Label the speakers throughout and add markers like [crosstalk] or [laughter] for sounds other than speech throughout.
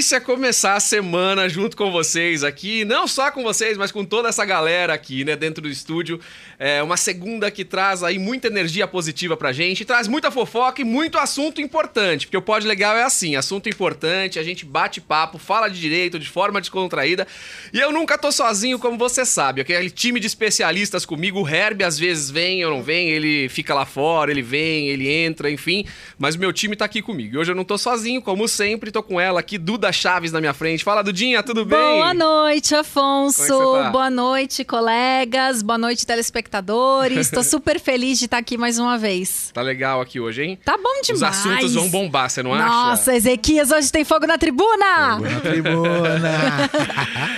Speaker 1: delícia começar a semana junto com vocês aqui, não só com vocês, mas com toda essa galera aqui, né, dentro do estúdio. É uma segunda que traz aí muita energia positiva pra gente, traz muita fofoca e muito assunto importante, porque o Pod Legal é assim, assunto importante, a gente bate papo, fala de direito de forma descontraída. E eu nunca tô sozinho, como você sabe. Aquele time de especialistas comigo, o Herb às vezes vem, eu não vem, ele fica lá fora, ele vem, ele entra, enfim, mas o meu time tá aqui comigo. E hoje eu não tô sozinho, como sempre, tô com ela aqui, Duda Chaves na minha frente. Fala, Dudinha, tudo bem?
Speaker 2: Boa noite, Afonso.
Speaker 1: É tá?
Speaker 2: Boa noite, colegas. Boa noite, telespectadores. Tô super feliz de estar aqui mais uma vez. [laughs]
Speaker 1: Tá legal aqui hoje, hein?
Speaker 2: Tá bom demais.
Speaker 1: Os assuntos vão bombar, você não acha?
Speaker 2: Nossa, Ezequias, hoje tem fogo na tribuna.
Speaker 3: Fogo na tribuna.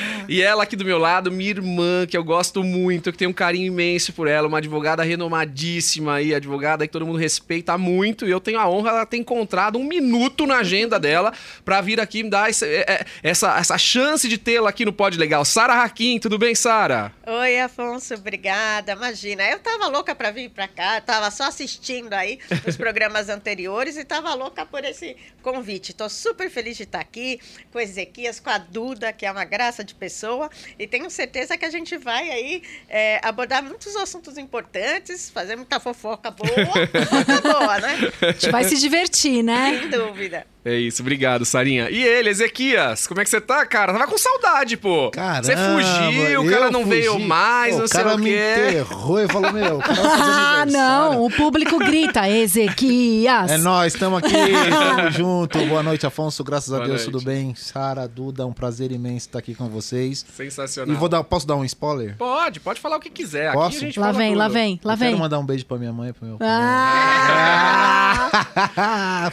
Speaker 3: [laughs]
Speaker 1: E ela aqui do meu lado, minha irmã, que eu gosto muito, que tenho um carinho imenso por ela, uma advogada renomadíssima aí, advogada que todo mundo respeita muito, e eu tenho a honra ela ter encontrado um minuto na agenda dela pra vir aqui me dar esse- é- é- essa, essa chance de tê-la aqui no Pod Legal. Sara Raquin, tudo bem, Sara?
Speaker 4: Oi, Afonso, obrigada. Imagina, eu tava louca para vir para cá, tava só assistindo aí [laughs] os programas anteriores e tava louca por esse convite. Tô super feliz de estar aqui com o Ezequias, com a Duda, que é uma graça de pessoa, e tenho certeza que a gente vai aí é, abordar muitos assuntos importantes, fazer muita fofoca boa, [laughs] boa, né?
Speaker 2: A gente vai se divertir, né?
Speaker 4: Sem dúvida.
Speaker 1: É isso, obrigado, Sarinha. E ele, Ezequias, como é que você tá, cara? Tava com saudade, pô.
Speaker 3: Caramba,
Speaker 1: Você fugiu, o cara não
Speaker 3: fugi.
Speaker 1: veio mais,
Speaker 3: Pô,
Speaker 1: não
Speaker 3: o
Speaker 1: sei
Speaker 3: cara
Speaker 1: o
Speaker 3: me
Speaker 1: quê.
Speaker 3: enterrou e falou, meu, [laughs] o cara
Speaker 2: Ah, não. O público grita, [laughs] Ezequias.
Speaker 3: É nós, estamos aqui, estamos [laughs] junto. Boa noite, Afonso. Graças a
Speaker 1: Boa
Speaker 3: Deus,
Speaker 1: noite.
Speaker 3: tudo bem? Sara, Duda, um prazer imenso estar aqui com vocês.
Speaker 1: Sensacional.
Speaker 3: E vou dar, posso dar um spoiler?
Speaker 1: Pode, pode falar o que quiser. Aqui
Speaker 3: Posso?
Speaker 1: a gente
Speaker 2: Lá
Speaker 1: fala
Speaker 2: vem,
Speaker 1: tudo.
Speaker 2: lá vem, lá
Speaker 3: Eu Quero
Speaker 2: vem.
Speaker 3: mandar um beijo pra minha mãe e pro meu pai.
Speaker 2: Ah!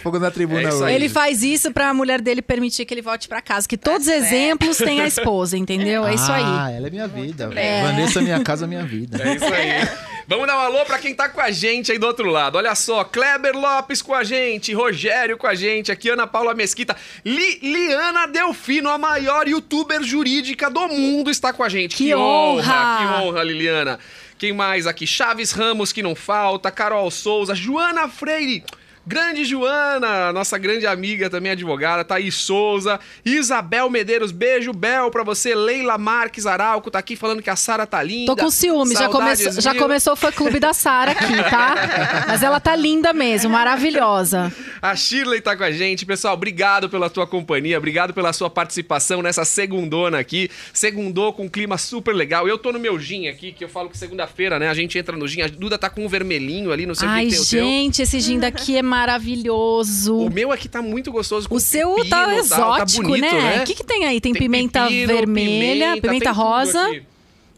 Speaker 3: Fogo na tribuna
Speaker 1: É
Speaker 3: hoje.
Speaker 2: Ele faz isso pra mulher dele permitir que ele volte pra casa. Que todos os
Speaker 4: certo.
Speaker 2: exemplos têm a esposa, entendeu? É isso aí.
Speaker 3: Ah, ela é minha vida.
Speaker 4: bem.
Speaker 3: Vanessa, minha casa, minha vida.
Speaker 1: É isso aí. Vamos dar um alô pra quem tá com a gente aí do outro lado. Olha só, Kleber Lopes com a gente, Rogério com a gente, aqui Ana Paula Mesquita, Li- Liana Delfino, a maior youtuber jurídica do mundo, está com a gente.
Speaker 2: Que honra!
Speaker 1: Que honra, Liliana. Quem mais aqui? Chaves Ramos, que não falta, Carol Souza, Joana Freire. Grande Joana, nossa grande amiga também advogada, Thaís Souza, Isabel Medeiros, beijo, Bel, pra você, Leila Marques Arauco, tá aqui falando que a Sara tá linda.
Speaker 2: Tô com ciúme, já, começou, já começou o fã-clube da Sara aqui, tá? [laughs] Mas ela tá linda mesmo, maravilhosa.
Speaker 1: A Shirley tá com a gente. Pessoal, obrigado pela tua companhia, obrigado pela sua participação nessa segundona aqui. Segundou com um clima super legal. Eu tô no meu gin aqui, que eu falo que segunda-feira, né, a gente entra no gin. A Duda tá com um vermelhinho ali, não sei o
Speaker 2: Ai,
Speaker 1: que tem o teu.
Speaker 2: gente, esse gin daqui é maravilhoso.
Speaker 1: O meu aqui tá muito gostoso.
Speaker 2: O seu
Speaker 1: pepino,
Speaker 2: tá
Speaker 1: tal,
Speaker 2: exótico,
Speaker 1: bonito,
Speaker 2: né? O que, que tem aí? Tem, pimenta
Speaker 1: pepino,
Speaker 2: vermelha, pimenta,
Speaker 1: tem tudo
Speaker 2: rosa.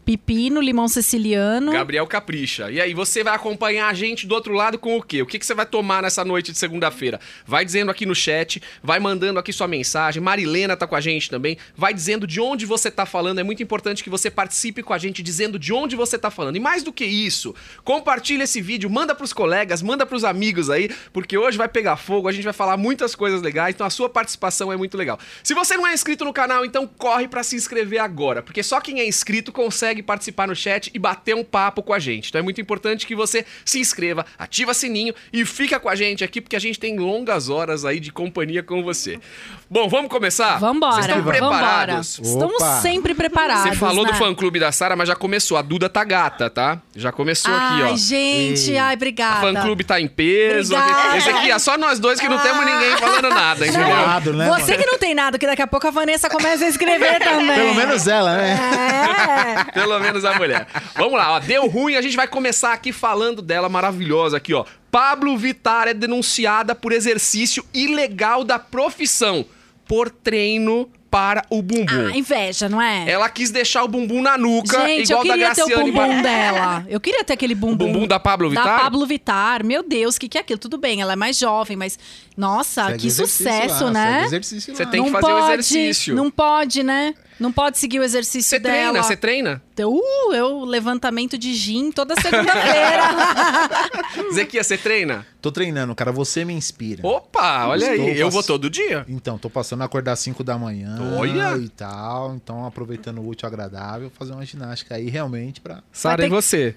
Speaker 2: Pepino, limão siciliano.
Speaker 1: Gabriel Capricha. E aí, você vai acompanhar a gente do outro lado com o quê? O que, que você vai tomar nessa noite de segunda-feira? Vai dizendo aqui no chat, vai mandando aqui sua mensagem. Marilena tá com a gente também. Vai dizendo de onde você tá falando. É muito importante que você participe com a gente dizendo de onde você tá falando. E mais do que isso, compartilha esse vídeo, manda pros colegas, manda pros amigos aí, porque hoje vai pegar fogo, a gente vai falar muitas coisas legais, então a sua participação é muito legal. Se você não é inscrito no canal, então corre pra se inscrever agora, porque só quem é inscrito consegue participar no chat e bater um papo com a gente. Então é muito importante que você se inscreva, ativa sininho e fica com a gente aqui, porque a gente tem longas horas aí de companhia com você. Bom, vamos começar?
Speaker 2: Vambora,
Speaker 1: Vocês estão
Speaker 2: vambora.
Speaker 1: preparados?
Speaker 2: Estamos
Speaker 3: Opa.
Speaker 2: sempre preparados.
Speaker 1: Você falou do
Speaker 2: né?
Speaker 1: fã-clube da Sara, mas já começou. A Duda tá gata, tá? Já começou aqui, ó.
Speaker 2: Ai, gente,
Speaker 3: Ei.
Speaker 2: ai,
Speaker 1: O
Speaker 2: obrigada.
Speaker 1: fã-clube tá em peso.
Speaker 2: Obrigada.
Speaker 1: Esse aqui, é só nós dois que não temos ninguém falando nada, entendeu?
Speaker 3: Gelado, né?
Speaker 2: Você
Speaker 3: mano?
Speaker 2: que não tem nada, que daqui a pouco a Vanessa começa a escrever [laughs] também.
Speaker 3: Pelo menos ela, né?
Speaker 2: É. [laughs]
Speaker 1: Pelo menos a mulher. Vamos lá, ó. Deu ruim, a gente vai começar aqui falando dela maravilhosa aqui, ó. Pablo Vittar é denunciada por exercício ilegal da profissão por treino para o bumbum.
Speaker 2: Ah, inveja, não é?
Speaker 1: Ela quis deixar o bumbum na nuca,
Speaker 2: Gente,
Speaker 1: igual
Speaker 2: eu
Speaker 1: da
Speaker 2: queria ter o
Speaker 1: Graciane
Speaker 2: bumbum
Speaker 1: Bar-
Speaker 2: dela. Eu queria ter aquele bumbum.
Speaker 1: bumbum da Pablo Vittar?
Speaker 2: Da Pablo Vittar. Meu Deus, o que, que é aquilo? Tudo bem, ela é mais jovem, mas. Nossa,
Speaker 3: Segue
Speaker 2: que sucesso,
Speaker 3: lá,
Speaker 2: né?
Speaker 3: segue exercício
Speaker 1: Você
Speaker 3: lá.
Speaker 1: tem que
Speaker 2: não
Speaker 1: fazer o exercício.
Speaker 2: Não pode, né? Não pode seguir o exercício
Speaker 1: Você
Speaker 2: dela.
Speaker 1: treina, você treina?
Speaker 2: Uh, eu levantamento de gin toda segunda-feira. [laughs]
Speaker 1: Zequia, você treina?
Speaker 3: Tô treinando, cara. Você me inspira.
Speaker 1: Opa, olha
Speaker 3: Estou
Speaker 1: aí. Eu
Speaker 3: pass-
Speaker 1: vou todo dia.
Speaker 3: Então, tô passando a acordar às 5 da manhã
Speaker 1: Olha!
Speaker 3: e tal. Então, aproveitando o útil agradável, fazer uma ginástica aí realmente pra.
Speaker 1: Sara,
Speaker 2: ter
Speaker 1: e você?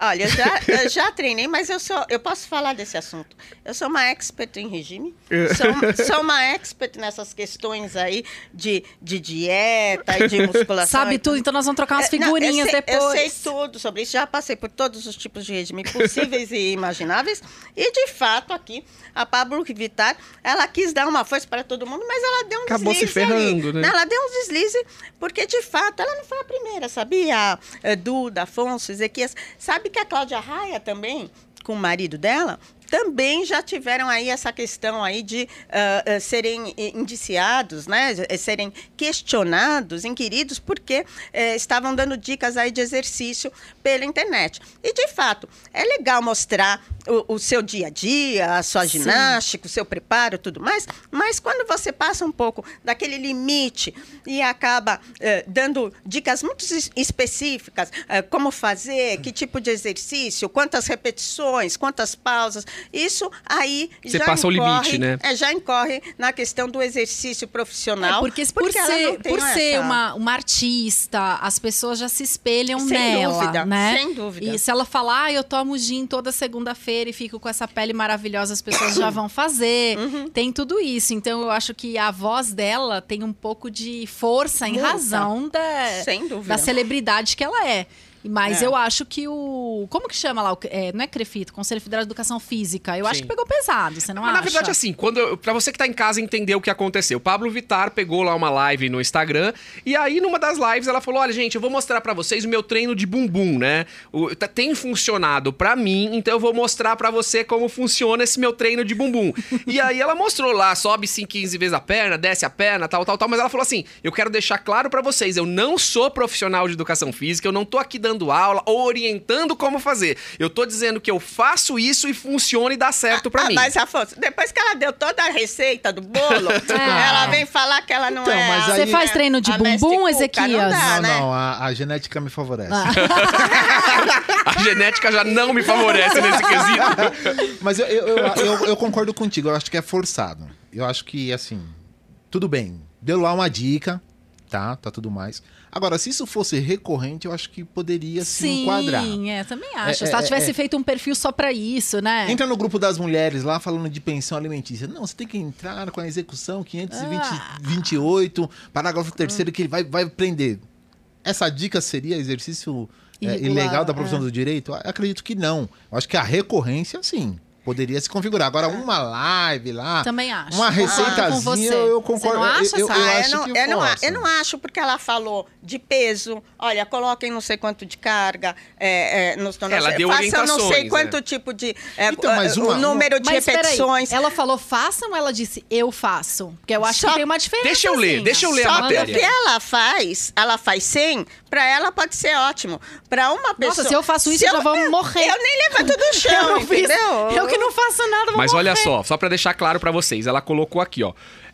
Speaker 4: Olha, eu já, [laughs] eu já treinei, mas eu sou. Eu posso falar desse assunto. Eu sou uma expert em regime. Sou, sou uma expert nessas questões aí de, de dieta e de musculação.
Speaker 2: Sabe tudo, então nós vamos trocar umas
Speaker 4: É, não,
Speaker 2: figurinhas
Speaker 4: eu sei,
Speaker 2: depois.
Speaker 4: Eu sei tudo sobre isso, já passei por todos os tipos de regime possíveis e imagináveis. E, de fato, aqui, a Pablo Vittar, ela quis dar uma força para todo mundo, mas ela deu um
Speaker 1: Acabou se
Speaker 4: deslize
Speaker 1: ferrando,
Speaker 4: ali.
Speaker 1: né?
Speaker 4: Ela deu um deslize, porque, de fato, ela não foi a primeira, sabia? A Duda, Afonso, Ezequias. Sabe que a Cláudia Raia também, com o marido dela, também já tiveram aí essa questão aí de ah, ah, serem eh, indiciados, né, eh, serem questionados, inquiridos, porque eh, estavam dando dicas aí de exercício pela internet. E, de fato, é legal mostrar o, o seu dia a dia, a sua
Speaker 2: Sim.
Speaker 4: ginástica, o seu preparo, tudo mais, mas quando você passa um pouco daquele limite e acaba eh, dando dicas muito es- específicas, eh, como fazer, que tipo de exercício, quantas repetições, quantas pausas, isso aí
Speaker 1: Você
Speaker 4: já
Speaker 1: passa o
Speaker 4: incorre,
Speaker 1: limite, né?
Speaker 4: é, já incorre na questão do exercício profissional.
Speaker 2: É, porque, por
Speaker 4: ela
Speaker 2: ser,
Speaker 4: não tem
Speaker 2: por ser
Speaker 4: essa-
Speaker 2: uma, uma artista, as pessoas já se espelham
Speaker 4: Sem
Speaker 2: nela,
Speaker 4: dúvida,
Speaker 2: né?
Speaker 4: sem dúvida.
Speaker 2: E se ela falar, ah, eu tomo gin toda segunda-feira e fico com essa pele maravilhosa, as pessoas já vão fazer. [coughs]
Speaker 4: Uhum.
Speaker 2: Tem tudo isso. Então, eu acho que a voz dela tem um pouco de força em
Speaker 4: Muita.
Speaker 2: razão da,
Speaker 4: Sem dúvida.
Speaker 2: da celebridade que ela é. Mas
Speaker 4: É.
Speaker 2: eu acho que o. Como que chama lá? O, é, não é CREFIT, Conselho Federal de Educação Física. Eu acho
Speaker 1: Sim.
Speaker 2: que pegou pesado, você não
Speaker 1: Mas,
Speaker 2: acha?
Speaker 1: na verdade, assim, quando pra você que tá em casa entender o que aconteceu, Pablo Vittar pegou lá uma live no Instagram e aí numa das lives ela falou: "Olha, gente, eu vou mostrar pra vocês o meu treino de bumbum, né? O- tá- tem funcionado pra mim, então eu vou mostrar pra você como funciona esse meu treino de bumbum". e aí ela mostrou lá, sobe 5, 15 vezes a perna, desce a perna, tal, tal, tal, mas ela falou assim: "Eu quero deixar claro pra vocês, eu não sou profissional de educação física, eu não tô aqui dando aula ou orientando como fazer. Eu tô dizendo que eu faço isso e funciona e dá certo pra
Speaker 4: Ah,
Speaker 1: mim".
Speaker 4: Mas, Afonso, depois que ela deu toda a receita do bolo, [laughs]
Speaker 2: É.
Speaker 4: ela vem falar que ela não
Speaker 3: Então,
Speaker 4: é.
Speaker 3: mas
Speaker 4: a-
Speaker 3: aí-
Speaker 2: Você faz treino de bumbum,
Speaker 4: Cuca,
Speaker 2: Ezequias?
Speaker 4: Não, dá,
Speaker 3: não,
Speaker 4: né?
Speaker 3: não, a, a genética me favorece. [laughs]
Speaker 1: A genética já não me favorece nesse quesito. [laughs]
Speaker 3: Mas eu, eu, eu, eu- eu concordo contigo, eu acho que é forçado. Eu acho que, assim, tudo bem. Deu lá uma dica, tá? Tá tudo mais. Agora, se isso fosse recorrente, eu acho que poderia se
Speaker 2: Sim,
Speaker 3: enquadrar.
Speaker 2: é, também acho.
Speaker 3: É,
Speaker 2: se ela
Speaker 3: é,
Speaker 2: tivesse
Speaker 3: é.
Speaker 2: feito um perfil só pra isso, né?
Speaker 3: Entra no grupo das mulheres lá falando de pensão alimentícia. Não, você tem que entrar com a execução 528, parágrafo terceiro que ele vai, vai prender. Essa dica seria exercício é,
Speaker 2: Irregular,
Speaker 3: ilegal da profissão
Speaker 2: é.
Speaker 3: do direito? Eu Acredito que não. Eu acho que a recorrência, sim, poderia se configurar. Agora, uma live lá,
Speaker 2: Também acho.
Speaker 3: uma receitazinha,
Speaker 2: você.
Speaker 3: eu, eu
Speaker 2: Você
Speaker 3: concordo.
Speaker 2: não acha,
Speaker 3: eu, eu, eu
Speaker 4: Ah,
Speaker 3: acho
Speaker 4: eu, não,
Speaker 3: que
Speaker 4: eu, não, a- eu não acho porque ela falou de peso. Olha, coloquem não sei quanto de carga é, é, nos
Speaker 1: Ela deu
Speaker 4: Façam não sei quanto
Speaker 1: é.
Speaker 4: tipo de. é,
Speaker 3: Então, mas
Speaker 4: o
Speaker 3: uma-
Speaker 4: número de
Speaker 2: Mas peraí,
Speaker 4: repetições.
Speaker 2: ela falou façam ou ela disse eu faço? Porque eu acho
Speaker 4: Só-
Speaker 2: que tem uma diferença.
Speaker 1: Deixa eu ler, deixa eu ler a
Speaker 4: Só que o
Speaker 1: matéria.
Speaker 4: que ela faz, ela faz 100, pra ela pode ser ótimo. Pra uma pessoa.
Speaker 2: se eu faço isso,
Speaker 4: Se
Speaker 2: já vão morrer.
Speaker 4: Eu nem levanto do [laughs]
Speaker 2: Eu
Speaker 4: chão,
Speaker 2: fiz.
Speaker 4: entendeu?
Speaker 2: Eu que não faço nada, vou
Speaker 1: Mas olha
Speaker 2: morrer.
Speaker 1: só, só pra deixar claro pra vocês, ela colocou aqui, ó.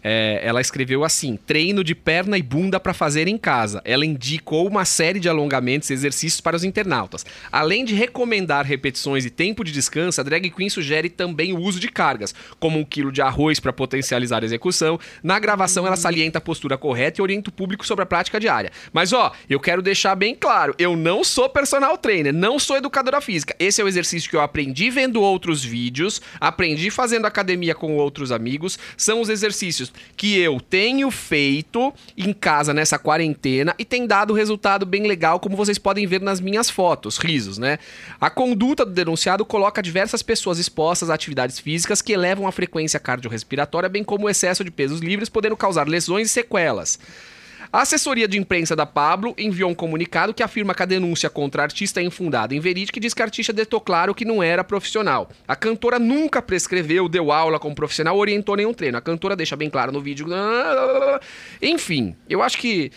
Speaker 1: É, ela escreveu assim: treino de perna e bunda pra fazer em casa. Ela indicou uma série de alongamentos e exercícios para os internautas. Além de recomendar repetições e tempo de descanso, a drag queen sugere também o uso de cargas, como um quilo de arroz para potencializar a execução. Na gravação, ela salienta a postura correta e orienta o público sobre a prática diária. Mas ó, eu quero deixar bem claro: eu não sou personal trainer, não sou educadora física. Esse é o exercício que eu aprendi vendo outros vídeos, aprendi fazendo academia com outros amigos. São os exercícios que eu tenho feito em casa nessa quarentena e tem dado resultado bem legal, como vocês podem ver nas minhas fotos, risos, né? A conduta do denunciado coloca diversas pessoas expostas a atividades físicas que elevam a frequência cardiorrespiratória, bem como o excesso de pesos livres, podendo causar lesões e sequelas. A assessoria de imprensa da Pablo enviou um comunicado que afirma que a denúncia contra a artista é infundada em verídica e diz que a artista detou claro que não era profissional. A cantora nunca prescreveu, deu aula como profissional, orientou nenhum treino. A cantora deixa bem claro no vídeo. Enfim, eu acho que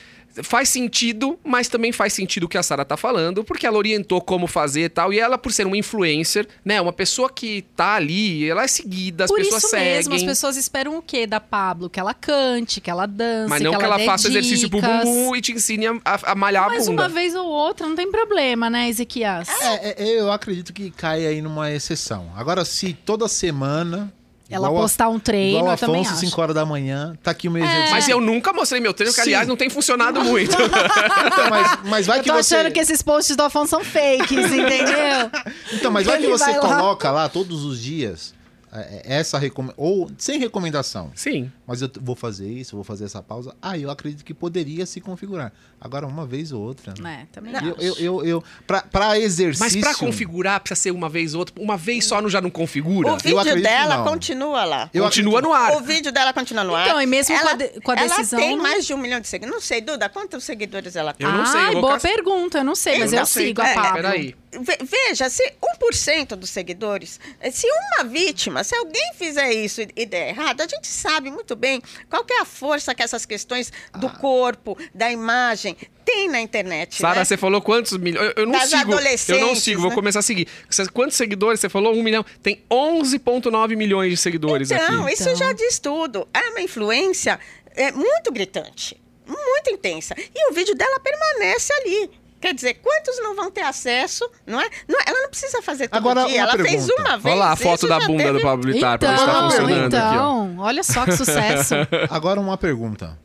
Speaker 1: faz sentido, mas também faz sentido o que a Sara tá falando, porque ela orientou como fazer e tal, e ela, por ser uma influencer, né, uma pessoa que tá ali, ela é seguida, as
Speaker 2: Por
Speaker 1: pessoas
Speaker 2: isso
Speaker 1: seguem.
Speaker 2: mesmo, as pessoas esperam o quê da Pablo? Que ela cante, que ela dance,
Speaker 1: Mas não que ela,
Speaker 2: dê
Speaker 1: faça exercício pro
Speaker 2: dicas.
Speaker 1: bumbum e te ensine a, a- a malhar a
Speaker 2: Mas
Speaker 1: bunda.
Speaker 2: uma vez ou outra, não tem problema, né, Ezequias?
Speaker 3: É, é, eu acredito que cai aí numa exceção. Agora, se toda semana
Speaker 2: Ela
Speaker 3: Igual a-
Speaker 2: postar um treino,
Speaker 3: Igual o
Speaker 2: eu também
Speaker 3: Afonso,
Speaker 2: acho.
Speaker 3: 5 horas da manhã, tá aqui o meu
Speaker 2: É.
Speaker 3: exercício.
Speaker 1: Mas eu nunca mostrei meu treino, que aliás não tem funcionado muito. [laughs]
Speaker 3: Então, mas, mas vai
Speaker 2: Eu
Speaker 3: que
Speaker 2: tô
Speaker 3: você...
Speaker 2: achando que esses posts do Afonso são fakes, [laughs] entendeu?
Speaker 3: Então, mas vai que
Speaker 2: Ele
Speaker 3: você
Speaker 2: vai lá.
Speaker 3: coloca lá todos os dias é, é, essa recomendação, ou sem recomendação,
Speaker 1: Sim.
Speaker 3: mas eu vou fazer isso, vou fazer essa pausa. Ah, eu acredito que poderia se configurar. Agora, uma vez ou outra. né?
Speaker 2: É, também
Speaker 3: Eu, eu, eu, eu, pra, pra exercício...
Speaker 1: Mas pra configurar, precisa ser uma vez ou outra. Uma vez só não já não configura?
Speaker 4: O vídeo dela continua lá.
Speaker 3: Eu
Speaker 1: Continua no ar.
Speaker 4: O vídeo dela continua no ar.
Speaker 2: Então, e mesmo com a de- com a decisão,
Speaker 4: Ela tem
Speaker 2: não-
Speaker 4: mais de um milhão de seguidores. Não sei, Duda, quantos seguidores ela tem?
Speaker 1: Eu não sei, eu
Speaker 2: Ai, boa
Speaker 1: caçar.
Speaker 2: pergunta, eu não sei, mas
Speaker 4: Eu
Speaker 2: eu
Speaker 4: não sei.
Speaker 2: sigo a
Speaker 4: É,
Speaker 2: Pablo.
Speaker 1: Peraí.
Speaker 4: Ve- Veja, se 1% dos seguidores, se uma vítima, se alguém fizer isso e- e der errado, a gente sabe muito bem qual que é a força que essas questões do
Speaker 3: Ah.
Speaker 4: corpo, da imagem, tem na internet.
Speaker 1: Sara,
Speaker 4: né?
Speaker 1: você falou quantos milhões? Eu, eu não
Speaker 4: Das
Speaker 1: sigo. Eu não sigo, vou
Speaker 4: né?
Speaker 1: começar a seguir. Quantos seguidores? Você falou um milhão. Tem 11,9 milhões de seguidores
Speaker 4: Então,
Speaker 1: aqui.
Speaker 4: isso
Speaker 2: Então.
Speaker 4: já diz tudo. É uma influência é, muito gritante, muito intensa. E o vídeo dela permanece ali. Quer dizer, quantos não vão ter acesso, não é? Não- ela não precisa fazer todo
Speaker 3: Agora,
Speaker 4: dia.
Speaker 3: uma
Speaker 4: Ela fez
Speaker 3: pergunta.
Speaker 4: uma vez.
Speaker 1: Olha lá a foto da bunda
Speaker 4: teve-
Speaker 1: do Pablo Vittar pra ver se tá
Speaker 2: Então,
Speaker 1: funcionando aqui, ó.
Speaker 2: então, olha só que sucesso. [laughs]
Speaker 3: Agora uma pergunta.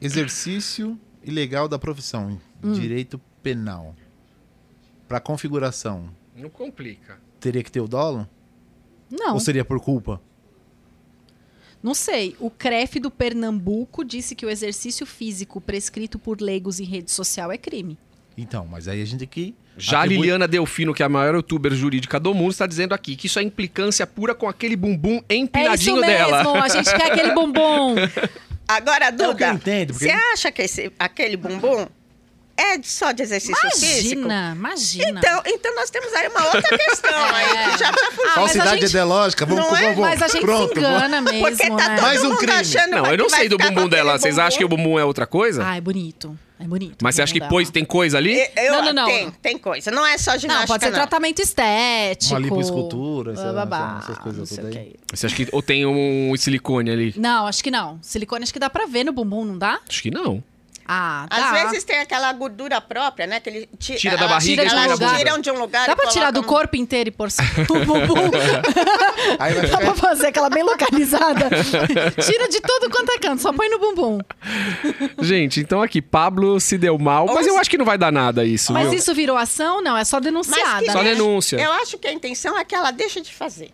Speaker 3: Exercício ilegal da profissão,
Speaker 2: Hum.
Speaker 3: direito penal. Pra configuração,
Speaker 1: Não complica.
Speaker 3: teria que ter o dolo?
Speaker 2: Não,
Speaker 3: Ou seria por culpa?
Speaker 2: não sei. O CREF do Pernambuco disse que o exercício físico prescrito por leigos em rede social é crime.
Speaker 3: Então, mas aí a gente tem que...
Speaker 1: Já a
Speaker 3: atribui-
Speaker 1: Liliana Delfino, que é a maior youtuber jurídica do mundo, está dizendo aqui que isso é implicância pura com aquele bumbum
Speaker 2: É isso
Speaker 1: empinadinho
Speaker 2: mesmo,
Speaker 1: dela.
Speaker 2: a gente quer aquele [laughs] bumbum.
Speaker 4: Agora,
Speaker 3: É
Speaker 4: Duda,
Speaker 3: entendo, porque-
Speaker 4: você acha que esse, aquele bumbum é só de exercício físico?
Speaker 2: Imagina, imagina.
Speaker 4: Então, então nós temos aí uma outra questão [laughs] aí, que já tá
Speaker 2: Ah,
Speaker 3: Falsidade
Speaker 2: gente-
Speaker 3: ideológica, vamos
Speaker 4: Não
Speaker 3: com
Speaker 4: é?
Speaker 3: vamos.
Speaker 2: Mas a gente
Speaker 3: Pronto,
Speaker 2: se engana mesmo,
Speaker 4: Porque tá
Speaker 2: né?
Speaker 4: todo
Speaker 3: Mais um
Speaker 4: mundo
Speaker 3: crime.
Speaker 4: achando
Speaker 1: Não, eu não sei do bumbum dela. Vocês acham que o
Speaker 4: bumbum.
Speaker 1: bumbum é outra coisa?
Speaker 2: Ah, é bonito. É bonito.
Speaker 1: Mas você acha que pois, tem coisa ali?
Speaker 4: Eu-
Speaker 2: Não, não, não.
Speaker 4: Tem, tem coisa. Não é só ginástica,
Speaker 2: Não, pode ser
Speaker 4: não.
Speaker 2: tratamento estético.
Speaker 3: Uma lipoescultura, essa-
Speaker 2: babá,
Speaker 3: essas coisas
Speaker 2: não sei
Speaker 3: todas aí.
Speaker 2: quê.
Speaker 1: Você acha que ou tem um silicone ali?
Speaker 2: Não, acho que não. Silicone acho que dá pra ver no bumbum, não dá?
Speaker 1: Acho que não.
Speaker 2: Ah,
Speaker 4: Às
Speaker 2: dá.
Speaker 4: vezes tem aquela gordura própria, né? Que ele ti-
Speaker 1: Tira da barriga
Speaker 2: e põe
Speaker 4: elas
Speaker 2: na bunda.
Speaker 4: tiram de um lugar
Speaker 2: Dá pra tirar do
Speaker 4: no-
Speaker 2: corpo inteiro e pôr no [laughs] bumbum?
Speaker 3: Aí vai
Speaker 2: Dá pra fazer aquela bem localizada? Tira de todo quanto é canto, só põe no bumbum.
Speaker 1: Gente, então aqui, Pablo se deu mal, mas
Speaker 4: Ou
Speaker 1: eu
Speaker 4: se-
Speaker 1: acho que não vai dar nada isso,
Speaker 2: Mas
Speaker 1: viu?
Speaker 2: isso virou ação? Não, é só denunciada.
Speaker 4: que
Speaker 1: Só
Speaker 2: né?
Speaker 1: denúncia.
Speaker 4: Eu acho que a intenção é que ela deixe de fazer.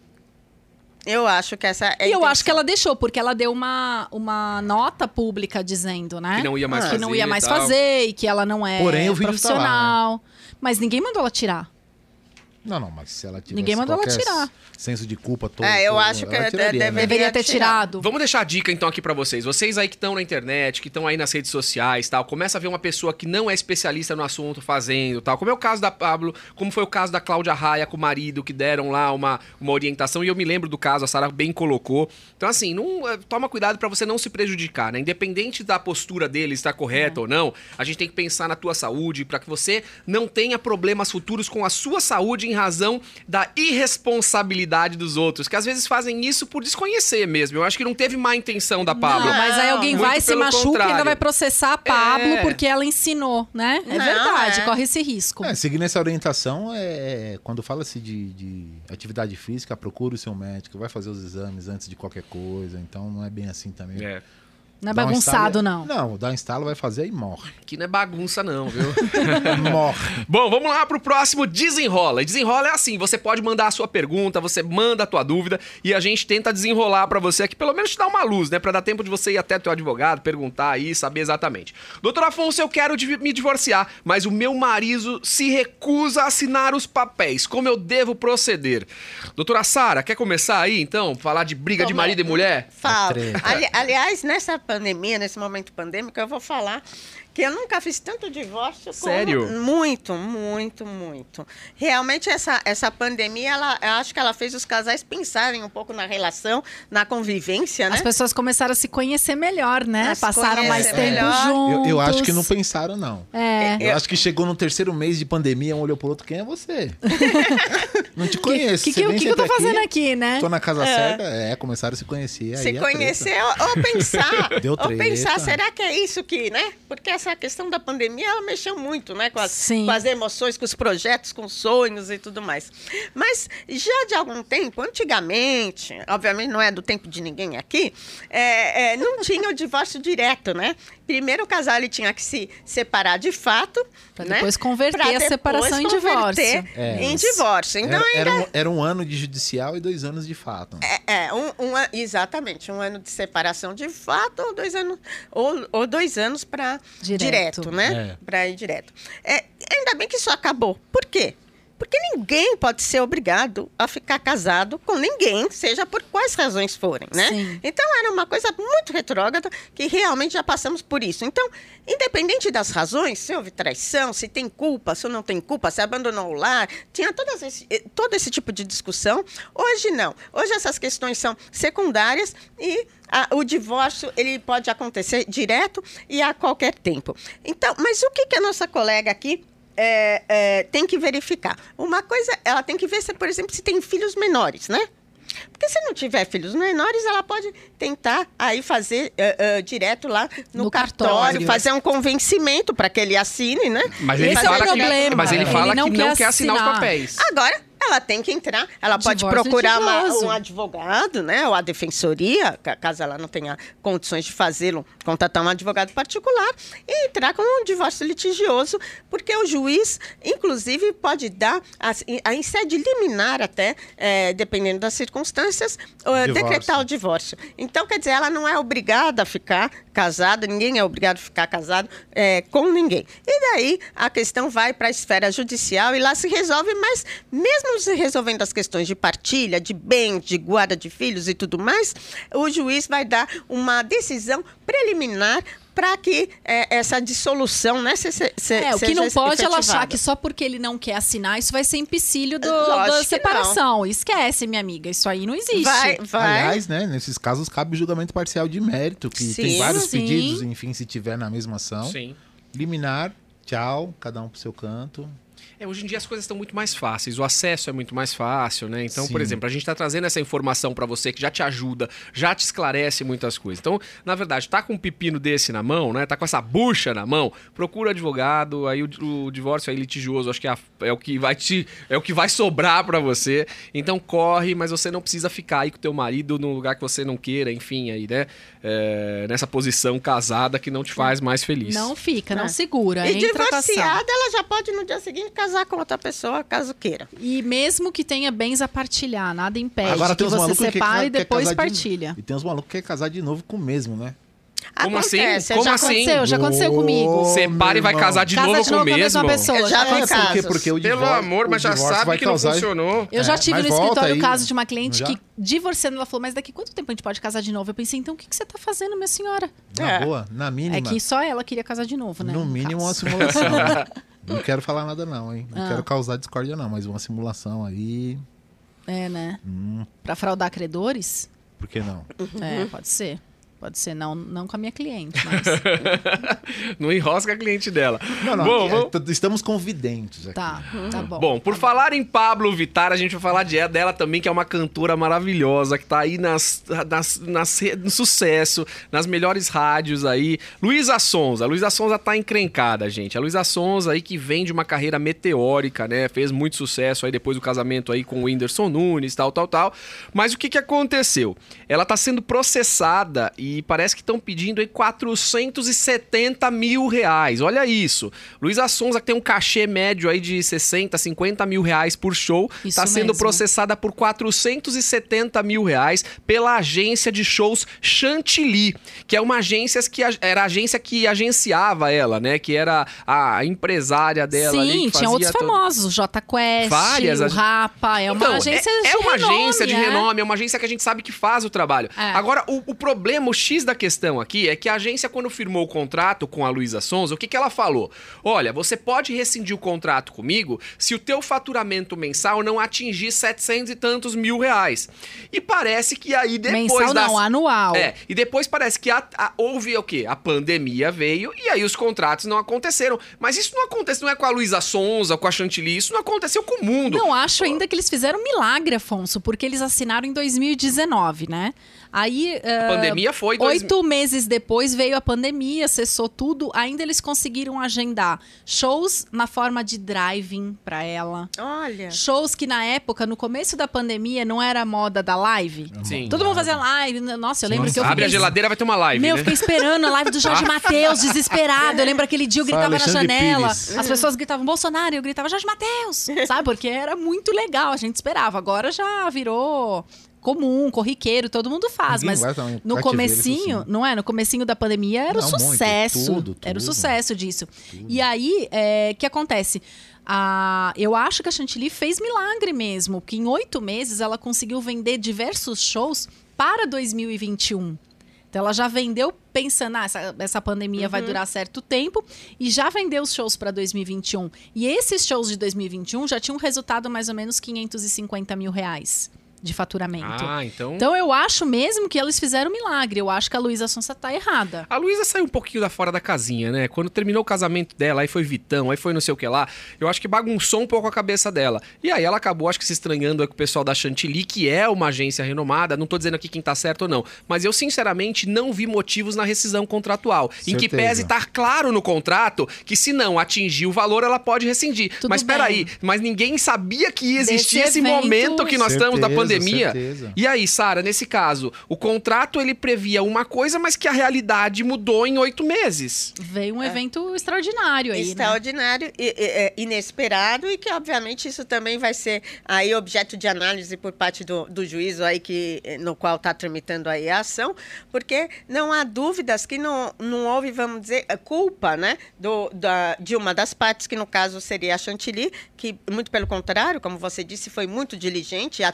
Speaker 4: Eu acho que essa é a
Speaker 2: E eu acho que ela deixou, porque ela deu uma, uma nota pública dizendo, né?
Speaker 1: Que não ia mais
Speaker 2: que
Speaker 1: fazer
Speaker 2: não não é
Speaker 3: tá.
Speaker 2: Mas
Speaker 3: se ela tivesse
Speaker 2: Ninguém mandou ela tirar.
Speaker 3: senso de culpa todo...
Speaker 4: É, eu
Speaker 3: todo,
Speaker 4: acho que
Speaker 3: ela tiraria, né?
Speaker 4: deveria-
Speaker 2: ter
Speaker 4: tirar.
Speaker 2: tirado.
Speaker 1: Vamos deixar a dica então aqui pra vocês. Vocês aí que estão na internet, que estão aí nas redes sociais, tal, começa a ver uma pessoa que não é especialista no assunto fazendo, tal. Como é o caso da Pablo, como foi o caso da Cláudia Raia com o marido que deram lá uma, uma orientação e eu me lembro do caso, a Sara bem colocou. Então assim, não eh, toma cuidado pra você não se prejudicar, né? Independente da postura dele estar correta ou não, a gente tem que pensar na tua saúde pra que você não tenha problemas futuros com a sua saúde em razão da irresponsabilidade dos outros, que às vezes fazem isso por desconhecer mesmo. Eu acho que não teve má intenção da Pablo.
Speaker 2: Não, mas aí alguém
Speaker 1: Muito
Speaker 2: vai, se machuca e
Speaker 1: contrário.
Speaker 2: ainda vai processar a Pablo
Speaker 1: É.
Speaker 2: porque ela ensinou, né? É
Speaker 4: Não,
Speaker 2: verdade,
Speaker 4: é.
Speaker 2: corre esse risco.
Speaker 3: É, seguindo essa orientação, é, quando fala-se de, de atividade física, procure o seu médico, vai fazer os exames antes de qualquer coisa, então não é bem assim também.
Speaker 1: É,
Speaker 2: Não é
Speaker 3: um
Speaker 2: bagunçado,
Speaker 3: estalo-
Speaker 2: não.
Speaker 3: Não, dá um instalo, vai fazer e morre.
Speaker 1: que não é bagunça não, viu? [laughs]
Speaker 3: morre.
Speaker 1: Bom, vamos lá pro próximo Desenrola. E Desenrola é assim, você pode mandar a sua pergunta, você manda a tua dúvida e a gente tenta desenrolar pra você aqui, pelo menos te dar uma luz, né? Pra dar tempo de você ir até teu advogado, perguntar aí, saber exatamente. Doutor Afonso, eu quero me divorciar, mas o meu marido se recusa a assinar os papéis. Como eu devo proceder? Doutora Sara, quer começar aí, então? Falar de briga de
Speaker 4: é?
Speaker 1: marido e mulher?
Speaker 4: Falo.
Speaker 3: treta.
Speaker 4: Ali- aliás, nessa pandemia, nesse momento pandêmico, eu vou falar que eu nunca fiz tanto divórcio. como-
Speaker 1: Sério?
Speaker 4: Muito, muito, muito. Realmente, essa, essa pandemia, ela, eu acho que ela fez os casais pensarem um pouco na relação, na convivência, né?
Speaker 2: As pessoas começaram a se conhecer melhor, né?
Speaker 4: A se
Speaker 2: Passaram mais tempo
Speaker 4: melhor.
Speaker 2: juntos.
Speaker 3: Eu, eu acho que não pensaram, não.
Speaker 2: É.
Speaker 3: Eu acho que chegou no terceiro mês de pandemia, um olhou pro outro, quem é você? [laughs] não te
Speaker 2: O
Speaker 3: conheço.
Speaker 2: que,
Speaker 3: você
Speaker 2: que, que, que eu tô
Speaker 3: sempre
Speaker 2: fazendo aqui, né?
Speaker 3: Tô na casa certa, é, começar a se conhecer. aí
Speaker 4: se
Speaker 3: é
Speaker 4: conhecer ou, ou pensar
Speaker 3: Deu
Speaker 4: Ou pensar, será que é isso que, né? Porque essa questão da pandemia, ela mexeu muito, né? Com as, com as emoções, com os projetos, com os sonhos e tudo mais. Mas já de algum tempo, antigamente, obviamente não é do tempo de ninguém aqui, é, é, não [laughs] tinha o divórcio direto, né? Primeiro o casal ele tinha que se separar de fato,
Speaker 2: Pra
Speaker 4: né?
Speaker 2: depois converter
Speaker 4: Pra
Speaker 2: a
Speaker 4: depois
Speaker 2: separação em divórcio.
Speaker 3: É.
Speaker 4: Em divórcio. Então
Speaker 3: Era,
Speaker 4: ainda
Speaker 3: era, um, era um ano de judicial e dois anos de fato.
Speaker 4: é, é, um, um a- exatamente, um ano de separação de fato ou dois anos, ou, ou dois anos para
Speaker 2: Direto.
Speaker 4: direto. né?
Speaker 3: É.
Speaker 4: Para ir direto. É, ainda bem que isso acabou. Por quê? Porque ninguém pode ser obrigado a ficar casado com ninguém, seja por quais razões forem, né?
Speaker 2: Sim.
Speaker 4: Então era uma coisa muito retrógrada que realmente já passamos por isso. Então, independente das razões, se houve traição, se tem culpa, se não tem culpa, se abandonou o lar, tinha todas esse, eh, todo esse tipo de discussão. Hoje não. Hoje essas questões são secundárias e a- o divórcio ele pode acontecer direto e a qualquer tempo. Então, mas o que, que a nossa colega aqui é, é, tem que verificar? Uma coisa, ela tem que ver, se, por exemplo, se tem filhos menores, né? Porque se não tiver filhos menores, ela pode tentar aí fazer eh, eh, direto lá no,
Speaker 2: No
Speaker 4: cartório,
Speaker 2: cartório.
Speaker 4: fazer um convencimento para que ele assine, né?
Speaker 1: Mas ele
Speaker 2: Esse é o
Speaker 1: fala que,
Speaker 2: problema.
Speaker 1: mas ele
Speaker 2: Ele
Speaker 1: fala
Speaker 2: não
Speaker 1: que não
Speaker 2: quer
Speaker 1: quer assinar os papéis.
Speaker 4: Agora, ela tem que entrar, ela pode
Speaker 2: Divórcio
Speaker 4: procurar uma- um advogado, né? Ou a defensoria, ca- caso ela não tenha condições de fazê-lo, contratar um advogado particular e entrar com um divórcio litigioso, porque o juiz, inclusive, pode dar, as- a, em sede liminar até, eh, dependendo das circunstâncias, eh,
Speaker 3: Divórcio.
Speaker 4: decretar o divórcio. Então, quer dizer, ela não é obrigada a ficar casada, ninguém é obrigado a ficar casado eh, com ninguém. E daí a questão vai para a esfera judicial e lá se resolve, mas mesmo se resolvendo as questões de partilha, de bens, de guarda de filhos e tudo mais, o juiz vai dar uma decisão preliminar para que eh, essa dissolução, né, se, se, se,
Speaker 2: É, o que
Speaker 4: seja
Speaker 2: não pode ela achar que só porque ele não quer assinar, isso vai ser empecilho do- da
Speaker 4: que
Speaker 2: separação. Esquece, minha amiga. Isso aí não existe.
Speaker 4: vai, vai.
Speaker 3: Aliás, né, nesses casos cabe julgamento parcial de mérito, que
Speaker 4: Sim,
Speaker 3: tem vários
Speaker 2: sim.
Speaker 3: pedidos, enfim, se tiver na mesma ação.
Speaker 1: Sim.
Speaker 3: Liminar, tchau, cada um pro seu canto.
Speaker 1: É, hoje em dia as coisas estão muito mais fáceis, o acesso é muito mais fácil, né? Então, por
Speaker 3: Sim.
Speaker 1: exemplo, a gente está trazendo essa informação para você que já te ajuda, já te esclarece muitas coisas. Então, na verdade, tá com um pepino desse na mão, né? Tá com essa bucha na mão, procura advogado, aí o, o divórcio aí litigioso, acho que é, a- é o que vai te é o que vai sobrar para você. Então, corre, mas você não precisa ficar aí com teu marido num lugar que você não queira, enfim, aí, né? É, nessa posição casada que não te faz mais feliz.
Speaker 2: Não fica, não
Speaker 4: É.
Speaker 2: segura.
Speaker 4: E divorciada, ela já pode no dia seguinte casar com outra pessoa, caso queira.
Speaker 2: E mesmo que tenha bens a partilhar, nada impede
Speaker 3: Agora
Speaker 2: que você separe
Speaker 3: quer
Speaker 2: e depois
Speaker 3: casar de-
Speaker 2: partilha.
Speaker 3: E tem uns malucos que querem casar de novo com o mesmo, né?
Speaker 1: Como assim?
Speaker 4: Acontece,
Speaker 1: Como
Speaker 4: já
Speaker 1: assim?
Speaker 2: Aconteceu, já aconteceu comigo.
Speaker 3: Ô,
Speaker 1: Separa e vai casar de
Speaker 2: Casa
Speaker 1: novo
Speaker 2: de
Speaker 1: com o
Speaker 2: novo com a
Speaker 1: mesmo.
Speaker 2: mesma pessoa.
Speaker 4: Eu já
Speaker 3: É,
Speaker 2: aconteceu.
Speaker 3: porque, porque o
Speaker 1: Pelo
Speaker 3: divórcio,
Speaker 1: amor,
Speaker 3: o
Speaker 1: mas já sabe que não
Speaker 3: causar-
Speaker 1: funcionou.
Speaker 2: Eu já
Speaker 3: É,
Speaker 2: tive no escritório o caso de uma cliente
Speaker 3: Já?
Speaker 2: que, divorciando, ela falou: Mas daqui quanto tempo a gente pode casar de novo? Eu pensei: Então o que, que você tá fazendo, minha senhora?
Speaker 3: Na
Speaker 4: É.
Speaker 3: boa, na mínima.
Speaker 2: É que só ela queria casar de novo, né?
Speaker 3: No mínimo uma
Speaker 2: caso.
Speaker 3: simulação. [laughs] não quero falar nada não, hein? Não
Speaker 2: Ah.
Speaker 3: quero causar discórdia não, mas uma simulação aí,
Speaker 2: É, né?
Speaker 3: hum,
Speaker 2: Pra fraudar credores?
Speaker 3: por que não?
Speaker 2: É, pode ser. Pode ser, não, não com a minha cliente, mas. [laughs]
Speaker 1: Não enrosca a cliente dela.
Speaker 3: Não, não,
Speaker 1: Bom,
Speaker 3: é,
Speaker 1: vamos-
Speaker 3: estamos convidentes aqui.
Speaker 2: Tá, tá bom.
Speaker 1: Bom, por falar em Pablo Vittar, a gente vai falar de, dela também, que é uma cantora maravilhosa, que tá aí nas, nas, nas no sucesso, nas melhores rádios aí. Luísa Sonza. A Luísa Sonza tá encrencada, gente. A Luísa Sonza aí que vem de uma carreira meteórica, né? Fez muito sucesso aí depois do casamento aí com o Whindersson Nunes, tal, tal, tal. Mas o que que aconteceu? Ela tá sendo processada e parece que estão pedindo aí 470 mil reais. Olha isso. Luísa Sonza, que tem um cachê médio aí de 60, 50 mil reais por show,
Speaker 2: Isso
Speaker 1: tá sendo processada por 470 mil reais pela agência de shows Chantilly, que é uma agência que era a agência que agenciava ela, né? Que era a empresária dela ali.
Speaker 2: Sim,
Speaker 1: que
Speaker 2: tinha outros
Speaker 1: todo-
Speaker 2: famosos, o J Quest,
Speaker 1: Várias
Speaker 2: o Rapa, é uma
Speaker 1: Então,
Speaker 2: agência
Speaker 1: é,
Speaker 2: de
Speaker 1: é uma
Speaker 2: renome,
Speaker 1: agência de
Speaker 2: é.
Speaker 1: renome, é uma agência que a gente sabe que faz o trabalho.
Speaker 2: É.
Speaker 1: Agora, o, o problema, o X da questão aqui é que a agência, quando firmou o contrato com a Luísa Sonza, o que, que ela falou? Olha, você pode rescindir o contrato comigo se o teu faturamento mensal não atingir 700 e tantos mil reais. E parece que aí depois
Speaker 2: Mensal
Speaker 1: das...
Speaker 2: não, anual.
Speaker 1: É, e depois parece que a- a- houve o quê? A pandemia veio e aí os contratos não aconteceram. Mas isso não acontece, não é com a Luísa Sonza, com a Chantilly, isso não aconteceu com o mundo.
Speaker 2: Não, acho ainda que eles fizeram um milagre, Afonso, porque eles assinaram em 2019, né? Aí.
Speaker 1: A pandemia foi dois...
Speaker 2: Oito meses depois veio a pandemia, cessou tudo. Ainda eles conseguiram agendar shows na forma de driving pra ela.
Speaker 4: Olha.
Speaker 2: Shows que na época, no começo da pandemia, não era moda da live.
Speaker 1: Sim.
Speaker 2: Todo mundo fazia live. Nossa, eu lembro
Speaker 3: Sim,
Speaker 2: que eu
Speaker 1: Abre
Speaker 2: fiquei...
Speaker 1: a geladeira, vai ter uma live,
Speaker 2: Meu, eu
Speaker 1: né?
Speaker 2: fiquei esperando a live do Jorge [laughs] Matheus, desesperado. Eu lembro aquele dia eu gritava na
Speaker 3: Alexandre
Speaker 2: janela.
Speaker 3: Pires.
Speaker 2: As pessoas gritavam Bolsonaro e eu gritava Jorge Matheus. Sabe? Porque era muito legal, a gente esperava. Agora já virou comum, corriqueiro, todo mundo faz.
Speaker 3: Ninguém
Speaker 2: mas
Speaker 3: também,
Speaker 2: no comecinho,
Speaker 3: isso sim.
Speaker 2: não é? No comecinho da pandemia era o
Speaker 3: Não, muito,
Speaker 2: sucesso.
Speaker 3: tudo,
Speaker 2: Era o
Speaker 3: tudo.
Speaker 2: sucesso disso. E aí, o que acontece? A, eu acho que a Chantilly fez milagre mesmo, porque em oito meses ela conseguiu vender diversos shows para 2021. Então ela já vendeu pensando, ah, essa, essa pandemia vai durar certo tempo, e já vendeu os shows para 2021. E esses shows de 2021 já tinham um resultado mais ou menos 550 mil reais de faturamento.
Speaker 1: Ah, então...
Speaker 2: Então eu acho mesmo que eles fizeram um milagre. Eu acho que a Luísa Sonsa tá errada.
Speaker 1: A Luísa saiu um pouquinho da fora da casinha, né? Quando terminou o casamento dela, aí foi Vitão, aí foi não sei o que lá. Eu acho que bagunçou um pouco a cabeça dela. E aí ela acabou, acho que se estranhando aí com o pessoal da Chantilly, que é uma agência renomada. Não tô dizendo aqui quem tá certo ou não. Mas eu, sinceramente, não vi motivos na rescisão contratual. Em que
Speaker 3: Certeza.
Speaker 1: pese estar claro no contrato que se não atingir o valor, ela pode rescindir.
Speaker 2: Tudo
Speaker 1: mas
Speaker 2: bem.
Speaker 1: peraí, mas ninguém sabia que ia existir
Speaker 2: Desse
Speaker 1: esse
Speaker 2: evento-
Speaker 1: momento que nós estamos da
Speaker 3: Certeza,
Speaker 1: pandemia.
Speaker 3: certeza.
Speaker 1: E aí, Sara, nesse caso, o contrato ele previa uma coisa, mas que a realidade mudou em oito meses.
Speaker 2: Veio um evento extraordinário aí, né?
Speaker 4: Extraordinário, e, e, é, inesperado e que, obviamente, isso também vai ser aí objeto de análise por parte do, do juízo aí que, no qual está tramitando aí a ação, porque não há dúvidas que não, não houve, vamos dizer, a culpa né, do, da, de uma das partes, que no caso seria a Chantilly, que, muito pelo contrário, como você disse, foi muito diligente e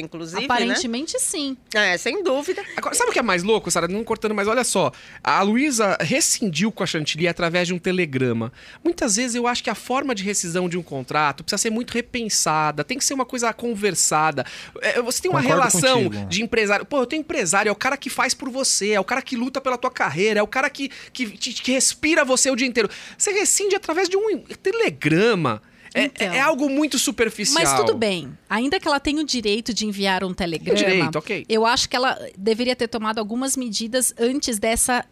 Speaker 4: inclusive, né?
Speaker 2: Aparentemente, sim.
Speaker 4: É, sem dúvida.
Speaker 1: Agora, sabe o que é mais louco, Sara? Não cortando, mas olha só. A Luísa rescindiu com a Chantilly através de um telegrama. Muitas vezes eu acho que a forma de rescisão de um contrato precisa ser muito repensada, tem que ser uma coisa conversada. É, você tem uma
Speaker 3: Concordo
Speaker 1: relação
Speaker 3: contigo.
Speaker 1: de empresário. Pô, eu tenho empresário, é o cara que faz por você, é o cara que luta pela tua carreira, é o cara que, que, que respira você o dia inteiro. Você rescinde através de um telegrama. É,
Speaker 2: Então.
Speaker 1: é algo muito superficial.
Speaker 2: Mas tudo bem. Ainda que ela tenha o direito de enviar um telegrama,
Speaker 1: direito, ok.
Speaker 2: eu acho que ela deveria ter tomado algumas medidas antes dessa.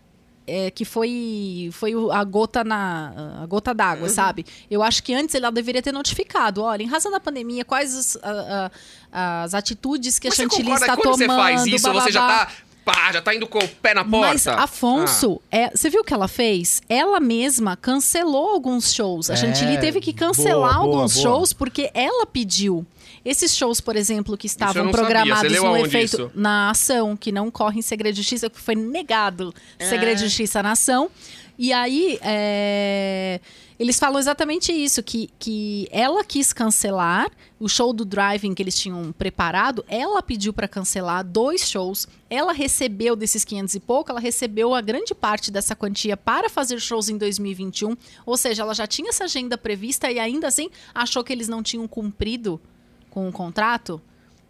Speaker 2: é, que foi, foi a gota na a gota d'água, sabe? Eu acho que antes ela deveria ter notificado, olha, em razão da pandemia, quais as, a- a- as atitudes que
Speaker 1: Mas
Speaker 2: a Chantilly está
Speaker 1: que quando
Speaker 2: tomando.
Speaker 1: você faz isso, você já
Speaker 2: bababá.
Speaker 1: Pá, já tá indo com o pé na porta.
Speaker 2: Mas, Afonso, é, você viu o que ela fez? Ela mesma cancelou alguns shows. A
Speaker 3: É,
Speaker 2: Chantilly teve que cancelar
Speaker 3: boa, boa,
Speaker 2: alguns
Speaker 3: boa.
Speaker 2: shows porque ela pediu. Esses shows, por exemplo, que estavam programados no efeito
Speaker 1: isso?
Speaker 2: na ação, que não corre em segredo de justiça, que foi negado segredo
Speaker 1: É.
Speaker 2: de justiça na ação. E aí, é, eles falam exatamente isso, que, que ela quis cancelar o show do driving que eles tinham preparado, ela pediu para cancelar dois shows, ela recebeu desses 500 e pouco, ela recebeu a grande parte dessa quantia para fazer shows em 2021, ou seja, ela já tinha essa agenda prevista e ainda assim achou que eles não tinham cumprido com o contrato.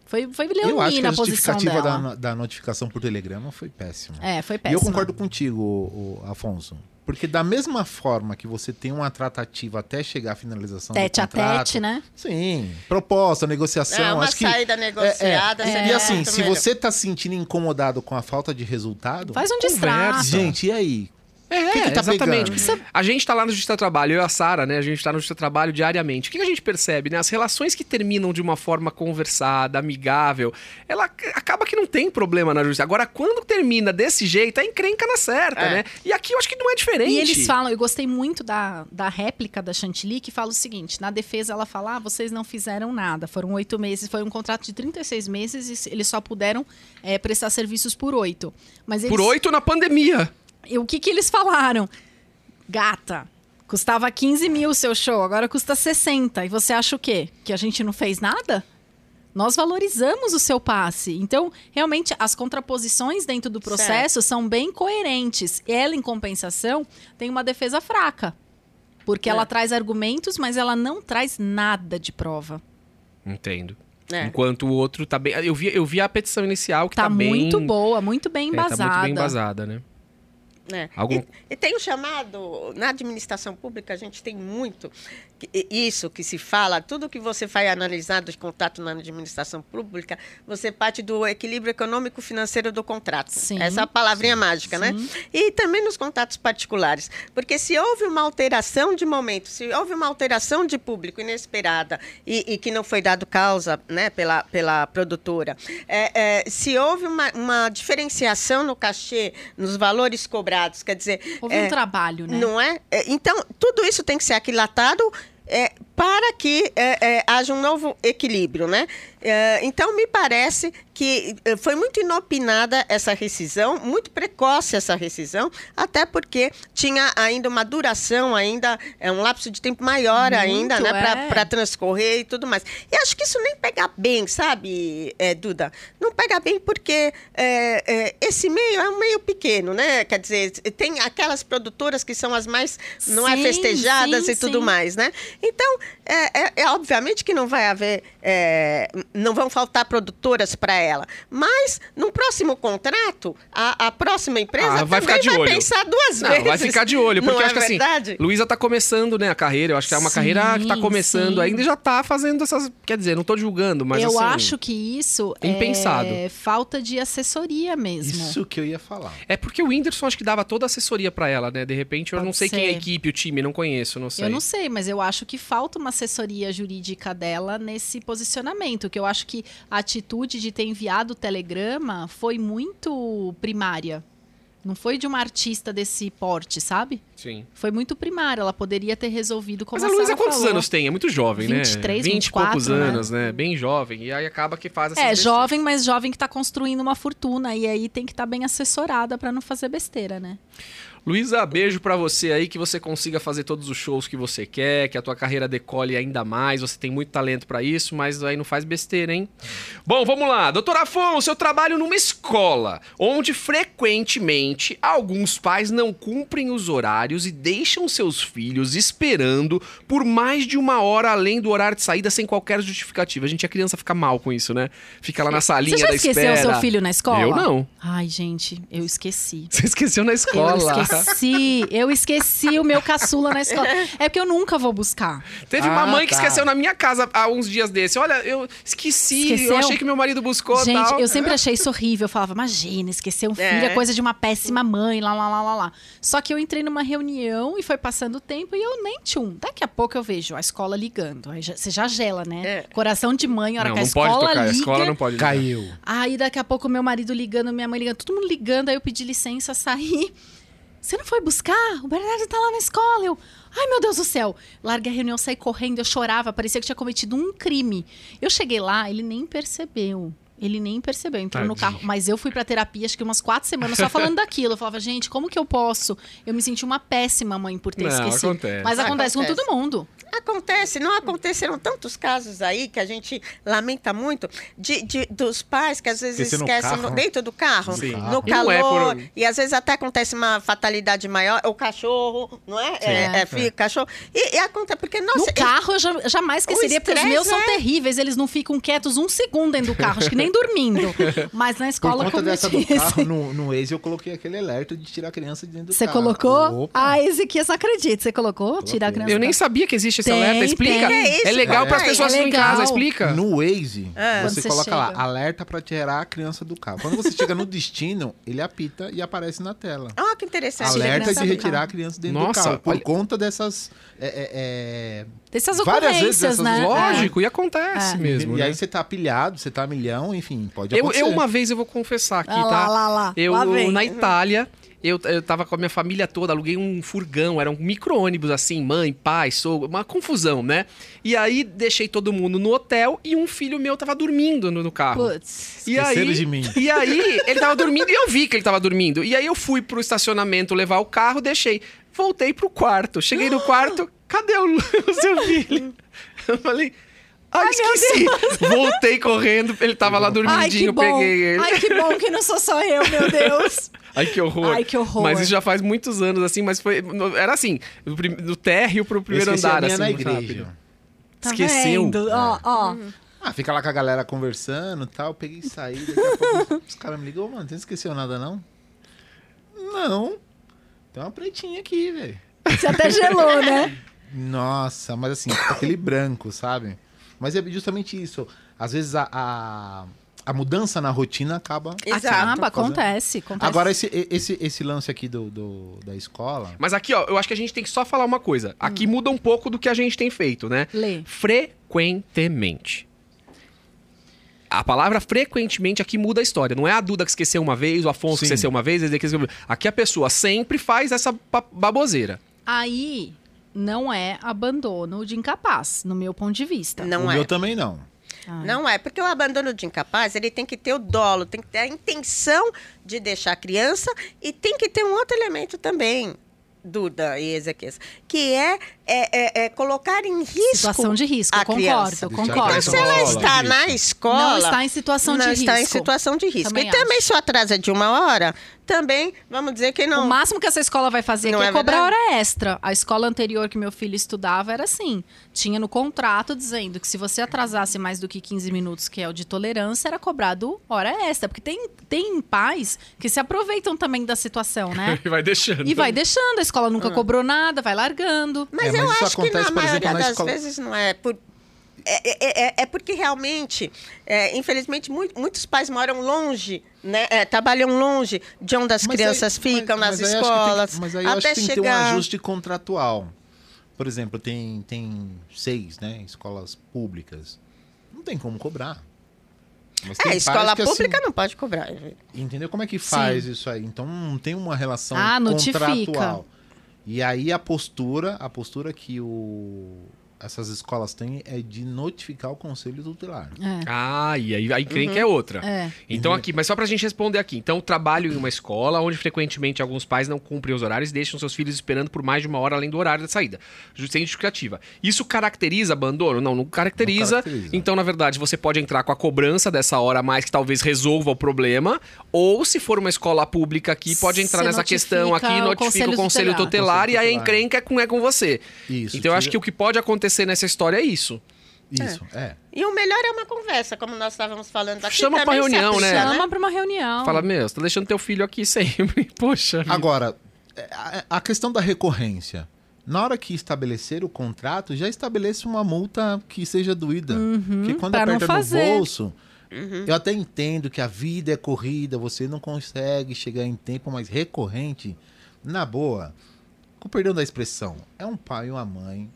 Speaker 2: Foi, foi
Speaker 3: Eu acho que
Speaker 2: leonina
Speaker 3: a justificativa da, da notificação por telegrama foi péssima.
Speaker 2: É, foi
Speaker 3: E
Speaker 2: péssima.
Speaker 3: eu concordo contigo, Afonso. Porque da mesma forma que você tem uma tratativa até chegar à finalização
Speaker 2: Tete
Speaker 3: do
Speaker 2: a
Speaker 3: contrato,
Speaker 2: tete, né?
Speaker 3: Sim, proposta, negociação.
Speaker 4: É, uma
Speaker 3: acho que
Speaker 4: saída negociada
Speaker 3: é, é.
Speaker 4: seria
Speaker 3: E assim, se
Speaker 4: melhor.
Speaker 3: você tá se sentindo incomodado com a falta de resultado,
Speaker 2: Faz um distrato.
Speaker 3: gente, e aí?
Speaker 1: É,
Speaker 3: que que tá
Speaker 1: exatamente.
Speaker 3: pegando?
Speaker 2: Isso é-
Speaker 1: A gente tá lá no Justiça do Trabalho, eu e a Sara, né? A gente tá no Justiça do Trabalho diariamente. O que que a gente percebe, né? As relações que terminam de uma forma conversada, amigável, ela ac- acaba que não tem problema na justiça. Agora, quando termina desse jeito, é encrenca na certa,
Speaker 4: É.
Speaker 1: né? E aqui eu acho que não é diferente.
Speaker 2: E eles falam, eu gostei muito da, da réplica da Chantilly, que fala o seguinte: na defesa ela fala, ah, vocês não fizeram nada. Foram oito meses, foi um contrato de 36 meses e eles só puderam eh, prestar serviços por oito. Mas eles,
Speaker 1: Por oito na pandemia.
Speaker 2: E o que, que eles falaram? Gata, custava 15 mil o seu show, agora custa 60. E você acha o quê? Que a gente não fez nada? Nós valorizamos o seu passe. Então, realmente, as contraposições dentro do processo são bem coerentes. Ela, em compensação, tem uma defesa fraca. Porque
Speaker 4: É.
Speaker 2: ela traz argumentos, mas ela não traz nada de prova.
Speaker 1: Entendo.
Speaker 4: É.
Speaker 1: Enquanto o outro tá bem. Eu vi, eu vi a petição inicial que tá,
Speaker 2: Tá,
Speaker 1: bem.
Speaker 2: muito boa, muito bem
Speaker 1: é, tá
Speaker 2: embasada.
Speaker 1: muito bem embasada, né?
Speaker 4: É.
Speaker 1: Algum-
Speaker 4: E, e tem o chamado, na administração pública, a gente tem muito isso que se fala, tudo que você vai analisar de contato na administração pública, você parte do equilíbrio econômico financeiro do contrato.
Speaker 2: Sim.
Speaker 4: Essa é a palavrinha mágica, né? E também nos contatos particulares. Porque se houve uma alteração de momento, se houve uma alteração de público inesperada e, e que não foi dado causa né, pela, pela produtora, é, é, se houve uma, uma diferenciação no cachê, nos valores cobrados, quer dizer.
Speaker 2: Houve
Speaker 4: é,
Speaker 2: um trabalho, né?
Speaker 4: Não é? É, Então, tudo isso tem que ser aquilatado é, para que é, é, haja um novo equilíbrio, né? É, então, me parece que é, foi muito inopinada essa rescisão, muito precoce essa rescisão, até porque tinha ainda uma duração, ainda é um lapso de tempo maior
Speaker 2: Muito,
Speaker 4: ainda, né?
Speaker 2: é.
Speaker 4: Para transcorrer e tudo mais. E acho que isso nem pega bem, sabe, é, Duda? Não pega bem porque é, é, esse meio é um meio pequeno, né? Quer dizer, tem aquelas produtoras que são as mais, não é
Speaker 2: Sim,
Speaker 4: festejadas
Speaker 2: sim,
Speaker 4: e tudo
Speaker 2: sim.
Speaker 4: mais, né? Então, é, é- é obviamente que não vai haver, é, não vão faltar produtoras para ela, mas no próximo contrato, a, a próxima empresa
Speaker 1: Ah, vai ficar de
Speaker 4: vai
Speaker 1: olho.
Speaker 4: pensar duas
Speaker 1: Não,
Speaker 4: vezes.
Speaker 1: vai ficar de olho, porque
Speaker 4: não
Speaker 1: eu acho
Speaker 4: é
Speaker 1: que assim,
Speaker 4: verdade?
Speaker 1: Luísa tá começando, né, a carreira. Eu acho que é uma
Speaker 2: Sim,
Speaker 1: carreira que tá começando
Speaker 2: sim.
Speaker 1: ainda e já tá fazendo essas. Quer dizer, não tô julgando, mas
Speaker 2: eu
Speaker 1: assim.
Speaker 2: acho que isso
Speaker 1: tem
Speaker 2: é falta de assessoria mesmo.
Speaker 3: Isso que eu ia falar.
Speaker 1: É porque o Whindersson acho que dava toda a assessoria pra ela, né? De repente eu
Speaker 2: Pode
Speaker 1: não sei quem é a
Speaker 2: ser.
Speaker 1: equipe, o time, não conheço, não sei.
Speaker 2: Eu não sei, mas eu acho que falta uma assessoria jurídica dela nesse posicionamento. Que eu acho que a atitude de ter enviado o telegrama foi muito primária. Não foi de uma artista desse porte, sabe?
Speaker 1: Sim.
Speaker 2: Foi muito primária. Ela poderia ter resolvido como
Speaker 1: Mas a Luísa
Speaker 2: Sara
Speaker 1: quantos
Speaker 2: falou.
Speaker 1: anos tem? É muito jovem,
Speaker 2: 23,
Speaker 1: né? 20 e poucos
Speaker 2: 24, né?
Speaker 1: anos, né? Bem jovem. E aí acaba que faz essas
Speaker 2: É,
Speaker 1: besteiras.
Speaker 2: jovem, mas jovem que tá construindo uma fortuna. E aí tem que estar bem assessorada pra não fazer besteira, né?
Speaker 1: Luísa, beijo pra você aí, que você consiga fazer todos os shows que você quer, que a tua carreira decole ainda mais. Você tem muito talento pra isso, mas aí não faz besteira, hein? Bom, vamos lá. Doutor Afonso, eu trabalho numa escola onde frequentemente alguns pais não cumprem os horários e deixam seus filhos esperando por mais de uma hora além do horário de saída sem qualquer justificativa. A gente, a criança fica mal com isso, né? Fica lá na salinha
Speaker 2: Você já
Speaker 1: da
Speaker 2: esqueceu
Speaker 1: espera.
Speaker 2: seu filho na escola?
Speaker 1: Eu não.
Speaker 2: Ai, gente, eu esqueci.
Speaker 1: Você esqueceu na
Speaker 2: Eu
Speaker 1: escola.
Speaker 2: Esqueci, eu esqueci o meu caçula na escola. É porque eu nunca vou buscar.
Speaker 1: Teve uma
Speaker 3: Ah,
Speaker 1: mãe que
Speaker 3: tá.
Speaker 1: esqueceu na minha casa há uns dias desse. Olha, eu esqueci, eu
Speaker 2: Esqueceu?
Speaker 1: achei que meu marido buscou
Speaker 2: Gente,
Speaker 1: tal.
Speaker 2: eu sempre achei isso horrível. Eu falava, imagina, esquecer um filho
Speaker 4: É.
Speaker 2: é coisa de uma péssima mãe, lá, lá, lá, lá, lá. Só que eu entrei numa reunião e foi passando o tempo e eu nem tchum. Daqui a pouco eu vejo a escola ligando. Aí já- você já gela, né?
Speaker 4: É.
Speaker 2: Coração de mãe, a hora
Speaker 1: Não,
Speaker 2: que a
Speaker 1: não pode
Speaker 2: escola
Speaker 1: tocar,
Speaker 2: liga.
Speaker 1: a escola não pode ligar.
Speaker 3: Caiu.
Speaker 2: Aí daqui a pouco meu marido ligando, minha mãe ligando, todo mundo ligando, aí eu pedi licença, saí. Você não foi buscar? O Bernardo tá lá na escola. Eu, ai meu Deus do céu. Larguei a reunião, saí correndo, eu chorava, parecia que tinha cometido um crime. Eu cheguei lá, ele nem percebeu. Ele nem percebeu, entrou no
Speaker 1: Tadinho.
Speaker 2: carro. Mas eu fui pra terapia, acho que umas quatro semanas só falando [laughs] daquilo. Eu falava, gente, como que eu posso? Eu me senti uma péssima mãe por ter
Speaker 1: Não,
Speaker 2: esquecido.
Speaker 1: acontece.
Speaker 2: Mas acontece, com
Speaker 4: Acontece.
Speaker 2: todo mundo.
Speaker 4: Acontece, não aconteceram tantos casos aí que a gente lamenta muito de, de- dos pais que às vezes esquecem no- dentro do carro,
Speaker 1: Sim.
Speaker 4: no
Speaker 1: E não
Speaker 4: calor,
Speaker 1: é por-
Speaker 4: e às vezes até acontece uma fatalidade maior, o cachorro, não é? É, é, filho, cachorro. E, e acontece, porque, nossa,
Speaker 2: No carro eu já- jamais esqueceria, porque os meus são
Speaker 4: né?
Speaker 2: terríveis. Eles não ficam quietos um segundo dentro do carro, acho que nem dormindo. [laughs] Mas na
Speaker 3: Por
Speaker 2: escola
Speaker 3: conta dessa do carro, no, no Waze eu coloquei aquele alerta de tirar a criança de dentro do
Speaker 2: Você
Speaker 3: carro.
Speaker 2: colocou?
Speaker 3: Opa.
Speaker 2: Ah, Ezequias, acredito. Você colocou? Tirar a criança
Speaker 1: Eu nem
Speaker 2: do carro.
Speaker 1: sabia que existe esse
Speaker 2: Tem,
Speaker 1: alerta. Explica.
Speaker 2: tem.
Speaker 4: É
Speaker 1: É legal
Speaker 4: cara?
Speaker 1: para as pessoas
Speaker 2: É
Speaker 1: que estão em casa. Explica.
Speaker 3: No Waze,
Speaker 4: Ah.
Speaker 3: Você
Speaker 2: você
Speaker 3: coloca lá,
Speaker 2: chega.
Speaker 3: alerta pra tirar a criança do carro. Quando você chega no destino, ele apita e aparece na tela.
Speaker 4: Ah, que interessante.
Speaker 3: Alerta de retirar
Speaker 2: carro.
Speaker 3: a criança dentro
Speaker 1: Nossa,
Speaker 3: do carro. Por
Speaker 1: olha-
Speaker 3: conta dessas. é, é, é,
Speaker 2: Dessas
Speaker 3: Várias vezes essas-
Speaker 2: né?
Speaker 1: Lógico, e acontece
Speaker 2: É.
Speaker 1: mesmo.
Speaker 3: e
Speaker 1: né?
Speaker 3: aí você tá pilhado, você tá a milhão, enfim, pode
Speaker 1: Eu,
Speaker 3: acontecer.
Speaker 1: eu uma vez eu vou confessar aqui,
Speaker 2: Ah,
Speaker 1: tá?
Speaker 2: lá, lá, lá.
Speaker 1: Eu
Speaker 2: Lá
Speaker 1: na Itália, eu, eu tava com a minha família toda, aluguei um furgão, era um micro-ônibus assim, mãe, pai, sogro, uma confusão, né? E aí deixei todo mundo no hotel e um filho meu tava dormindo no, no carro.
Speaker 2: Putz.
Speaker 1: E aí,
Speaker 3: de mim.
Speaker 1: e aí, ele tava dormindo e eu vi que ele tava dormindo. E aí eu fui pro estacionamento levar o carro, deixei. Voltei pro quarto. Cheguei no quarto, cadê o, [laughs] o seu filho? Eu falei, ai, esqueci. [laughs] Voltei correndo, ele tava lá
Speaker 2: Ai, que
Speaker 1: dormidinho,
Speaker 2: bom.
Speaker 1: peguei ele.
Speaker 2: Ai, que bom que não sou só eu, meu Deus. [laughs]
Speaker 1: Ai, que horror.
Speaker 2: Ai, que horror.
Speaker 1: Mas isso já faz muitos anos, assim, mas foi. Era assim, do, prim- do térreo pro
Speaker 3: Eu
Speaker 1: primeiro
Speaker 3: a
Speaker 1: andar,
Speaker 3: minha
Speaker 1: assim.
Speaker 3: na igreja.
Speaker 1: rápido.
Speaker 2: Tá
Speaker 1: Esqueceu?
Speaker 2: vendo? Ó, ó.
Speaker 3: Ah, fica lá com a galera conversando e tal. Peguei e saí. Daqui a pouco [laughs] os caras me ligam, "Ô, mano, você não esqueceu nada, não? Não. Tem uma pretinha aqui, velho.
Speaker 2: Você até gelou, né?
Speaker 3: Nossa, mas assim, aquele branco, sabe? Mas é justamente isso. Às vezes a, a, a mudança na rotina acaba.
Speaker 4: Exato.
Speaker 2: Acaba, acontece, acontece.
Speaker 3: Agora, esse, esse, esse lance aqui do, do- da escola.
Speaker 1: Mas aqui, ó, eu acho que a gente tem que só falar uma coisa. Aqui muda um pouco do que a gente tem feito, né?
Speaker 2: Lê.
Speaker 1: Frequentemente. A palavra frequentemente aqui muda a história. Não é a Duda que esqueceu uma vez, o Afonso que
Speaker 3: Sim.
Speaker 1: esqueceu uma vez, que esqueceu... Aqui a pessoa sempre faz essa ba- baboseira.
Speaker 2: Aí não é abandono de incapaz, no meu ponto de vista.
Speaker 4: Não
Speaker 3: o
Speaker 4: é.
Speaker 3: meu também não.
Speaker 2: Ah.
Speaker 4: Não é, porque o abandono de incapaz, ele tem que ter o dolo, tem que ter a intenção de deixar a criança e tem que ter um outro elemento também, Duda e Ezequias, que é, é, é- é colocar em risco
Speaker 2: Situação de risco,
Speaker 4: a
Speaker 2: concordo, concordo.
Speaker 4: Então, se ela está na escola...
Speaker 2: Não está em situação
Speaker 4: não
Speaker 2: de
Speaker 4: está em
Speaker 2: risco.
Speaker 4: situação de risco.
Speaker 2: Também
Speaker 4: e também
Speaker 2: acho.
Speaker 4: só atrasa de uma hora, também, vamos dizer que
Speaker 2: O
Speaker 4: não...
Speaker 2: máximo que essa escola vai fazer
Speaker 4: Não
Speaker 2: aqui é,
Speaker 4: é
Speaker 2: cobrar hora extra. A escola anterior que meu filho estudava era assim. Tinha no contrato dizendo que se você atrasasse mais do que 15 minutos, que é o de tolerância, era cobrado hora extra. Porque tem, tem pais que se aproveitam também da situação, né? [laughs]
Speaker 1: E vai deixando.
Speaker 2: E vai deixando, a escola nunca cobrou nada, vai largando.
Speaker 4: Mas,
Speaker 3: É, mas
Speaker 4: eu acho que
Speaker 3: acontece,
Speaker 4: na
Speaker 3: por exemplo,
Speaker 4: maioria
Speaker 3: na
Speaker 4: das
Speaker 3: escola-
Speaker 4: vezes não é por. É, é- é- é porque realmente, é, infelizmente, mui- muitos pais moram longe, né? é, trabalham longe de onde as
Speaker 3: Mas
Speaker 4: crianças
Speaker 3: aí-
Speaker 4: mas-
Speaker 3: mas-
Speaker 4: nas
Speaker 3: mas aí acho que tem que-
Speaker 4: escolas.
Speaker 3: mas aí eu acho
Speaker 4: até
Speaker 3: que tem que ter um
Speaker 4: chegar.
Speaker 3: ajuste contratual. Por exemplo, tem, tem seis, né? Escolas públicas. Não tem como cobrar. Mas
Speaker 4: É, escola
Speaker 3: que, assim,
Speaker 4: pública não pode cobrar.
Speaker 3: Entendeu como é que faz isso aí? Então não tem uma relação
Speaker 2: Ah, notifica.
Speaker 3: E aí a postura, a postura que o, essas escolas têm é de notificar o conselho tutelar.
Speaker 2: É.
Speaker 1: Ah, e aí a encrenca é outra.
Speaker 2: É.
Speaker 1: Então aqui, mas só pra gente responder aqui. Então, trabalho em uma escola onde frequentemente alguns pais não cumprem os horários e deixam seus filhos esperando por mais de uma hora além do horário da saída. Sem justificativa. Isso caracteriza abandono? Não, não caracteriza.
Speaker 3: Não caracteriza.
Speaker 1: Então, na verdade, você pode entrar com a cobrança dessa hora a mais que talvez resolva o problema. Ou, se for uma escola pública aqui, pode entrar
Speaker 2: Você
Speaker 1: nessa questão
Speaker 2: notifica
Speaker 1: aqui,
Speaker 2: o
Speaker 1: notifica
Speaker 2: conselho
Speaker 1: o conselho tutelar,
Speaker 2: tutelar.
Speaker 1: e a
Speaker 3: Conselho tutelar.
Speaker 1: encrenca é com, é com você.
Speaker 3: Isso.
Speaker 1: então, eu acho que o que pode acontecer nessa história é isso.
Speaker 3: Isso, é.
Speaker 4: E o melhor é uma conversa, como nós estávamos falando aqui.
Speaker 1: Chama pra reunião, né?
Speaker 4: aplica,
Speaker 2: Chama pra uma reunião.
Speaker 1: Fala, meu, você tá deixando teu filho aqui [laughs] sempre. Poxa.
Speaker 3: Agora, é, a, questão da recorrência. Na hora que estabelecer o contrato, já estabeleça uma multa que seja doída. Porque quando
Speaker 2: Uhum, pra não
Speaker 3: aperta no bolso, eu até entendo que a vida é corrida, você não consegue chegar em tempo, mas recorrente, na boa, com perdão da expressão, é um pai ou uma mãe,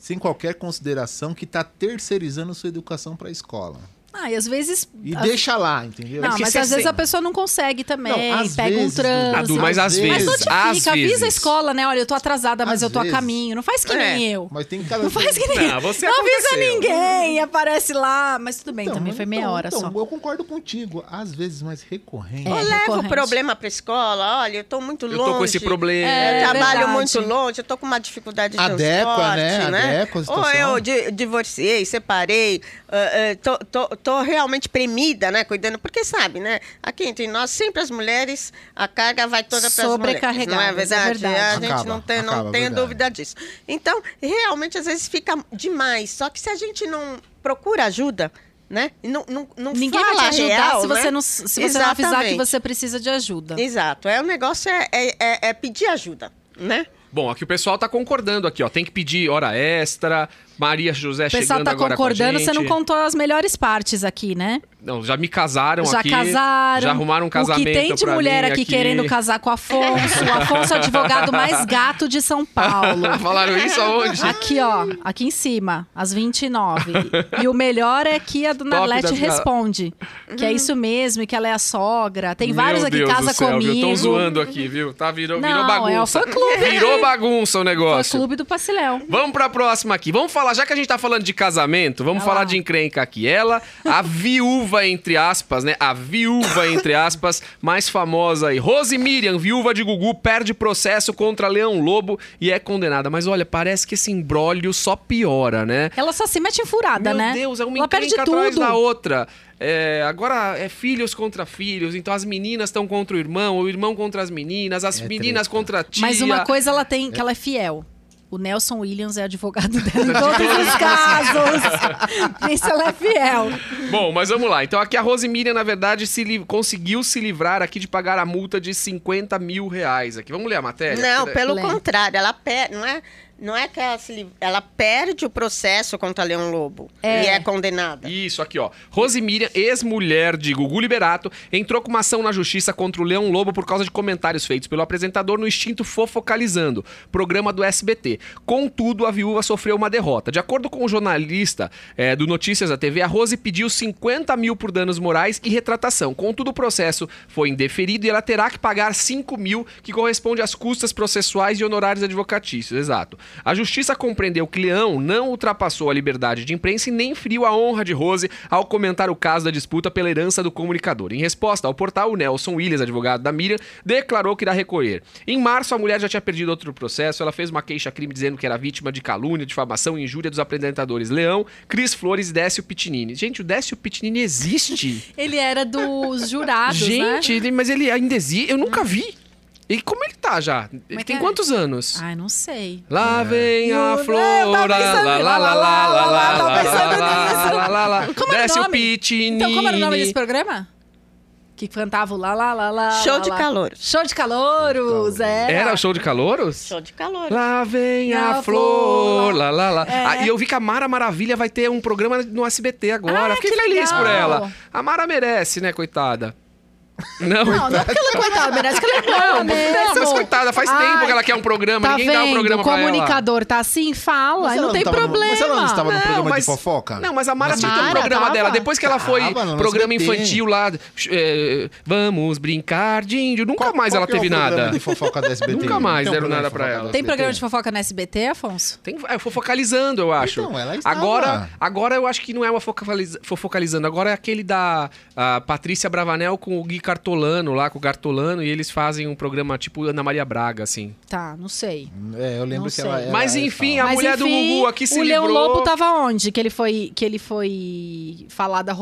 Speaker 3: sem qualquer consideração, que está terceirizando sua educação para a escola.
Speaker 2: Ah, e às vezes.
Speaker 3: E deixa lá, entendeu?
Speaker 2: Não,
Speaker 1: porque
Speaker 2: mas às vezes a pessoa não consegue também,
Speaker 3: Não, às
Speaker 2: pega
Speaker 3: vezes,
Speaker 2: um trânsito.
Speaker 1: Mas às vezes,
Speaker 2: Mas notifica, avisa a escola, né? Olha, eu tô atrasada, mas
Speaker 3: Às
Speaker 2: eu tô a
Speaker 3: vezes.
Speaker 2: caminho. Não faz que nem
Speaker 4: É.
Speaker 2: eu.
Speaker 3: Mas tem cada
Speaker 2: Não faz que nem
Speaker 1: Não, você
Speaker 2: Não avisa ninguém, aparece lá. Mas tudo bem,
Speaker 3: Então,
Speaker 2: também foi meia
Speaker 3: então,
Speaker 2: hora
Speaker 3: então,
Speaker 2: só.
Speaker 3: Eu concordo contigo. Às vezes, mais recorrente.
Speaker 2: É.
Speaker 4: Ou leva o problema para escola. Olha, eu estou muito
Speaker 1: Eu
Speaker 4: longe.
Speaker 1: tô com esse problema.
Speaker 2: É,
Speaker 4: Eu trabalho
Speaker 2: verdade.
Speaker 4: muito longe, eu tô com uma dificuldade de
Speaker 3: Adequa,
Speaker 4: transporte,
Speaker 3: né?
Speaker 4: né?
Speaker 3: Adequa a
Speaker 4: Ou eu di- divorciei, separei, ah, ah, tô, tô, realmente premida, né? Cuidando, porque sabe, né? Aqui entre nós, sempre as mulheres, a carga vai toda para as mulheres. Não é
Speaker 2: Sobrecarregadas, é
Speaker 4: verdade?
Speaker 2: verdade.
Speaker 4: A gente
Speaker 3: Acaba,
Speaker 4: não tem, não
Speaker 3: acaba,
Speaker 4: tem
Speaker 3: verdade.
Speaker 4: dúvida disso. Então, realmente, às vezes fica demais. Só que se a gente não procura ajuda, né? Não, não, não
Speaker 2: Ninguém
Speaker 4: fala
Speaker 2: vai te ajudar
Speaker 4: real,
Speaker 2: se você,
Speaker 4: né?
Speaker 2: não, se você não avisar que você precisa de ajuda.
Speaker 4: Exato. É, o negócio é, é, é- é pedir ajuda, né?
Speaker 1: Bom, aqui o pessoal tá concordando aqui, ó. Tem que pedir hora extra. Maria José
Speaker 2: O pessoal
Speaker 1: chegando
Speaker 2: tá
Speaker 1: agora
Speaker 2: concordando,
Speaker 1: com a gente.
Speaker 2: você não contou as melhores partes aqui, né?
Speaker 1: Não, já me casaram
Speaker 2: já
Speaker 1: aqui.
Speaker 2: casaram.
Speaker 1: Já arrumaram um casamento
Speaker 2: O que tem de mulher
Speaker 1: mim
Speaker 2: aqui, querendo casar com o Afonso. O [laughs] Afonso é o advogado mais gato de São Paulo. [laughs]
Speaker 1: Falaram isso aonde?
Speaker 2: Aqui, ó, aqui em cima, às 29. E o melhor é que a dona
Speaker 1: Top
Speaker 2: responde. Que é isso mesmo, e que ela é a sogra. Tem
Speaker 1: Meu
Speaker 2: vários aqui,
Speaker 1: Deus
Speaker 2: casa
Speaker 1: céu,
Speaker 2: comigo.
Speaker 1: Viu? Tão zoando aqui, viu? Tá, virou, virou
Speaker 2: Não,
Speaker 1: bagunça.
Speaker 2: é o fã-clube.
Speaker 1: Virou bagunça o
Speaker 2: Foi
Speaker 1: negócio.
Speaker 2: clube do Paciléu.
Speaker 1: Vamos pra próxima aqui. Vamos falar, já que a gente tá falando de casamento, vamos falar
Speaker 2: lá.
Speaker 1: de encrenca aqui. Ela, a viúva, entre aspas, né? A viúva, entre aspas, mais famosa aí. Rose Miriam, viúva de Gugu, perde processo contra Leão Lobo e é condenada. Mas olha, parece que esse imbróglio só piora, né?
Speaker 2: Ela só se mete em furada,
Speaker 1: Meu
Speaker 2: né?
Speaker 1: Deus, é uma
Speaker 2: Ela perde
Speaker 1: encrenca atrás
Speaker 2: tudo.
Speaker 1: da outra. É, agora é filhos contra filhos, então as meninas estão contra o irmão, o irmão contra as meninas, as
Speaker 3: É
Speaker 1: meninas
Speaker 3: treta.
Speaker 1: contra a tia.
Speaker 2: Mas uma coisa ela tem, que ela é fiel. O Nelson Williams é advogado dela em [laughs] todos os casos. [laughs] Nisso ela é fiel.
Speaker 1: Bom, mas vamos lá. Então aqui a Rose Miriam, na verdade, se li- conseguiu se livrar aqui de pagar a multa de 50 mil reais aqui. Vamos ler a matéria?
Speaker 4: Não, pelo
Speaker 2: Lê.
Speaker 4: contrário, ela perde, não é, não é que ela, se liv- ela perde o processo contra Leão Lobo
Speaker 2: É.
Speaker 4: e é condenada.
Speaker 1: Isso aqui, ó. Rose Miriam, ex-mulher de Gugu Liberato, entrou com uma ação na justiça contra o Leão Lobo por causa de comentários feitos pelo apresentador no Instinto Fofocalizando, programa do SBT. Contudo, a viúva sofreu uma derrota. De acordo com o jornalista eh, do Notícias da TV, a Rose pediu 50 mil por danos morais e retratação. Contudo, o processo foi indeferido e ela terá que pagar 5 mil, que corresponde às custas processuais e honorários advocatícios. Exato. A justiça compreendeu que Leão não ultrapassou a liberdade de imprensa e nem feriu a honra de Rose ao comentar o caso da disputa pela herança do comunicador. Em resposta ao portal, o Nelson Williams, advogado da Miriam, declarou que irá recorrer. Em março, a mulher já tinha perdido outro processo. Ela fez uma queixa-crime dizendo que era vítima de calúnia, difamação e injúria dos apresentadores Leão, Cris Flores e Décio Pitinini. Gente, o Décio Pitinini existe.
Speaker 2: Ele era dos jurados, né?
Speaker 1: Gente, ele- mas ele ainda existe. Eu nunca vi. E como ele tá já? Ele
Speaker 2: é
Speaker 1: tem
Speaker 2: é?
Speaker 1: quantos anos?
Speaker 2: Ai, não sei.
Speaker 1: Lá vem a
Speaker 2: Eu-
Speaker 1: flor,
Speaker 2: eu tava
Speaker 1: lá, lá, lá, lá, lá, lá, lá, lá, Desce o
Speaker 2: nome?
Speaker 1: Pitinini.
Speaker 2: Então, como era o nome desse programa? Que cantava o lá, lá, lá, lá.
Speaker 4: Show
Speaker 2: lá,
Speaker 4: de calor.
Speaker 2: Show de calouros, era.
Speaker 1: Era o show de calouros?
Speaker 4: Show de calor.
Speaker 1: Lá vem a
Speaker 2: A
Speaker 1: flor, lá, lá, lá.
Speaker 2: É.
Speaker 1: Ah, e eu vi que a Mara Maravilha vai ter um programa no SBT agora.
Speaker 2: Ah,
Speaker 1: Fiquei
Speaker 2: que
Speaker 1: feliz
Speaker 2: legal.
Speaker 1: por ela. A Mara merece, né, coitada? Não.
Speaker 2: Não, não é porque ela é coitada, merece que ela é boa
Speaker 1: Não,
Speaker 2: mesmo.
Speaker 1: não, mas coitada, faz
Speaker 2: Ai,
Speaker 1: tempo que ela quer um programa,
Speaker 2: Tá
Speaker 1: ninguém
Speaker 2: vendo?
Speaker 1: dá um programa
Speaker 2: o
Speaker 1: pra ela.
Speaker 2: comunicador tá assim, fala,
Speaker 3: ela
Speaker 2: não tem
Speaker 3: tava no-
Speaker 2: problema.
Speaker 3: mas ela não estava no
Speaker 1: Não,
Speaker 3: programa
Speaker 1: mas-
Speaker 3: de fofoca?
Speaker 1: Não, mas a Mara
Speaker 3: Mas
Speaker 1: tinha que ter um programa
Speaker 2: tava?
Speaker 1: dela. Depois que ela foi
Speaker 3: Tava no
Speaker 1: programa infantil lá, é, vamos brincar de índio. Nunca
Speaker 3: Qual-
Speaker 1: mais
Speaker 3: qual
Speaker 1: ela
Speaker 3: é o
Speaker 1: teve
Speaker 3: programa
Speaker 1: nada.
Speaker 3: de fofoca da SBT?
Speaker 1: Nunca mais
Speaker 3: um
Speaker 1: deram nada pra ela.
Speaker 2: Tem programa de fofoca na SBT, Afonso?
Speaker 1: Tem, é, fofocalizando, eu acho.
Speaker 3: Então, ela estava.
Speaker 1: agora, agora eu acho que não é uma fofocaliza- fofocalizando. Agora é aquele da Patrícia Bravanel com o Gui Cartolano lá, com o Cartolano, e eles fazem um programa tipo Ana Maria Braga, assim.
Speaker 2: Tá, não sei.
Speaker 3: É, eu lembro
Speaker 2: Não
Speaker 3: que ela
Speaker 2: sei.
Speaker 3: era
Speaker 1: Mas enfim, a
Speaker 2: Mas
Speaker 1: mulher do
Speaker 2: enfim,
Speaker 1: Gugu aqui se
Speaker 2: o Leão
Speaker 1: livrou.
Speaker 2: Lobo tava onde? Que ele foi, que ele foi falar da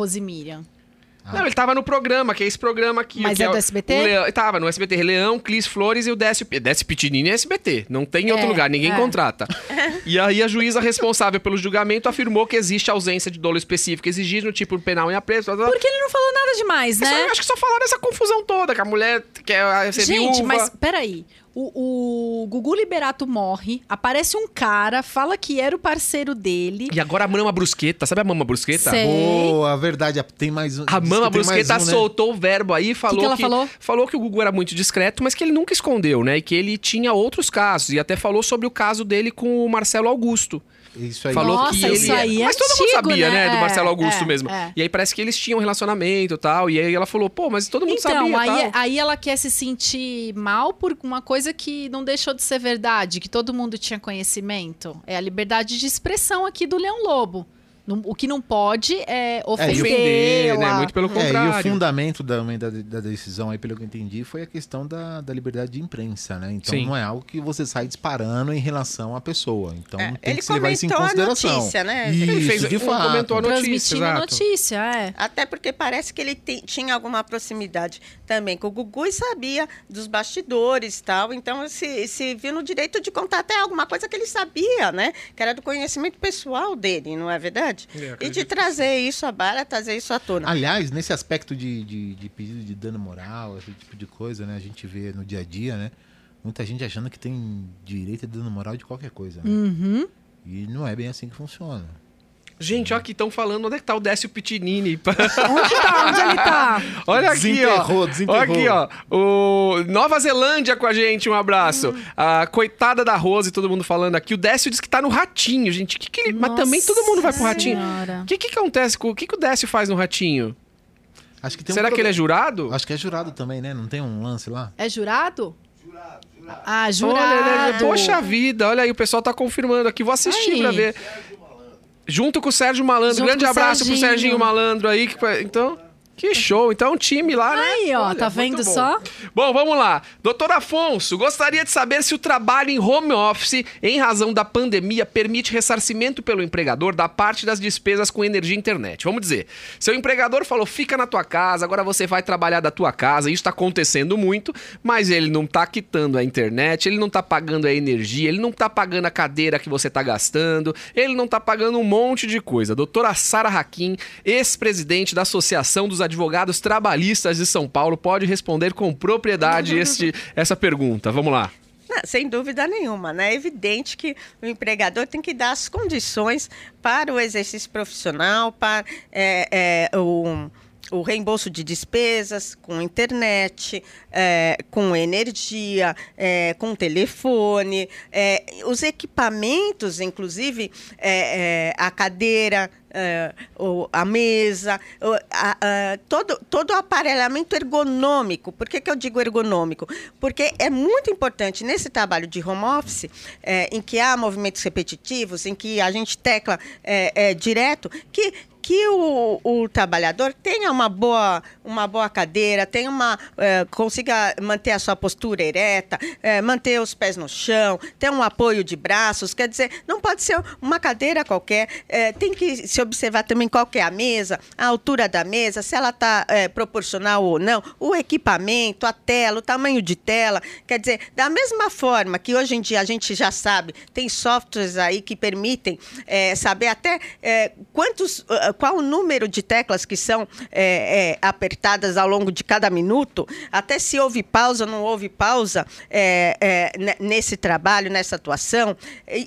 Speaker 2: Rosemiriam.
Speaker 1: Não, ele tava no programa, que é esse programa aqui.
Speaker 2: Mas
Speaker 1: que
Speaker 2: é
Speaker 1: o-
Speaker 2: do SBT?
Speaker 1: o Leão- tava no SBT. Leão, Clis Flores e o Décio... Décio Pitinini é SBT. Não tem em outro
Speaker 2: É,
Speaker 1: lugar, ninguém
Speaker 2: é.
Speaker 1: contrata. [laughs] E aí a juíza responsável pelo julgamento afirmou que existe ausência de dolo específico exigido no tipo penal em apreço. blá, blá, blá.
Speaker 2: Porque ele não falou nada demais,
Speaker 1: É só-
Speaker 2: né?
Speaker 1: eu acho que só falaram essa confusão toda, que a mulher quer ser
Speaker 2: Gente,
Speaker 1: viúva.
Speaker 2: mas peraí. O, o Gugu Liberato morre, aparece um cara, fala que era o parceiro dele.
Speaker 1: E agora a Mama Brusqueta, sabe a Mama Brusqueta?
Speaker 2: Sei.
Speaker 3: Boa, verdade. Tem mais um.
Speaker 1: A Mama
Speaker 3: que
Speaker 1: Brusqueta
Speaker 3: um, né?
Speaker 1: soltou o verbo aí e falou
Speaker 2: que ela falou?
Speaker 1: que o Gugu era muito discreto, mas que ele nunca escondeu, né? E que ele tinha outros casos. E até falou sobre o caso dele com o Marcelo Augusto.
Speaker 3: Isso aí.
Speaker 1: Falou
Speaker 2: Nossa,
Speaker 1: que ele
Speaker 2: isso aí é
Speaker 1: Mas todo mundo
Speaker 2: antigo,
Speaker 1: sabia, né?
Speaker 2: né?
Speaker 1: Do Marcelo
Speaker 2: É,
Speaker 1: Augusto
Speaker 2: é,
Speaker 1: mesmo.
Speaker 2: é.
Speaker 1: E aí parece que eles tinham um relacionamento e tal. E aí ela falou, pô, mas todo mundo
Speaker 2: Então,
Speaker 1: sabia
Speaker 2: aí,
Speaker 1: tal.
Speaker 2: aí ela quer se sentir mal por uma coisa que não deixou de ser verdade, que todo mundo tinha conhecimento. É a liberdade de expressão aqui do Leão Lobo. O que não pode é ofender.
Speaker 1: Ofender, né? Muito pelo
Speaker 3: É, e o
Speaker 1: contrário.
Speaker 3: fundamento da, da, da decisão aí, pelo que eu entendi, foi a questão da, da liberdade de imprensa, né? Então
Speaker 1: Sim.
Speaker 3: não é algo que você sai disparando em relação à pessoa. Então
Speaker 4: É,
Speaker 3: tem
Speaker 4: ele
Speaker 3: que se levar isso em
Speaker 4: comentou a
Speaker 3: consideração.
Speaker 4: notícia, né?
Speaker 3: Isso,
Speaker 1: Ele fez-
Speaker 3: de fato.
Speaker 1: comentou a notícia,
Speaker 2: Transmitindo a
Speaker 1: exato.
Speaker 2: notícia, é.
Speaker 4: Até porque parece que ele te- tinha alguma proximidade também com o Gugu e sabia dos bastidores e tal. Então, se, se viu no direito de contar até alguma coisa que ele sabia, né? Que era do conhecimento pessoal dele, não é verdade?
Speaker 1: É,
Speaker 4: e de trazer isso à baila, trazer isso à tona.
Speaker 3: Aliás, nesse aspecto de, de, de pedido de dano moral, esse tipo de coisa, né? A gente vê no dia a dia, né? Muita gente achando que tem direito a dano moral de qualquer coisa. né?
Speaker 2: Uhum.
Speaker 3: E não é bem assim que funciona.
Speaker 1: Gente, ó, aqui estão falando onde é que tá o Décio Pitinini. [laughs]
Speaker 2: Onde tá? Onde ele tá?
Speaker 1: Olha aqui,
Speaker 3: Desenterrou,
Speaker 1: ó.
Speaker 3: desenterrou.
Speaker 1: Olha aqui, ó. O Nova Zelândia com a gente, um abraço. A coitada da Rose, todo mundo falando aqui. O Décio diz que tá no ratinho, gente. Que que ele... Mas também todo mundo vai pro ratinho. O que, que acontece com. O que, que o Décio faz no ratinho?
Speaker 3: Acho que tem um
Speaker 1: Será que ele é jurado?
Speaker 3: Acho que é jurado também, né? Não tem um lance lá?
Speaker 2: É jurado? Ah,
Speaker 1: Olha,
Speaker 2: jurado.
Speaker 1: ele é- Poxa vida, olha aí, o pessoal tá confirmando aqui. Vou assistir
Speaker 2: Aí.
Speaker 1: pra ver. Junto com o Sérgio Malandro.
Speaker 2: Junto
Speaker 1: Grande abraço pro
Speaker 2: Serginho.
Speaker 1: Serginho Malandro aí. que- Então. Que show. Então, um time lá, né?
Speaker 2: Aí, ó,
Speaker 1: Olha,
Speaker 2: tá vendo
Speaker 1: bom.
Speaker 2: só?
Speaker 1: Bom, vamos lá. Doutor Afonso, gostaria de saber se o trabalho em home office, em razão da pandemia, permite ressarcimento pelo empregador da parte das despesas com energia e internet. Vamos dizer, seu empregador falou, fica na tua casa, agora você vai trabalhar da tua casa. Isso tá acontecendo muito, mas ele não tá quitando a internet, ele não tá pagando a energia, ele não tá pagando a cadeira que você tá gastando, ele não tá pagando um monte de coisa. Doutora Sara Hakim, ex-presidente da Associação dos Advogados Trabalhistas de São Paulo, pode responder com propriedade este, [laughs] essa pergunta. Vamos lá.
Speaker 4: Não, sem dúvida nenhuma, né? É evidente que o empregador tem que dar as condições para o exercício profissional, para é, é, o, o reembolso de despesas com internet, é, com energia, é, com telefone, é, os equipamentos, inclusive é, é, a cadeira, a mesa, o- a- a- todo, todo o aparelhamento ergonômico. Por que, que eu digo ergonômico? Porque é muito importante nesse trabalho de home office, é, em que há movimentos repetitivos, em que a gente tecla é, é, direto, que que o, o trabalhador tenha uma boa, uma boa cadeira, tenha uma, eh, consiga manter a sua postura ereta, eh, manter os pés no chão, ter um apoio de braços. Quer dizer, não pode ser uma cadeira qualquer. eh, tem que se observar também qual é a mesa, a altura da mesa, se ela está proporcional ou não, o equipamento, a tela, o tamanho de tela. Quer dizer, da mesma forma que hoje em dia a gente já sabe, tem softwares aí que permitem saber até quantos, eh, qual o número de teclas que são eh, eh, apertadas ao longo de cada minuto, até se houve pausa ou não houve pausa eh, ne- nesse trabalho, nessa atuação,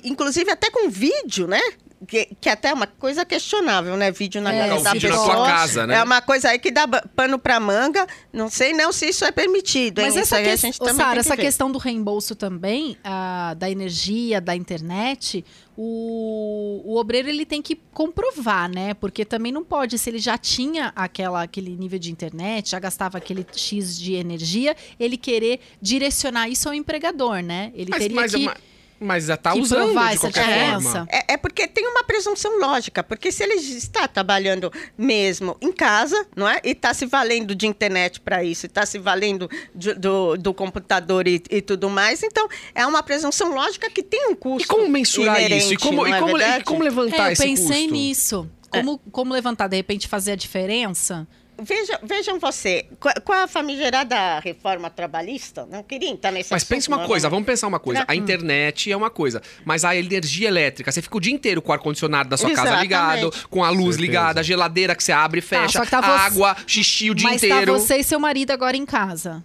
Speaker 4: inclusive até com vídeo, né? Que, que até é uma coisa questionável, né? Vídeo na
Speaker 2: É,
Speaker 4: da
Speaker 2: vídeo na
Speaker 4: pessoa.
Speaker 2: sua
Speaker 1: casa, né?
Speaker 4: É uma coisa aí que dá pano pra manga. Não sei não se isso é permitido, hein?
Speaker 2: Mas
Speaker 4: isso
Speaker 2: essa, que...
Speaker 4: gente
Speaker 2: Ô,
Speaker 4: também
Speaker 2: Sara,
Speaker 4: tem que
Speaker 2: essa questão do reembolso também, ah, da energia, da internet, o, o obreiro ele tem que comprovar, né? Porque também não pode, se ele já tinha aquela, aquele nível de internet, já gastava aquele X de energia, ele querer direcionar isso ao empregador, né? Ele
Speaker 1: Mas,
Speaker 2: teria
Speaker 1: mas,
Speaker 2: que,
Speaker 1: mas, mas já tá
Speaker 2: que
Speaker 1: usando de
Speaker 2: essa
Speaker 1: qualquer
Speaker 2: diferença.
Speaker 1: forma.
Speaker 4: É, é porque tem uma presunção lógica, porque se ele está trabalhando mesmo em casa, não é? E está se valendo de internet para isso, está se valendo de- do, do computador e, e tudo mais, então é uma presunção lógica que tem um custo.
Speaker 1: E como mensurar
Speaker 4: inerente,
Speaker 1: isso? E como, e
Speaker 4: é
Speaker 1: como, e
Speaker 4: verdade?
Speaker 1: como levantar
Speaker 2: É, eu
Speaker 1: esse
Speaker 2: pensei
Speaker 1: custo?
Speaker 2: nisso. Como, como levantar, de repente, fazer a diferença?
Speaker 4: Veja, vejam você, com a- famigerada reforma trabalhista, não queria entrar nesse
Speaker 1: Mas
Speaker 4: assunto,
Speaker 1: pensa uma
Speaker 4: não,
Speaker 1: coisa,
Speaker 4: não.
Speaker 1: vamos pensar uma coisa.
Speaker 4: Né?
Speaker 1: A internet é uma coisa, mas a energia elétrica, você fica o dia inteiro com o ar-condicionado da sua casa
Speaker 4: Exatamente.
Speaker 1: ligado, com a luz
Speaker 3: Certeza.
Speaker 1: ligada, a geladeira que você abre e fecha,
Speaker 2: tá você-
Speaker 1: água, xixi o dia
Speaker 2: Mas
Speaker 1: inteiro.
Speaker 2: tá você e seu marido agora em casa.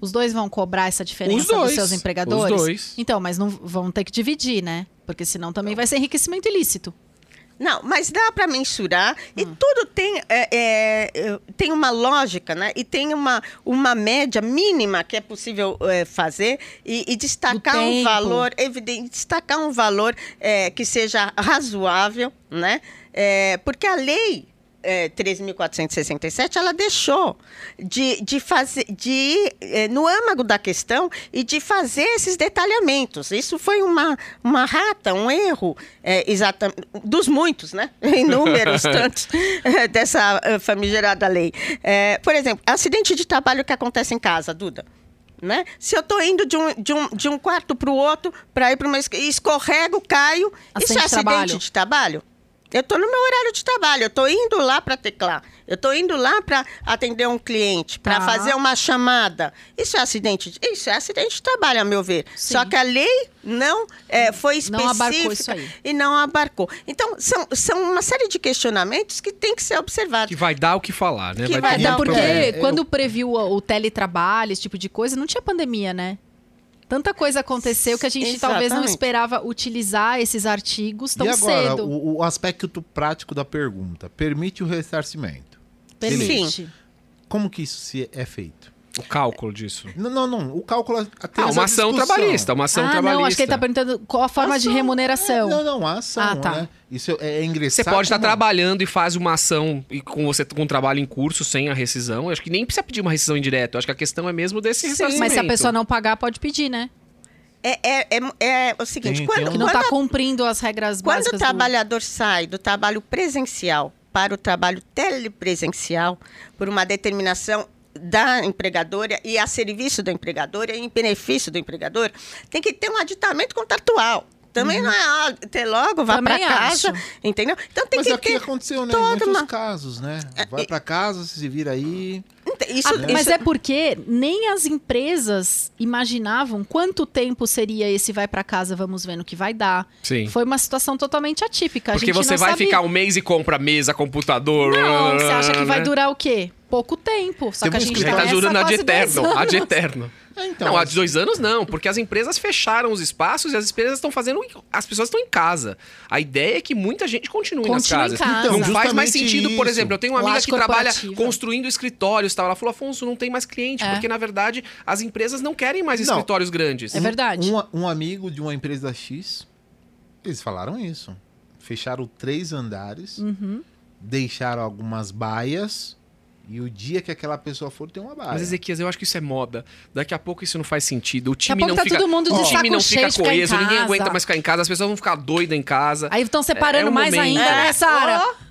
Speaker 2: Os dois vão cobrar essa diferença
Speaker 1: Os dois.
Speaker 2: dos seus empregadores?
Speaker 1: Os dois.
Speaker 2: Então, mas não vão ter que dividir, né? Porque senão também vai ser enriquecimento ilícito.
Speaker 4: Não, mas dá para mensurar
Speaker 2: Hum.
Speaker 4: e tudo tem, é, é, é, tem uma lógica, né? E tem uma, uma média mínima que é possível é, fazer e, e destacar um valor, evidente, destacar um valor é, que seja razoável, né? É, porque a lei é, 13.467, ela deixou de, de fazer, de ir é, no âmago da questão e de fazer esses detalhamentos. Isso foi uma, uma rata, um erro, é, exatamente, dos muitos, né? [laughs] Inúmeros [laughs] tantos é, dessa é, famigerada lei. É, por exemplo, acidente de trabalho que acontece em casa, Duda. Né? Se eu estou indo de um, de um, de um quarto para o outro para ir para uma esco- escorrego, caio, isso
Speaker 2: Acidente
Speaker 4: é
Speaker 2: de trabalho.
Speaker 4: acidente de trabalho? Eu estou no meu horário de trabalho, eu estou indo lá para teclar, eu estou indo lá para atender um cliente, para
Speaker 2: Tá.
Speaker 4: fazer uma chamada. Isso é acidente, de- isso é acidente de trabalho, a meu ver.
Speaker 2: Sim.
Speaker 4: Só que a lei não é, foi
Speaker 2: Não
Speaker 4: específica
Speaker 2: abarcou isso aí.
Speaker 4: e não abarcou. Então são, são uma série de questionamentos que tem que ser observados.
Speaker 1: Que vai dar o que falar, né?
Speaker 4: Que
Speaker 1: vai
Speaker 4: dar
Speaker 2: porque.
Speaker 3: É,
Speaker 2: quando previu o teletrabalho, esse tipo de coisa, não tinha pandemia, né? Tanta coisa aconteceu que a gente talvez não
Speaker 4: Exatamente.
Speaker 2: esperava utilizar esses artigos tão
Speaker 3: e agora,
Speaker 2: cedo.
Speaker 3: o, o aspecto prático da pergunta. Permite o ressarcimento.
Speaker 2: Permite.
Speaker 4: Sim.
Speaker 3: Como que isso se é feito?
Speaker 1: O cálculo disso.
Speaker 3: Não, não, não. O cálculo até
Speaker 1: Ah, uma ação
Speaker 3: discussão.
Speaker 1: trabalhista, uma ação
Speaker 2: ah,
Speaker 1: trabalhista.
Speaker 2: não, acho que ele tá perguntando qual a forma de
Speaker 3: Ação,
Speaker 2: remuneração.
Speaker 3: é, não, não, a ação,
Speaker 2: Ah, tá.
Speaker 3: né? Isso é, é ingressar...
Speaker 1: Você pode estar
Speaker 3: como-
Speaker 1: trabalhando e faz uma ação e com você com um trabalho em curso sem a rescisão. Eu acho que nem precisa pedir uma rescisão indireta. Eu acho que a questão é mesmo desse
Speaker 4: Sim.
Speaker 2: Mas se a pessoa não pagar, pode pedir, né?
Speaker 4: É, é, é, é o seguinte,
Speaker 3: Tem-
Speaker 4: quando,
Speaker 3: tem um-
Speaker 2: Que não
Speaker 4: quando
Speaker 2: tá
Speaker 4: a
Speaker 2: cumprindo as regras
Speaker 4: Quando
Speaker 2: básicas
Speaker 4: o trabalhador sai do trabalho presencial para o trabalho telepresencial por uma determinação da empregadora e a serviço da empregadora e em benefício do empregador, tem que ter um aditamento contratual. Também não é ah, ter logo, vá para casa,
Speaker 2: acho.
Speaker 4: entendeu? Então tem
Speaker 3: Mas
Speaker 4: que
Speaker 3: aqui
Speaker 4: ter
Speaker 3: aconteceu, né? Em
Speaker 4: toda
Speaker 3: muitos
Speaker 4: uma-
Speaker 3: casos, né?
Speaker 4: É,
Speaker 3: Vai pra casa, se vira aí.
Speaker 4: Isso,
Speaker 2: Ah, mas é porque nem as empresas imaginavam quanto tempo seria esse vai pra casa, vamos ver no que vai dar.
Speaker 1: Sim.
Speaker 2: Foi uma situação totalmente atípica. A
Speaker 1: Porque
Speaker 2: gente
Speaker 1: você
Speaker 2: não
Speaker 1: vai
Speaker 2: sabia.
Speaker 1: ficar um mês e compra mesa, computador.
Speaker 2: Não, você acha que vai
Speaker 1: né? [laughs]
Speaker 2: durar o quê? Pouco tempo. Só que a gente
Speaker 1: Já
Speaker 2: tá
Speaker 1: jurando a de
Speaker 2: quase 10
Speaker 1: eterno. A de eterno. [laughs]
Speaker 3: É, então,
Speaker 1: não, há de dois anos não, porque as empresas fecharam os espaços e as empresas estão fazendo. As pessoas estão em casa. A ideia é que muita gente continue, nas
Speaker 2: Continue em
Speaker 1: casas.
Speaker 2: casa.
Speaker 1: não
Speaker 2: Então,
Speaker 1: faz mais
Speaker 3: justamente
Speaker 1: sentido, por
Speaker 3: isso.
Speaker 1: exemplo, eu tenho uma amiga
Speaker 2: Laje
Speaker 1: que trabalha construindo escritórios e tal. Ela falou, Afonso, não tem mais cliente,
Speaker 2: É.
Speaker 1: porque na verdade as empresas não querem mais
Speaker 3: Não.
Speaker 1: escritórios grandes.
Speaker 2: É verdade.
Speaker 3: Um, um amigo de uma empresa X, eles falaram isso. Fecharam três andares,
Speaker 2: Uhum.
Speaker 3: deixaram algumas baias e o dia que aquela pessoa for tem uma baia.
Speaker 1: Mas, Ezequias, eu acho que isso é moda. Daqui a pouco isso não faz sentido. O time
Speaker 2: pouco
Speaker 1: não
Speaker 2: tá
Speaker 1: fica.
Speaker 2: todo mundo de
Speaker 1: o time não fica coeso, ninguém aguenta mais ficar em casa, as pessoas vão ficar doidas em casa.
Speaker 2: Aí estão separando
Speaker 1: É, é o
Speaker 2: mais
Speaker 1: momento.
Speaker 2: ainda, né, Sara?
Speaker 4: Oh,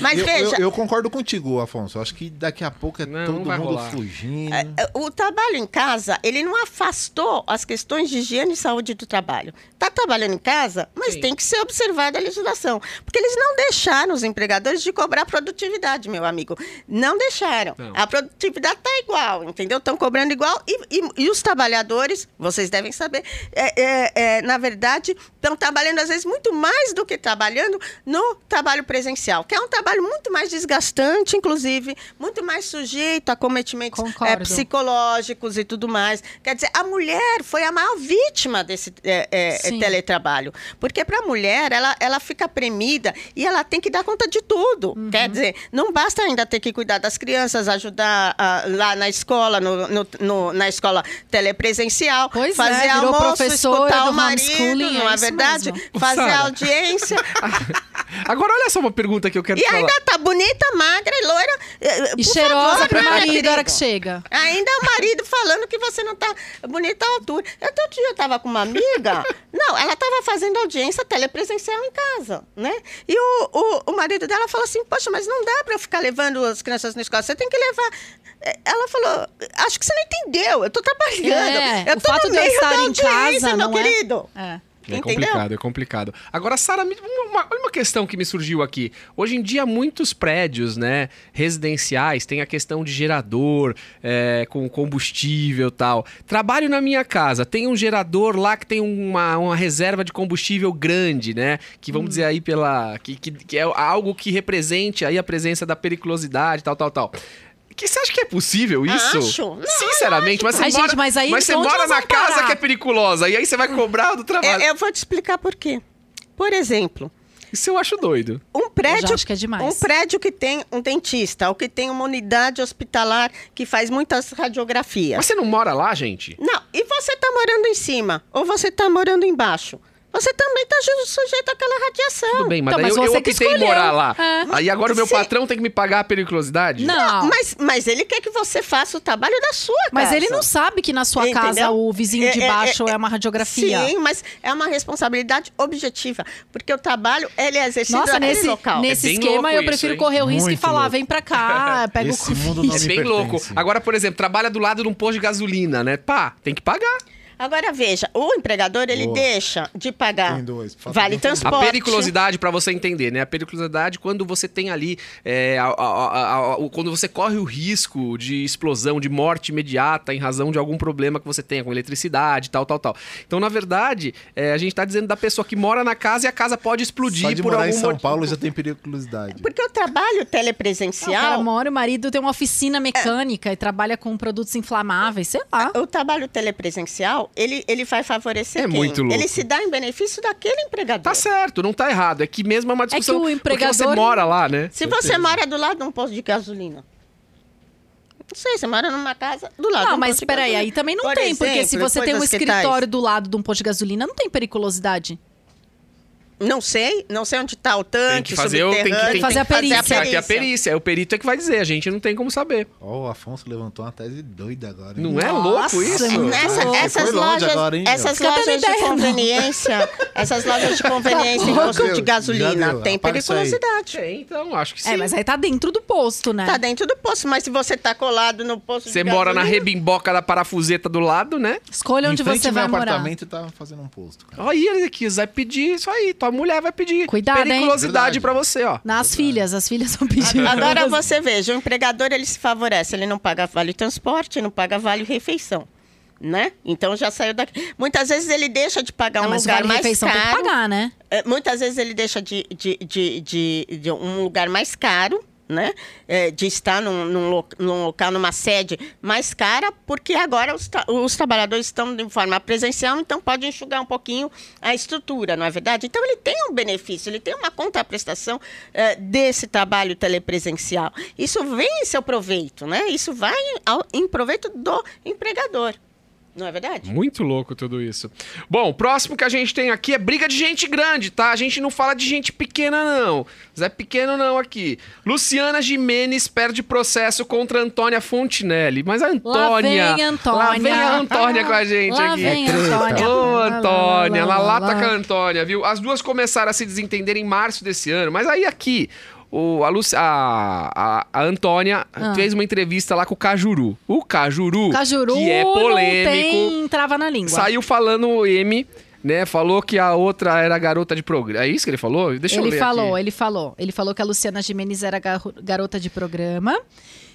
Speaker 4: mas
Speaker 3: eu,
Speaker 4: veja,
Speaker 3: eu, eu concordo contigo, Afonso. Eu acho que daqui a pouco é
Speaker 1: Não,
Speaker 3: todo
Speaker 1: não
Speaker 3: mundo
Speaker 1: rolar.
Speaker 3: fugindo.
Speaker 4: É, O trabalho em casa, ele não afastou as questões de higiene e saúde do trabalho. Está trabalhando em casa, mas
Speaker 1: Sim.
Speaker 4: tem que ser observada a legislação. Porque eles não deixaram os empregadores de cobrar produtividade, meu amigo. Não deixaram.
Speaker 1: Não.
Speaker 4: A produtividade está igual, entendeu? Estão cobrando igual. E, e- e os trabalhadores, vocês devem saber, é, é, é, na verdade, estão trabalhando, às vezes, muito mais do que trabalhando no trabalho presencial, que é um trabalho muito mais desgastante, inclusive, muito mais sujeito a cometimentos é, psicológicos e tudo mais. Quer dizer, a mulher foi a maior vítima desse é, é, teletrabalho. Porque para a mulher, ela, ela fica premida e ela tem que dar conta de tudo.
Speaker 2: Uhum.
Speaker 4: Quer dizer, não basta ainda ter que cuidar das crianças, ajudar ah, lá na escola, no, no- no- na escola telepresencial,
Speaker 2: Pois é,
Speaker 4: fazer
Speaker 2: virou
Speaker 4: almoço, escutar o marido,
Speaker 2: homeschooling,
Speaker 4: não
Speaker 2: é
Speaker 4: é verdade?
Speaker 2: mesmo.
Speaker 4: Fazer
Speaker 1: Sara.
Speaker 4: audiência. [laughs]
Speaker 1: Agora, olha só uma pergunta que eu quero
Speaker 4: e
Speaker 1: falar.
Speaker 4: ainda tá bonita, magra e loira. eh,
Speaker 2: E
Speaker 4: por
Speaker 2: cheirosa
Speaker 4: favor,
Speaker 2: pro
Speaker 4: né,
Speaker 2: marido na hora que chega.
Speaker 4: Ainda o marido falando que você não tá bonita à altura. Outro dia eu tava com uma amiga. Não, ela tava fazendo audiência telepresencial em casa, né? E o, o, o marido dela falou assim: Poxa, mas não dá pra eu ficar levando as crianças na escola, você tem que levar. Eh, Ela falou: Acho que você não entendeu, eu tô trabalhando.
Speaker 2: É,
Speaker 4: eu
Speaker 2: o
Speaker 4: tô
Speaker 2: fato
Speaker 4: no
Speaker 2: de eu estar
Speaker 4: da
Speaker 2: em casa,
Speaker 4: meu
Speaker 2: não é?
Speaker 4: querido.
Speaker 2: É.
Speaker 1: É
Speaker 4: Entendeu?
Speaker 1: complicado, é complicado. Agora, Sara, uma, olha uma questão que me surgiu aqui. Hoje em dia, muitos prédios, né, residenciais, tem a questão de gerador, é, com combustível e tal. Trabalho na minha casa, tem um gerador lá que tem uma, uma reserva de combustível grande, né? Que vamos dizer aí pela. Que, que, que é algo que represente aí a presença da periculosidade, tal, tal, tal. Que você acha que é possível isso?
Speaker 4: Acho. Não,
Speaker 1: Sinceramente, mas você
Speaker 2: Ai,
Speaker 1: mora,
Speaker 2: gente, mas aí
Speaker 1: você
Speaker 2: onde
Speaker 1: mora na casa
Speaker 2: parar?
Speaker 1: que é periculosa e aí você vai cobrar do trabalho.
Speaker 4: Eu, eu vou te explicar por quê. Por exemplo,
Speaker 1: Isso eu acho doido.
Speaker 4: um prédio,
Speaker 2: acho que é demais.
Speaker 4: um prédio que tem um dentista, ou que tem uma unidade hospitalar que faz muitas radiografias.
Speaker 1: Mas você não mora lá, gente?
Speaker 4: Não, e você está morando em cima, ou você está morando embaixo. Você também está sujeito àquela radiação.
Speaker 1: Tudo bem, mas
Speaker 2: Então,
Speaker 1: daí
Speaker 2: mas
Speaker 1: eu, eu
Speaker 2: você que
Speaker 1: optei
Speaker 2: escolheu.
Speaker 1: morar lá.
Speaker 2: É.
Speaker 1: Aí agora o meu
Speaker 4: Sim.
Speaker 1: patrão tem que me pagar a periculosidade?
Speaker 2: Não.
Speaker 4: Mas, mas ele quer que você faça o trabalho da sua
Speaker 2: Mas
Speaker 4: casa.
Speaker 2: ele não sabe que na sua
Speaker 4: Entendeu?
Speaker 2: casa o vizinho de
Speaker 4: É, é,
Speaker 2: baixo é,
Speaker 4: é,
Speaker 2: uma radiografia.
Speaker 4: Sim, mas é uma responsabilidade objetiva, porque o trabalho ele é exercido
Speaker 2: Nossa, nesse,
Speaker 4: local.
Speaker 2: nesse
Speaker 1: É
Speaker 2: esquema eu
Speaker 1: isso,
Speaker 2: prefiro
Speaker 1: hein?
Speaker 2: correr o risco e
Speaker 3: Muito
Speaker 2: falar,
Speaker 3: louco.
Speaker 2: vem pra cá, [laughs] pega o
Speaker 3: Esse
Speaker 2: Covid.
Speaker 3: mundo não
Speaker 1: É bem
Speaker 3: pertence.
Speaker 1: louco. Agora, por exemplo, trabalha do lado de um posto de gasolina, né? Pá, tem que pagar.
Speaker 4: Agora veja, o empregador ele
Speaker 3: Boa.
Speaker 4: deixa de pagar
Speaker 3: Tem dois, por favor.
Speaker 4: vale
Speaker 3: A
Speaker 1: A
Speaker 4: transporte.
Speaker 1: periculosidade, pra você entender, né? A periculosidade quando você tem ali. é, a- a- a- quando você corre o risco de explosão, de morte imediata em razão de algum problema que você tenha com eletricidade, tal, tal, tal. Então, na verdade, é, a gente tá dizendo da pessoa que mora na casa e a casa pode explodir
Speaker 3: Só de
Speaker 1: por
Speaker 3: morar
Speaker 1: algum
Speaker 3: em São
Speaker 1: motivo.
Speaker 3: Paulo já tem periculosidade.
Speaker 4: Porque o trabalho
Speaker 2: Não, o
Speaker 4: telepresencial,
Speaker 2: mora, o marido tem uma oficina mecânica e trabalha com produtos inflamáveis, sei lá.
Speaker 4: o trabalho telepresencial, ele, ele vai favorecer
Speaker 1: É
Speaker 4: quem?
Speaker 1: muito louco.
Speaker 4: Ele se dá em benefício daquele empregador.
Speaker 1: Tá certo, não tá errado. É que mesmo é uma discussão.
Speaker 2: o
Speaker 1: Porque você
Speaker 2: empregador-
Speaker 1: mora lá, né?
Speaker 4: Se você mora do lado de um posto de gasolina. Não sei, você mora numa casa do lado de
Speaker 2: Não,
Speaker 4: um
Speaker 2: mas
Speaker 4: posto de
Speaker 2: peraí,
Speaker 4: gasolina.
Speaker 2: aí também não
Speaker 4: Por
Speaker 2: tem, porque se
Speaker 4: exemplo,
Speaker 2: você tem um
Speaker 4: que tais.
Speaker 2: escritório do lado de um posto de gasolina, não tem periculosidade.
Speaker 4: Não sei, não sei onde está o tanque,
Speaker 1: Tem que fazer o- tem que- tem que
Speaker 2: fazer a perícia.
Speaker 1: Aqui é a perícia, é o perito é que vai dizer, a gente não tem como saber.
Speaker 3: Ó, o Afonso levantou uma tese doida agora. hein?
Speaker 1: Não é
Speaker 2: Nossa,
Speaker 1: louco isso?
Speaker 2: é
Speaker 4: Nessa-
Speaker 2: louco.
Speaker 4: essas
Speaker 3: Foi longe
Speaker 4: lojas,
Speaker 3: agora, hein,
Speaker 4: essas lojas de conveniência, essas lojas de conveniência em posto de gasolina tem periculosidade.
Speaker 1: É, então, acho que sim.
Speaker 2: É, mas aí tá dentro do posto, né?
Speaker 4: Tá dentro do posto, mas se você tá colado no posto
Speaker 1: Você
Speaker 4: de
Speaker 1: mora na rebimboca da parafuseta do lado, né?
Speaker 2: Escolha onde você vai morar.
Speaker 3: apartamento tá fazendo um posto. cara.
Speaker 1: Aí, Ezequias, vai pedir isso aí. Mulher vai pedir
Speaker 2: Cuidado,
Speaker 1: periculosidade pra você, ó.
Speaker 2: Nas filhas, as filhas vão pedir.
Speaker 4: Agora você veja, o empregador ele se favorece, ele não paga vale transporte, não paga vale refeição, né? Então já saiu daqui. Muitas vezes ele deixa de pagar
Speaker 2: Não,
Speaker 4: um
Speaker 2: mas
Speaker 4: lugar
Speaker 2: vale
Speaker 4: mais
Speaker 2: refeição
Speaker 4: caro.
Speaker 2: tem que pagar, né?
Speaker 4: É, muitas vezes ele deixa de, de, de, de, de um lugar mais caro, né? É, de estar num, num, num local, numa sede mais cara, porque agora os, os trabalhadores estão de forma presencial, então pode enxugar um pouquinho a estrutura, não é verdade? Então ele tem um benefício, ele tem uma contraprestação é, desse trabalho telepresencial. Isso vem em seu proveito, né? Isso vai ao, em proveito do empregador. Não é verdade?
Speaker 1: Muito louco tudo isso. Bom, o próximo que a gente tem aqui é briga de gente grande, tá? A gente não fala de gente pequena, não. Zé Pequeno não aqui. Luciana Jimenez perde processo contra Antônia Fontinelli. Mas a Antônia...
Speaker 2: Lá vem a Antônia.
Speaker 1: Lá vem a Antônia com a gente
Speaker 2: Lá
Speaker 1: aqui.
Speaker 2: vem a. Antônia.
Speaker 1: Ô,
Speaker 2: Lá, lá,
Speaker 1: Antônia,
Speaker 2: lá, lá,
Speaker 1: lata
Speaker 2: lá.
Speaker 1: com a Antônia, viu? As duas começaram a se desentender em março desse ano, mas aí aqui, o, a, Luci- a, a, a Antônia
Speaker 2: Ah.
Speaker 1: fez uma entrevista lá com o Cajuru. O Cajuru,
Speaker 2: Cajuru
Speaker 1: que é polêmico,
Speaker 2: tem trava na língua.
Speaker 1: saiu falando o M, né? Falou que a outra era garota de programa. É isso que ele falou? Deixa eu
Speaker 2: ele
Speaker 1: ler
Speaker 2: falou,
Speaker 1: aqui.
Speaker 2: ele falou. Ele falou que a Luciana Gimenez era gar- garota de programa.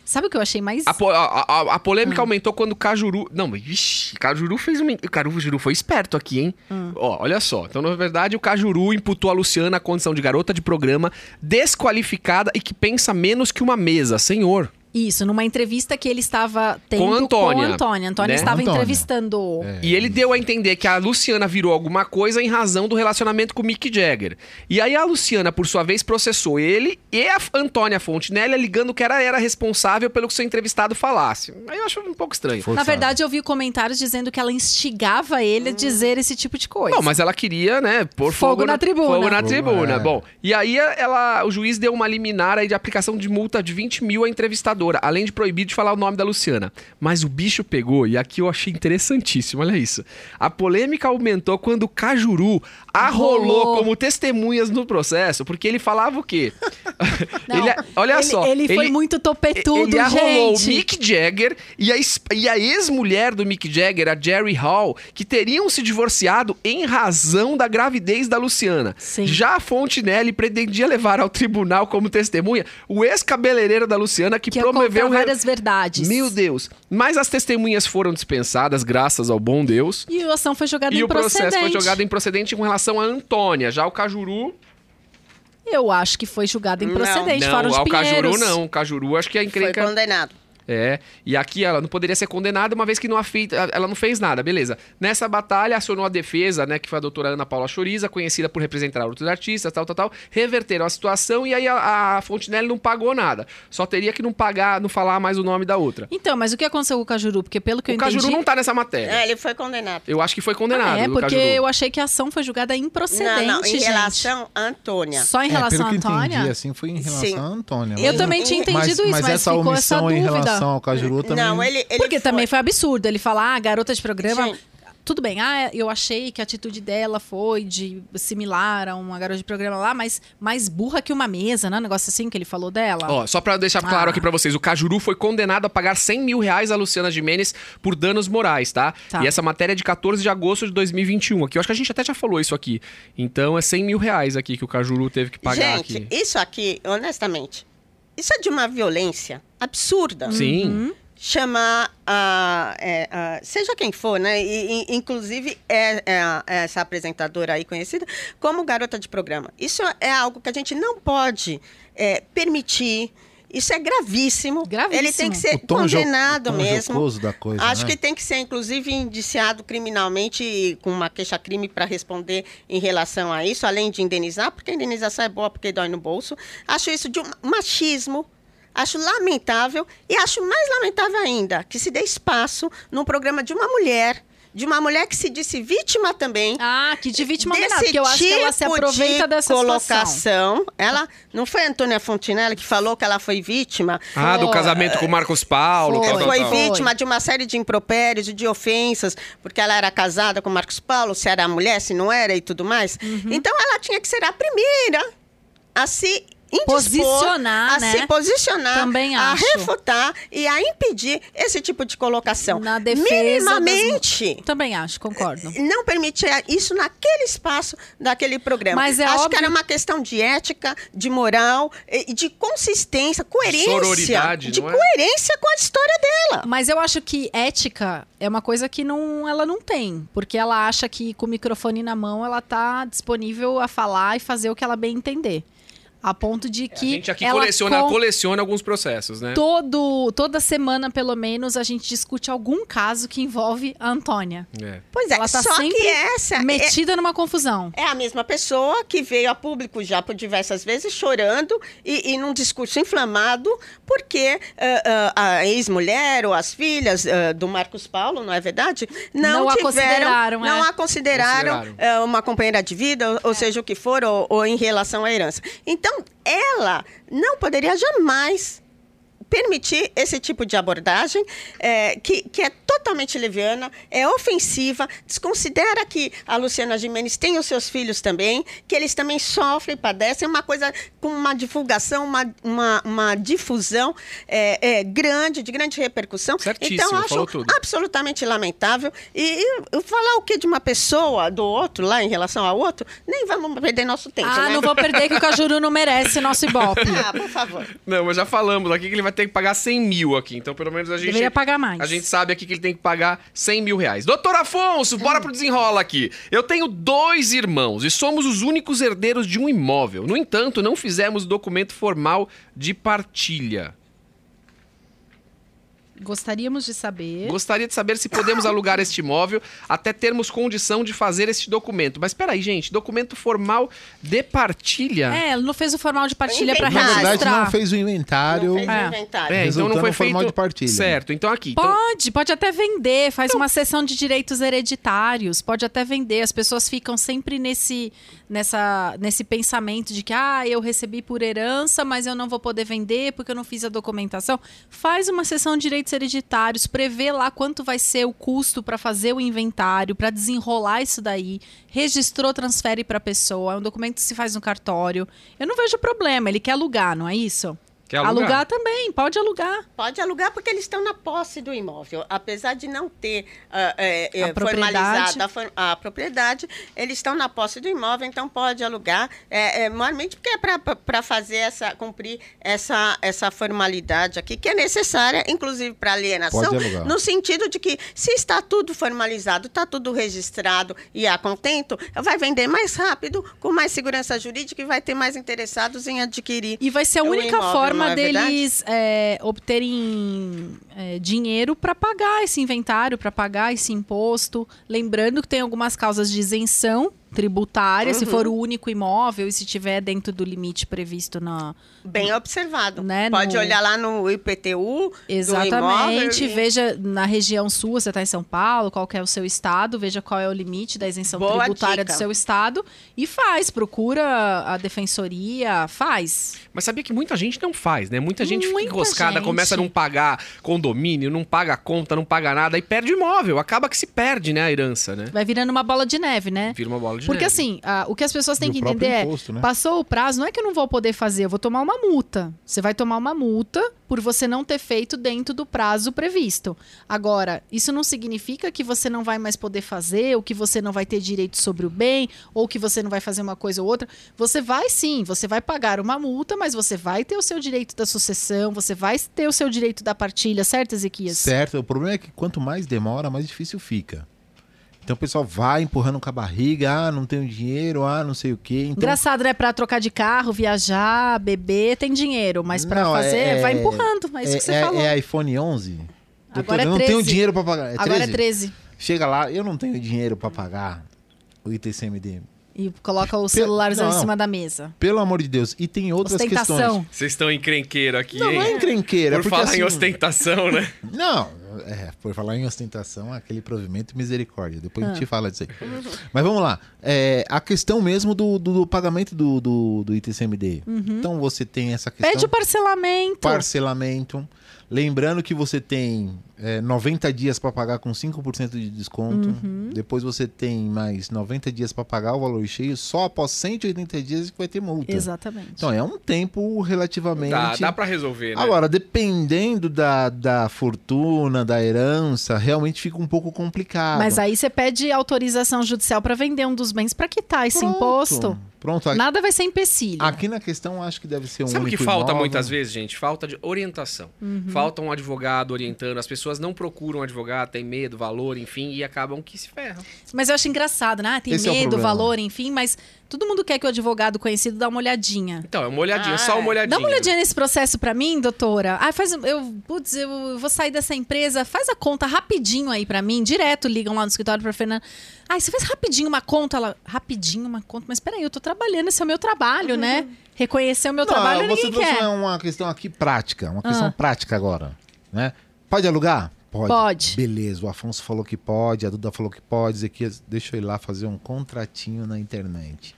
Speaker 2: Sabe o que eu achei mais...
Speaker 1: A, po- a- a- a polêmica
Speaker 2: Hum.
Speaker 1: aumentou quando o Cajuru. Não, mas vixi, Cajuru fez um. O Cajuru foi esperto aqui, hein?
Speaker 2: Hum.
Speaker 1: Ó, olha só. Então, na verdade, o Cajuru imputou a Luciana a condição de garota de programa, desqualificada e que pensa menos que uma mesa. Senhor.
Speaker 2: Isso, numa entrevista que ele estava tendo
Speaker 1: Com a Antônia,
Speaker 2: com a Antônia. A Antônia
Speaker 1: né?
Speaker 2: estava
Speaker 3: Antônia.
Speaker 2: entrevistando...
Speaker 3: É.
Speaker 1: E ele deu a entender que a Luciana virou alguma coisa em razão do relacionamento com o Mick Jagger. E aí a Luciana, por sua vez, processou ele e a Antônia Fontenelle alegando que ela era responsável pelo que seu entrevistado falasse. Aí eu acho um pouco estranho.
Speaker 2: Na
Speaker 3: Forçado.
Speaker 2: verdade, eu vi comentários dizendo que ela instigava ele a dizer esse tipo de coisa.
Speaker 1: Não, mas ela queria, né, pôr
Speaker 2: Fogo
Speaker 1: fogo,
Speaker 2: na tribuna.
Speaker 1: Fogo na
Speaker 3: Fogo,
Speaker 1: tribuna.
Speaker 3: é.
Speaker 1: Bom, e aí ela, o juiz deu uma liminar aí de aplicação de multa de 20 mil à além de proibir de falar o nome da Luciana. Mas o bicho pegou, e aqui eu achei interessantíssimo, olha isso. A polêmica aumentou quando o Cajuru arrolou
Speaker 2: Rolou.
Speaker 1: como testemunhas no processo, porque ele falava o quê? [laughs]
Speaker 2: Não,
Speaker 1: Ele- olha
Speaker 2: ele,
Speaker 1: só.
Speaker 2: Ele foi muito topetudo,
Speaker 1: ele arrolou
Speaker 2: gente.
Speaker 1: o Mick Jagger e a, e a ex-mulher do Mick Jagger, a Jerry Hall, que teriam se divorciado em razão da gravidez da Luciana.
Speaker 2: Sim.
Speaker 1: Já a Fontinelli pretendia levar ao tribunal como testemunha o ex-cabeleireiro da Luciana que,
Speaker 2: Que ia
Speaker 1: promoveu...
Speaker 2: contar
Speaker 1: o re-
Speaker 2: várias verdades.
Speaker 1: Meu Deus. Mas as testemunhas foram dispensadas, graças ao bom Deus.
Speaker 2: E a ação foi jogada
Speaker 1: E o
Speaker 2: improcedente.
Speaker 1: processo foi jogado improcedente com relação a Antônia. Já o Cajuru...
Speaker 2: Eu acho que foi julgado
Speaker 4: Não.
Speaker 2: improcedente.
Speaker 1: Não,
Speaker 2: Fora de
Speaker 1: ao Cajuru
Speaker 2: Pinheiros.
Speaker 1: não. O Cajuru acho que é
Speaker 4: Foi
Speaker 1: encrenca...
Speaker 4: condenado.
Speaker 1: É, e aqui ela não poderia ser condenada uma vez que não afi- ela não fez nada, beleza. Nessa batalha, acionou a defesa, né, que foi a doutora Ana Paula Choriza, conhecida por representar outros artistas, tal, tal, tal, reverteram a situação e aí a, a Fontenelle não pagou nada. Só teria que não pagar, não falar mais o nome da outra.
Speaker 2: Então, mas o que aconteceu com o Cajuru? Porque pelo que
Speaker 1: o
Speaker 2: eu
Speaker 1: Cajuru
Speaker 2: entendi...
Speaker 1: não tá nessa matéria.
Speaker 4: É, ele foi condenado.
Speaker 1: Eu acho que foi condenado.
Speaker 2: Ah, é,
Speaker 1: o
Speaker 2: porque
Speaker 1: Cajuru.
Speaker 2: eu achei que a ação foi julgada improcedente,
Speaker 4: não, não, em
Speaker 2: gente.
Speaker 4: relação à Antônia.
Speaker 2: Só em
Speaker 3: É,
Speaker 2: relação
Speaker 3: pelo
Speaker 2: à
Speaker 3: que
Speaker 2: Antônia?
Speaker 3: entendi, assim, foi em relação
Speaker 4: Sim.
Speaker 3: à Antônia.
Speaker 2: Eu
Speaker 3: mas-
Speaker 2: também tinha entendido isso, mas
Speaker 3: essa
Speaker 2: ficou essa dúvida.
Speaker 3: Relação ao Cajuru também...
Speaker 4: Não, ele, ele
Speaker 2: Porque
Speaker 4: foi-
Speaker 2: também foi absurdo ele falar, ah, garota de programa.
Speaker 4: Gente.
Speaker 2: Tudo bem, ah, eu achei que a atitude dela foi de similar a uma garota de programa lá, mas mais burra que uma mesa, né? Um negócio assim que ele falou dela.
Speaker 1: Ó, só pra deixar claro
Speaker 2: Ah.
Speaker 1: aqui pra vocês, o Cajuru foi condenado a pagar 100 mil reais a Luciana Jimenez por danos morais, tá?
Speaker 2: Tá.
Speaker 1: E essa matéria é de 14 de agosto de 2021 aqui. Eu acho que a gente até já falou isso aqui. Então é 100 mil reais aqui que o Cajuru teve que pagar
Speaker 4: Gente,
Speaker 1: aqui.
Speaker 4: isso aqui, honestamente, isso é de uma violência absurda.
Speaker 1: Sim.
Speaker 4: chamar a, é, a- seja quem for, né? E, e, inclusive é, é é essa apresentadora aí conhecida como garota de programa. Isso é algo que a gente não pode é, permitir. Isso é gravíssimo.
Speaker 2: Gravíssimo.
Speaker 4: Ele tem que ser
Speaker 3: O tom jo-
Speaker 4: condenado
Speaker 3: o tom
Speaker 4: mesmo.
Speaker 3: coisa,
Speaker 4: Acho
Speaker 3: né?
Speaker 4: que tem que ser, inclusive, indiciado criminalmente e com uma queixa-crime para responder em relação a isso, além de indenizar, porque a indenização é boa porque dói no bolso. Acho isso de um machismo. Acho lamentável e acho mais lamentável ainda que se dê espaço num programa de uma mulher de uma mulher que se disse vítima também.
Speaker 2: Ah, que de vítima é
Speaker 4: desse
Speaker 2: porque eu acho que ela se
Speaker 4: tipo
Speaker 2: aproveita
Speaker 4: de
Speaker 2: dessa situação.
Speaker 4: colocação. Ela não foi a Antônia Fontinella que falou que ela foi vítima?
Speaker 1: Ah, do
Speaker 2: Foi.
Speaker 1: casamento com o Marcos Paulo.
Speaker 2: Foi.
Speaker 1: tal, tal,
Speaker 4: foi
Speaker 1: tal.
Speaker 4: vítima de uma série de impropérios e de ofensas, porque ela era casada com Marcos Paulo, se era mulher, se não era e tudo mais.
Speaker 2: Uhum.
Speaker 4: Então ela tinha que ser a primeira a se
Speaker 2: Posicionar,
Speaker 4: a
Speaker 2: né?
Speaker 4: se posicionar,
Speaker 2: Também
Speaker 4: a
Speaker 2: acho.
Speaker 4: refutar e a impedir esse tipo de colocação.
Speaker 2: Na defesa das-
Speaker 4: Minimamente
Speaker 2: Também acho, concordo.
Speaker 4: não permitia isso naquele espaço daquele programa.
Speaker 2: Mas é
Speaker 4: Acho
Speaker 2: óbvio-
Speaker 4: que era uma questão de ética, de moral, e de consistência, coerência.
Speaker 1: Sororidade,
Speaker 4: de
Speaker 1: não é?
Speaker 4: coerência com a história dela.
Speaker 2: Mas eu acho que ética é uma coisa que não, ela não tem. Porque ela acha que com o microfone na mão ela tá disponível a falar e fazer o que ela bem entender. A ponto de
Speaker 1: A
Speaker 2: que.
Speaker 1: gente aqui
Speaker 2: ela
Speaker 1: coleciona,
Speaker 2: con-
Speaker 1: coleciona alguns processos, né?
Speaker 2: Todo, toda semana, pelo menos, a gente discute algum caso que envolve a Antônia.
Speaker 1: É.
Speaker 4: Pois é,
Speaker 2: Ela tá
Speaker 4: só
Speaker 2: sempre
Speaker 4: que essa é,
Speaker 2: Metida numa confusão.
Speaker 4: é a mesma pessoa que veio a público já por diversas vezes chorando e, e num discurso inflamado porque ah, ah, a ex-mulher ou as filhas ah, do Marcos Paulo, não é verdade? Não,
Speaker 2: Não a
Speaker 4: tiveram,
Speaker 2: consideraram,
Speaker 4: não
Speaker 2: é.
Speaker 4: a consideraram,
Speaker 1: Consideraram.
Speaker 4: uma companheira de vida, ou, ou seja o que for, ou, ou em relação à herança. Então, ela não poderia jamais permitir esse tipo de abordagem é, que, que é totalmente leviana, é ofensiva, desconsidera que a Luciana Gimenez tem os seus filhos também, que eles também sofrem e padecem, uma coisa com uma divulgação, uma, uma, uma difusão é, é, grande, de grande repercussão.
Speaker 1: Certíssimo,
Speaker 4: então, acho
Speaker 1: falou tudo.
Speaker 4: absolutamente lamentável. E, e falar o que de uma pessoa, do outro, lá em relação ao outro, nem vamos perder nosso tempo,
Speaker 2: Ah,
Speaker 4: né?
Speaker 2: não vou perder que o Cajuru não merece nosso ibope.
Speaker 4: Ah, por favor.
Speaker 1: Não, mas já falamos aqui que ele vai ter que pagar 100 mil aqui. Então, pelo menos a gente.
Speaker 2: Deveria pagar mais.
Speaker 1: A gente sabe aqui que ele tem que pagar 100 mil reais. Doutor Afonso, bora pro desenrola aqui. Eu tenho dois irmãos e somos os únicos herdeiros de um imóvel. No entanto, não fizemos documento formal de partilha.
Speaker 2: Gostaríamos de saber.
Speaker 1: Gostaria de saber se podemos alugar este imóvel até termos condição de fazer este documento. Mas peraí, gente, documento formal de partilha?
Speaker 2: É, ela não fez o formal de partilha para
Speaker 4: Inventário.
Speaker 3: Na verdade,
Speaker 2: registrar.
Speaker 3: não fez o inventário.
Speaker 4: Não fez
Speaker 2: É.
Speaker 4: o inventário.
Speaker 1: É, então não foi
Speaker 3: no formal
Speaker 1: feito
Speaker 3: de partilha.
Speaker 1: Certo. Então aqui. então-
Speaker 2: Pode, pode até vender, faz uma sessão de direitos hereditários, pode até vender. As pessoas ficam sempre nesse, nessa, nesse pensamento de que, ah, eu recebi por herança, mas eu não vou poder vender porque eu não fiz a documentação. Faz uma sessão de direitos hereditários, prevê lá quanto vai ser o custo para fazer o inventário, para desenrolar isso daí. Registrou, transfere para a pessoa. É um documento que se faz no cartório. Eu não vejo problema, ele quer alugar, não é isso?
Speaker 1: Quer alugar?
Speaker 2: também, pode alugar.
Speaker 4: Pode alugar porque eles estão na posse do imóvel. Apesar de não ter é,
Speaker 2: A propriedade.
Speaker 4: formalizado a, for- a propriedade, eles estão na posse do imóvel, então pode alugar. É, é, normalmente porque é para fazer essa, cumprir essa, essa formalidade aqui, que é necessária, inclusive para alienação,
Speaker 3: Pode alugar.
Speaker 4: no sentido de que se está tudo formalizado, está tudo registrado e há contento, vai vender mais rápido, com mais segurança jurídica e vai ter mais interessados em adquirir.
Speaker 2: E vai ser a única
Speaker 4: imóvel,
Speaker 2: forma
Speaker 4: é
Speaker 2: deles é, obterem é, dinheiro para pagar esse inventário, para pagar esse imposto. Lembrando que tem algumas causas de isenção tributária, se
Speaker 4: Uhum.
Speaker 2: for o único imóvel e se tiver dentro do limite previsto na.
Speaker 4: Bem observado.
Speaker 2: Né,
Speaker 4: Pode
Speaker 2: no-
Speaker 4: olhar lá no IPTU. do
Speaker 2: Exatamente.
Speaker 4: imóvel e-
Speaker 2: Veja na região sua, você está em São Paulo, qual que é o seu estado, veja qual é o limite da isenção
Speaker 4: Boa
Speaker 2: tributária
Speaker 4: dica.
Speaker 2: do seu estado e faz, procura a defensoria, faz.
Speaker 1: Mas sabia que muita gente não faz, né? Muita gente
Speaker 2: Muita
Speaker 1: fica enroscada,
Speaker 2: gente.
Speaker 1: começa a não pagar condomínio, não paga conta, não paga nada, e perde o imóvel. Acaba que se perde, né, a herança, né?
Speaker 2: Vai virando uma bola de neve, né?
Speaker 1: Vira uma bola de
Speaker 2: Porque assim, ah, o que as pessoas têm
Speaker 3: E
Speaker 2: que entender
Speaker 3: imposto,
Speaker 2: é,
Speaker 3: né?
Speaker 2: passou o prazo, não é que eu não vou poder fazer, eu vou tomar uma multa. Você vai tomar uma multa por você não ter feito dentro do prazo previsto. Agora, isso não significa que você não vai mais poder fazer, ou que você não vai ter direito sobre o bem, ou que você não vai fazer uma coisa ou outra. Você vai sim, você vai pagar uma multa, mas você vai ter o seu direito da sucessão, você vai ter o seu direito da partilha, certo, Ezequias?
Speaker 3: Certo. O problema é que quanto mais demora, mais difícil fica. Então o pessoal vai empurrando com a barriga, ah, não tenho dinheiro, ah, não sei o quê. Então,
Speaker 2: Engraçado, né? Pra trocar de carro, viajar, beber, tem dinheiro. Mas pra
Speaker 3: Não,
Speaker 2: fazer,
Speaker 3: é-
Speaker 2: vai empurrando. É isso
Speaker 3: é,
Speaker 2: que você
Speaker 3: é-
Speaker 2: falou.
Speaker 3: é iPhone 11?
Speaker 2: Agora é
Speaker 3: eu não
Speaker 2: 13.
Speaker 3: tenho dinheiro pra pagar. É
Speaker 2: Agora
Speaker 3: 13?
Speaker 2: é 13.
Speaker 3: Chega lá, eu não tenho dinheiro pra pagar o ITCMD.
Speaker 2: E coloca o celularzão
Speaker 3: Não.
Speaker 2: em cima da mesa.
Speaker 3: Pelo amor de Deus. E tem outras
Speaker 2: Ostentação.
Speaker 3: questões.
Speaker 1: Vocês estão encrenqueiro aqui,
Speaker 3: Não,
Speaker 1: hein?
Speaker 3: não é encrenqueira.
Speaker 1: Por
Speaker 3: porque,
Speaker 1: falar
Speaker 3: assim,
Speaker 1: em ostentação, né? [laughs]
Speaker 3: Não, É, por falar em ostentação, aquele provimento misericórdia. Depois a
Speaker 2: Ah.
Speaker 3: gente fala disso aí. Mas vamos lá. É, a questão mesmo do, do- do pagamento do, do, do ITCMD. Então você tem essa questão.
Speaker 2: Uhum. Pede o parcelamento.
Speaker 3: parcelamento. Lembrando que você tem é, 90 dias para pagar com 5% de desconto.
Speaker 2: Uhum.
Speaker 3: Depois você tem mais 90 dias para pagar o valor cheio. Só após 180 dias que vai ter multa.
Speaker 2: Exatamente.
Speaker 3: Então é um tempo relativamente.
Speaker 1: Dá, dá pra resolver, né?
Speaker 3: Agora, dependendo da, da fortuna, da herança, realmente fica um pouco complicado.
Speaker 2: Mas aí você pede autorização judicial para vender um dos bens para quitar esse
Speaker 3: Pronto.
Speaker 2: imposto.
Speaker 3: Pronto. a-
Speaker 2: Nada vai ser empecilho.
Speaker 3: Aqui na questão, acho que deve ser um
Speaker 1: Sabe o que falta
Speaker 3: imóvel.
Speaker 1: muitas vezes, gente? Falta de orientação.
Speaker 2: Uhum.
Speaker 1: Falta um advogado orientando. As pessoas não procuram um advogado, tem medo, valor, enfim, e acabam que se ferram.
Speaker 2: Mas eu acho engraçado, né? Ah, Tem
Speaker 3: Esse é
Speaker 2: medo,
Speaker 3: problema.
Speaker 2: valor, enfim, mas todo mundo quer que o advogado conhecido dá uma olhadinha.
Speaker 1: Então, é uma olhadinha,
Speaker 4: Ah,
Speaker 1: só uma
Speaker 4: é.
Speaker 1: olhadinha.
Speaker 2: Dá uma olhadinha nesse processo pra mim, doutora. Ah, faz. Eu, putz, eu vou sair dessa empresa. Faz a conta rapidinho aí pra mim. Direto ligam lá no escritório pra Fernanda. Ai, você faz rapidinho uma conta. Ela, rapidinho uma conta. Mas peraí, eu tô trabalhando, esse é o meu trabalho, né? Reconhecer o meu trabalho
Speaker 3: Não, você
Speaker 2: ninguém
Speaker 3: trouxe
Speaker 2: quer.
Speaker 3: uma questão aqui prática, uma questão
Speaker 2: Ah.
Speaker 3: prática agora, né? Pode alugar? Pode.
Speaker 2: Pode.
Speaker 3: Beleza, o Afonso falou que pode, a Duda falou que pode, Ezequias, deixa eu ir lá fazer um contratinho na internet.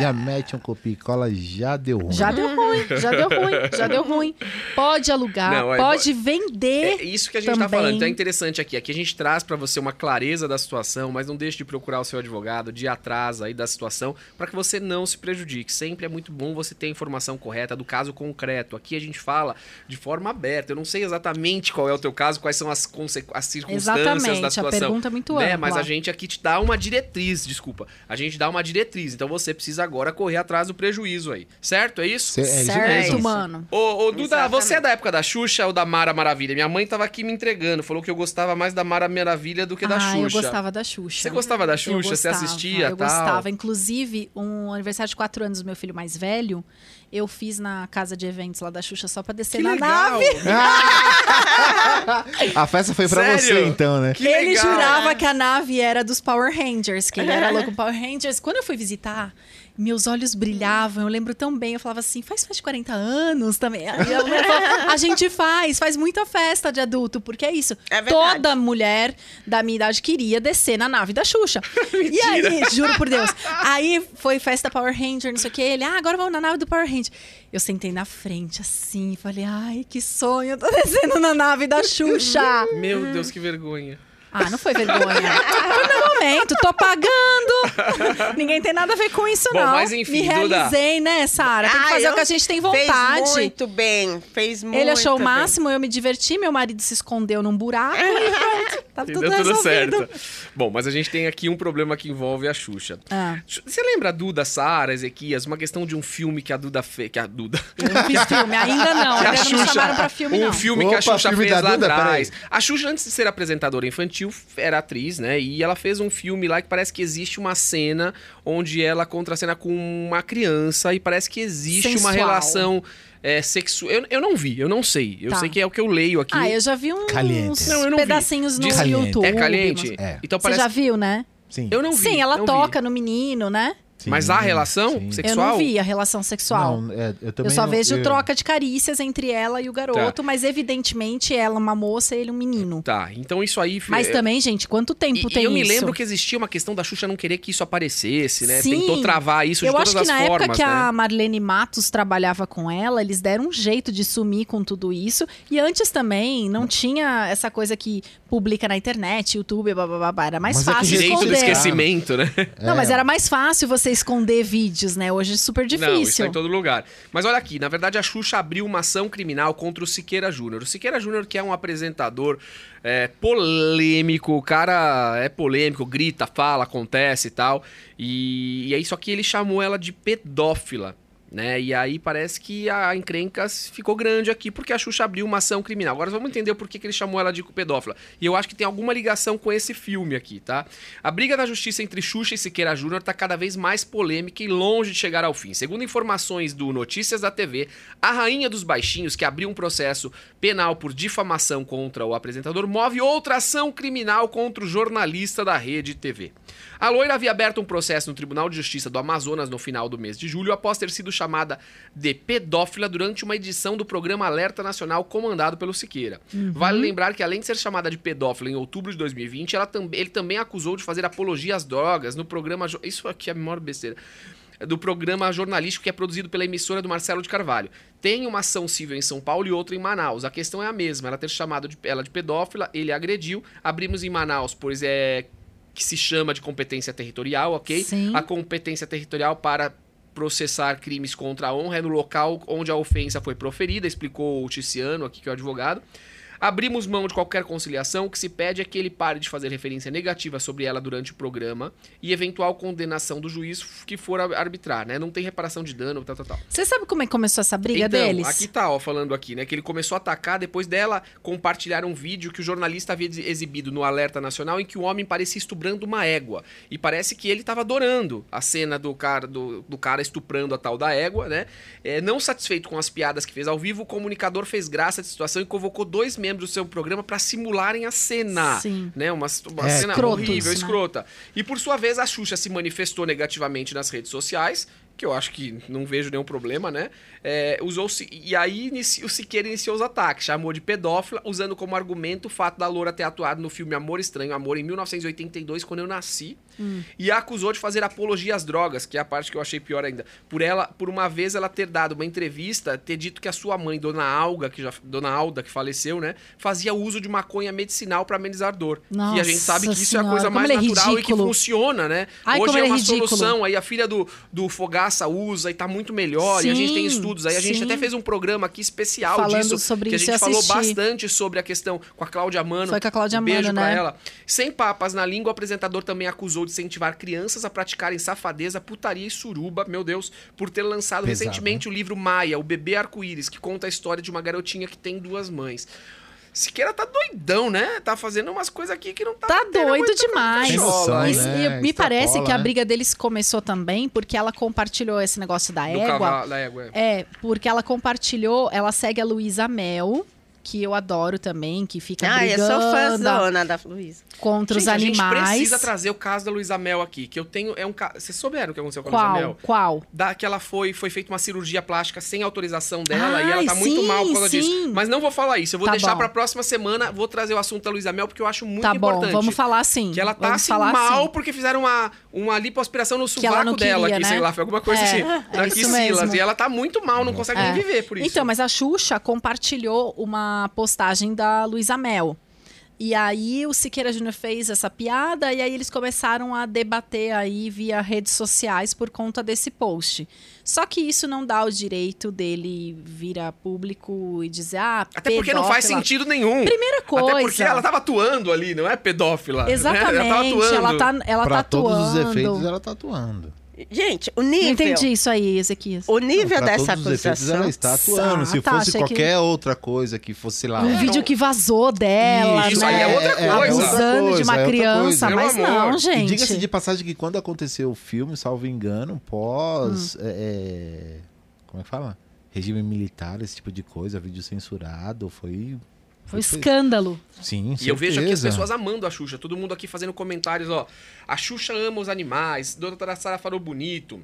Speaker 3: Já mete um copia e cola, já deu ruim.
Speaker 2: Já deu ruim, já deu ruim, já deu ruim. Pode alugar,
Speaker 1: Não, é-
Speaker 2: pode vender.
Speaker 1: É isso que a gente tá
Speaker 2: também.
Speaker 1: falando. Então é interessante aqui. Aqui a gente traz pra você uma clareza da situação, mas não deixe de procurar o seu advogado, de ir atrás aí da situação, pra que você não se prejudique. Sempre é muito bom você ter a informação correta do caso concreto. Aqui a gente fala de forma aberta. Eu não sei exatamente qual é o teu caso, quais são as, as circunstâncias
Speaker 2: Exatamente,
Speaker 1: da
Speaker 2: a
Speaker 1: situação.
Speaker 2: pergunta é muito
Speaker 1: né?
Speaker 2: ampla.
Speaker 1: Mas a gente aqui te dá uma diretriz, desculpa. A gente dá uma diretriz. Então você precisa agora correr atrás do prejuízo aí. Certo? É isso?
Speaker 3: Cê- é isso
Speaker 2: certo,
Speaker 3: mesmo.
Speaker 2: mano.
Speaker 1: Ô, ô, Duda,
Speaker 4: Exatamente.
Speaker 1: você é da época da Xuxa ou da Mara Maravilha? Minha mãe tava aqui me entregando, falou que eu gostava mais da Mara Maravilha do que da
Speaker 2: ah,
Speaker 1: Xuxa.
Speaker 2: eu gostava da Xuxa.
Speaker 1: Você gostava da Xuxa? Você assistia
Speaker 2: Eu
Speaker 1: tal?
Speaker 2: gostava. Inclusive, um aniversário de quatro anos do meu filho mais velho, eu fiz na casa de eventos lá da Xuxa só pra descer
Speaker 1: Que
Speaker 2: na
Speaker 1: legal!
Speaker 2: nave. [laughs]
Speaker 3: A festa foi pra
Speaker 1: Sério?
Speaker 3: você, então, né?
Speaker 1: Que
Speaker 2: ele
Speaker 1: legal!
Speaker 2: jurava que a nave era dos Power Rangers, que ele era louco Power Rangers. Quando eu fui visitar, meus olhos brilhavam. Eu lembro tão bem. Eu falava assim, faz festa de 40 anos também. Aí [laughs] eu falava, a gente faz, faz muita festa de adulto, porque é isso.
Speaker 4: É.
Speaker 2: Toda mulher da minha idade queria descer na nave da Xuxa. [laughs] e aí, juro por Deus. Aí foi festa Power Ranger, não sei o que. Ele, ah, agora vamos na nave do Power Ranger. Eu sentei na frente, assim, falei, ai, que sonho, eu tô [laughs] descendo na nave da Xuxa.
Speaker 1: Meu Deus, que vergonha.
Speaker 2: Ah, não foi vergonha. Foi meu momento, tô pagando. Ninguém tem nada a ver com isso,
Speaker 1: Bom,
Speaker 2: não.
Speaker 1: mas enfim,
Speaker 2: Me
Speaker 1: Duda.
Speaker 2: realizei, né, Sara? Tem que
Speaker 4: Ah,
Speaker 2: fazer o
Speaker 4: eu-
Speaker 2: que a gente tem vontade.
Speaker 4: Fez muito bem, fez muito
Speaker 2: Ele achou o
Speaker 4: bem.
Speaker 2: máximo, eu me diverti, meu marido se escondeu num buraco e [laughs] pronto. Tá tudo
Speaker 1: deu tudo
Speaker 2: resolvido.
Speaker 1: certo. Bom, mas a gente tem aqui um problema que envolve a Xuxa.
Speaker 2: Ah.
Speaker 1: Você lembra a Duda, Sara, Ezequias? Uma questão de um filme que a Duda fez. Que a Duda.
Speaker 2: Eu não fiz filme, ainda não. [laughs]
Speaker 1: Que a
Speaker 2: Ainda não me
Speaker 1: Xuxa-
Speaker 2: chamaram pra filme,
Speaker 1: um
Speaker 2: não.
Speaker 1: filme que a
Speaker 3: Opa,
Speaker 1: Xuxa
Speaker 3: filme
Speaker 1: fez
Speaker 3: da
Speaker 1: lá
Speaker 3: Duda?
Speaker 1: atrás. A Xuxa, antes de ser apresentadora infantil, era atriz, né? E ela fez um filme lá que parece que existe uma cena onde ela contracena com uma criança e parece que existe uma
Speaker 2: Sensual.
Speaker 1: relação é, sexual. Eu, eu não vi, eu não sei. Eu
Speaker 2: Tá.
Speaker 1: sei que é o que eu leio aqui.
Speaker 2: Ah, eu já vi uns
Speaker 3: Caliente.
Speaker 1: Não, eu não vi.
Speaker 2: pedacinhos no
Speaker 1: Diz-
Speaker 3: Caliente.
Speaker 2: YouTube.
Speaker 1: É caliente?
Speaker 3: É.
Speaker 1: Então
Speaker 2: Você
Speaker 1: parece.
Speaker 2: já viu, né?
Speaker 3: Sim.
Speaker 1: Eu não vi.
Speaker 2: Sim, ela
Speaker 1: não vi.
Speaker 2: toca no menino, né?
Speaker 1: Mas há relação
Speaker 3: Sim.
Speaker 1: sexual?
Speaker 2: Eu não vi a relação sexual.
Speaker 3: Não, é, eu, também
Speaker 2: Eu só
Speaker 3: não-
Speaker 2: vejo
Speaker 3: eu-
Speaker 2: troca de carícias entre ela e o garoto, mas evidentemente ela uma moça e ele um menino.
Speaker 1: Tá, então isso aí.
Speaker 2: Mas
Speaker 1: é-
Speaker 2: também, gente, quanto tempo
Speaker 1: E,
Speaker 2: tem
Speaker 1: e eu me
Speaker 2: isso?
Speaker 1: lembro que existia uma questão da Xuxa não querer que isso aparecesse, né?
Speaker 2: Sim.
Speaker 1: Tentou travar isso de
Speaker 2: Eu
Speaker 1: todas
Speaker 2: acho que
Speaker 1: as
Speaker 2: na
Speaker 1: formas,
Speaker 2: época que
Speaker 1: né?
Speaker 2: a Marlene Matos trabalhava com ela, eles deram um jeito de sumir com tudo isso. E antes também não tinha essa coisa que publica na internet, YouTube, blá, blá, blá, blá. Era mais
Speaker 3: Mas é que
Speaker 2: fácil
Speaker 1: Direito do
Speaker 2: esconder.
Speaker 1: esquecimento, né?
Speaker 2: Não, mas
Speaker 3: É.
Speaker 2: era mais fácil você esconder vídeos, né? Hoje é super
Speaker 1: Não, isso é
Speaker 2: difícil.
Speaker 1: em todo lugar. Mas olha aqui, na verdade a Xuxa abriu uma ação criminal contra o Siqueira Júnior. O Siqueira Júnior, que é um apresentador é, polêmico, o cara é polêmico, grita, fala, acontece e tal. E, e aí, só que ele chamou ela de pedófila. Né? E aí parece que a encrenca ficou grande aqui porque a Xuxa abriu uma ação criminal. Agora vamos entender por que, que ele chamou ela de pedófila. E eu acho que tem alguma ligação com esse filme aqui, tá? A briga na justiça entre Xuxa e Siqueira Júnior tá cada vez mais polêmica e longe de chegar ao fim. Segundo informações do Notícias da TV, a rainha dos baixinhos, que abriu um processo penal por difamação contra o apresentador, move outra ação criminal contra o jornalista da Rede TV. A loira havia aberto um processo no Tribunal de Justiça do Amazonas no final do mês de julho após ter sido chamada de pedófila durante uma edição do programa Alerta Nacional comandado pelo Siqueira. Vale lembrar que, além de ser chamada de pedófila em outubro de 2020, ela tam- ele também acusou de fazer apologia às drogas no programa. Isso aqui é a maior besteira do programa jornalístico que é produzido pela emissora do Marcelo de Carvalho. Tem uma ação civil em São Paulo e outra em Manaus. A questão é a mesma. Ela ter chamado de, ela de pedófila, ele agrediu. Abrimos em Manaus, pois é que se chama de competência territorial, ok?
Speaker 2: Sim.
Speaker 1: A competência territorial para processar crimes contra a honra é no local onde a ofensa foi proferida, explicou o Ticiano, aqui que é o advogado. Abrimos mão de qualquer conciliação, o que se pede é que ele pare de fazer referência negativa sobre ela durante o programa e eventual condenação do juiz que for arbitrar, né? Não tem reparação de dano, tal, tal, tal.
Speaker 2: Você sabe como é que começou essa briga
Speaker 1: então,
Speaker 2: deles?
Speaker 1: aqui tá, ó, falando aqui, né? Que ele começou a atacar depois dela compartilhar um vídeo que o jornalista havia ex- exibido no Alerta Nacional em que o homem parecia estuprando uma égua. E parece que ele tava adorando a cena do cara, do, do cara estuprando a tal da égua, né? É, não satisfeito com as piadas que fez ao vivo, o comunicador fez graça da situação e convocou dois membros do seu programa para simularem a cena.
Speaker 2: Sim.
Speaker 1: Né? Uma, uma
Speaker 3: É,
Speaker 1: cena
Speaker 2: escrotos,
Speaker 1: horrível,
Speaker 2: né?
Speaker 1: escrota. E por sua vez, a Xuxa se manifestou negativamente nas redes sociais, que eu acho que não vejo nenhum problema, né? É, usou e aí inici- o Siqueira iniciou os ataques, chamou de pedófila, usando como argumento o fato da Loura ter atuado no filme Amor Estranho, Amor, em 1982, quando eu nasci, e a acusou de fazer apologia às drogas, que é a parte que eu achei pior ainda. Por ela, por uma vez ela ter dado uma entrevista, ter dito que a sua mãe, Dona Alga, que já, Dona Alda, que faleceu, né, fazia uso de maconha medicinal para amenizar dor. que a gente sabe que
Speaker 2: Nossa
Speaker 1: isso é a
Speaker 2: Senhora,
Speaker 1: coisa mais
Speaker 2: é
Speaker 1: natural e que funciona, né?
Speaker 2: Ai,
Speaker 1: Hoje é
Speaker 2: é
Speaker 1: uma
Speaker 2: ridículo.
Speaker 1: solução, aí a filha do, do Fogaça usa e tá muito melhor, e a gente tem
Speaker 2: Sim,
Speaker 1: estudos. Aí a gente
Speaker 2: sim.
Speaker 1: até fez um programa aqui especial
Speaker 2: Falando
Speaker 1: disso,
Speaker 2: sobre
Speaker 1: que a
Speaker 2: isso,
Speaker 1: gente
Speaker 2: eu
Speaker 1: falou
Speaker 2: assisti.
Speaker 1: bastante sobre a questão com a Cláudia Mano.
Speaker 2: Foi com a Cláudia
Speaker 1: um beijo
Speaker 2: Mano,
Speaker 1: pra
Speaker 2: né?
Speaker 1: ela. Sem papas na língua, o apresentador também acusou de incentivar crianças a praticarem safadeza, putaria e suruba, meu Deus, por ter lançado
Speaker 3: Pesado,
Speaker 1: recentemente o livro Maia, o bebê arco-íris, que conta a história de uma garotinha que tem duas mães. Siqueira tá doidão, né? Tá fazendo umas coisas aqui que não tá.
Speaker 2: Tá doido
Speaker 1: muito
Speaker 2: demais.
Speaker 3: Noção,
Speaker 1: hein?
Speaker 3: né?
Speaker 2: E me
Speaker 3: Extrapola,
Speaker 2: parece que a
Speaker 3: né?
Speaker 2: briga deles começou também porque ela compartilhou esse negócio da
Speaker 1: Do
Speaker 2: égua.
Speaker 1: cavalo, da égua, é.
Speaker 2: É, porque ela compartilhou, ela segue a Luísa Mel, que eu adoro também, que fica
Speaker 4: Ah, eu
Speaker 2: brigando
Speaker 4: sou fãzona da Luísa.
Speaker 2: contra os
Speaker 1: Gente,
Speaker 2: animais.
Speaker 1: A gente precisa trazer o caso da Luísa Mel aqui, que eu tenho. É um ca... Vocês souberam o que aconteceu com a Luísa? Mel?
Speaker 2: Qual?
Speaker 1: Da, que ela foi, foi feita uma cirurgia plástica sem autorização dela e ela
Speaker 2: Ai,
Speaker 1: tá muito
Speaker 2: sim,
Speaker 1: mal por causa
Speaker 2: sim.
Speaker 1: disso. Mas não vou falar isso. Eu vou
Speaker 2: Tá
Speaker 1: deixar
Speaker 2: bom.
Speaker 1: pra próxima semana. Vou trazer o assunto da Luísa Mel, porque eu acho muito
Speaker 2: tá bom,
Speaker 1: importante.
Speaker 2: vamos falar sim.
Speaker 1: Que ela tá assim
Speaker 2: falar
Speaker 1: mal
Speaker 2: sim.
Speaker 1: porque fizeram uma, uma lipoaspiração no
Speaker 2: Que
Speaker 1: sovaco dela
Speaker 2: queria,
Speaker 1: aqui,
Speaker 2: né?
Speaker 1: sei lá, foi alguma coisa
Speaker 2: É,
Speaker 1: assim.
Speaker 2: é
Speaker 1: Quissilas.
Speaker 2: mesmo.
Speaker 1: E ela tá muito mal, não consegue
Speaker 2: É.
Speaker 1: nem viver por isso.
Speaker 2: Então, mas a Xuxa compartilhou uma postagem da Luísa Mel. E aí o Siqueira Júnior fez essa piada e aí eles começaram a debater aí via redes sociais por conta desse post. Só que isso não dá o direito dele vir a público e dizer, ah,
Speaker 1: Até porque não faz
Speaker 2: pedófila.
Speaker 1: sentido nenhum.
Speaker 2: Primeira coisa.
Speaker 1: Até porque ela tava atuando ali, não é pedófila. né?
Speaker 2: Exatamente,
Speaker 1: Ela tava atuando.
Speaker 2: ela tá, ela
Speaker 3: pra
Speaker 2: tá
Speaker 3: todos os efeitos, ela tá atuando.
Speaker 4: Gente, o
Speaker 2: Não
Speaker 4: nível.
Speaker 2: entendi isso aí, Ezequias.
Speaker 4: O nível
Speaker 3: Pra
Speaker 4: dessa
Speaker 3: todos os efeitos,
Speaker 4: acusação.
Speaker 3: ela está atuando. Se
Speaker 2: Ah, tá,
Speaker 3: fosse
Speaker 2: achei que-
Speaker 3: qualquer outra coisa que fosse lá.
Speaker 2: Um
Speaker 1: É,
Speaker 2: vídeo
Speaker 1: não-
Speaker 2: que vazou dela,
Speaker 1: Isso,
Speaker 2: né?
Speaker 1: aí é outra coisa.
Speaker 2: Abusando
Speaker 3: outra
Speaker 2: de uma
Speaker 3: coisa, é
Speaker 2: criança,
Speaker 3: coisa.
Speaker 2: mas
Speaker 1: amor.
Speaker 2: não, gente.
Speaker 3: diga-se de passagem que quando aconteceu o filme, salvo engano, pós.
Speaker 2: Hum.
Speaker 3: é, é, como é que fala? Regime militar, esse tipo de coisa, vídeo censurado, foi.
Speaker 2: Foi um escândalo.
Speaker 3: Sim,
Speaker 1: E eu vejo aqui as pessoas amando a Xuxa. Todo mundo aqui fazendo comentários, ó. A Xuxa ama os animais. Doutora Sara falou bonito.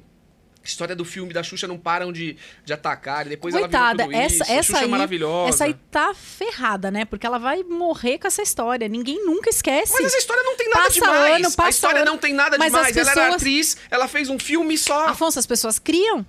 Speaker 1: História do filme da Xuxa não param de, de atacar. E depois
Speaker 2: Coitada,
Speaker 1: ela
Speaker 2: essa,
Speaker 1: isso. A
Speaker 2: essa
Speaker 1: Xuxa
Speaker 2: aí,
Speaker 1: é maravilhosa.
Speaker 2: essa aí tá ferrada, né? Porque ela vai morrer com essa história. Ninguém nunca esquece.
Speaker 1: Mas essa história não tem nada
Speaker 2: Passa
Speaker 1: demais.
Speaker 2: ano,
Speaker 1: a
Speaker 2: passa
Speaker 1: história
Speaker 2: ano.
Speaker 1: não tem nada
Speaker 2: Mas
Speaker 1: demais.
Speaker 2: as
Speaker 1: Ela era
Speaker 2: pessoas-
Speaker 1: atriz, ela fez um filme só.
Speaker 2: Afonso, as pessoas criam?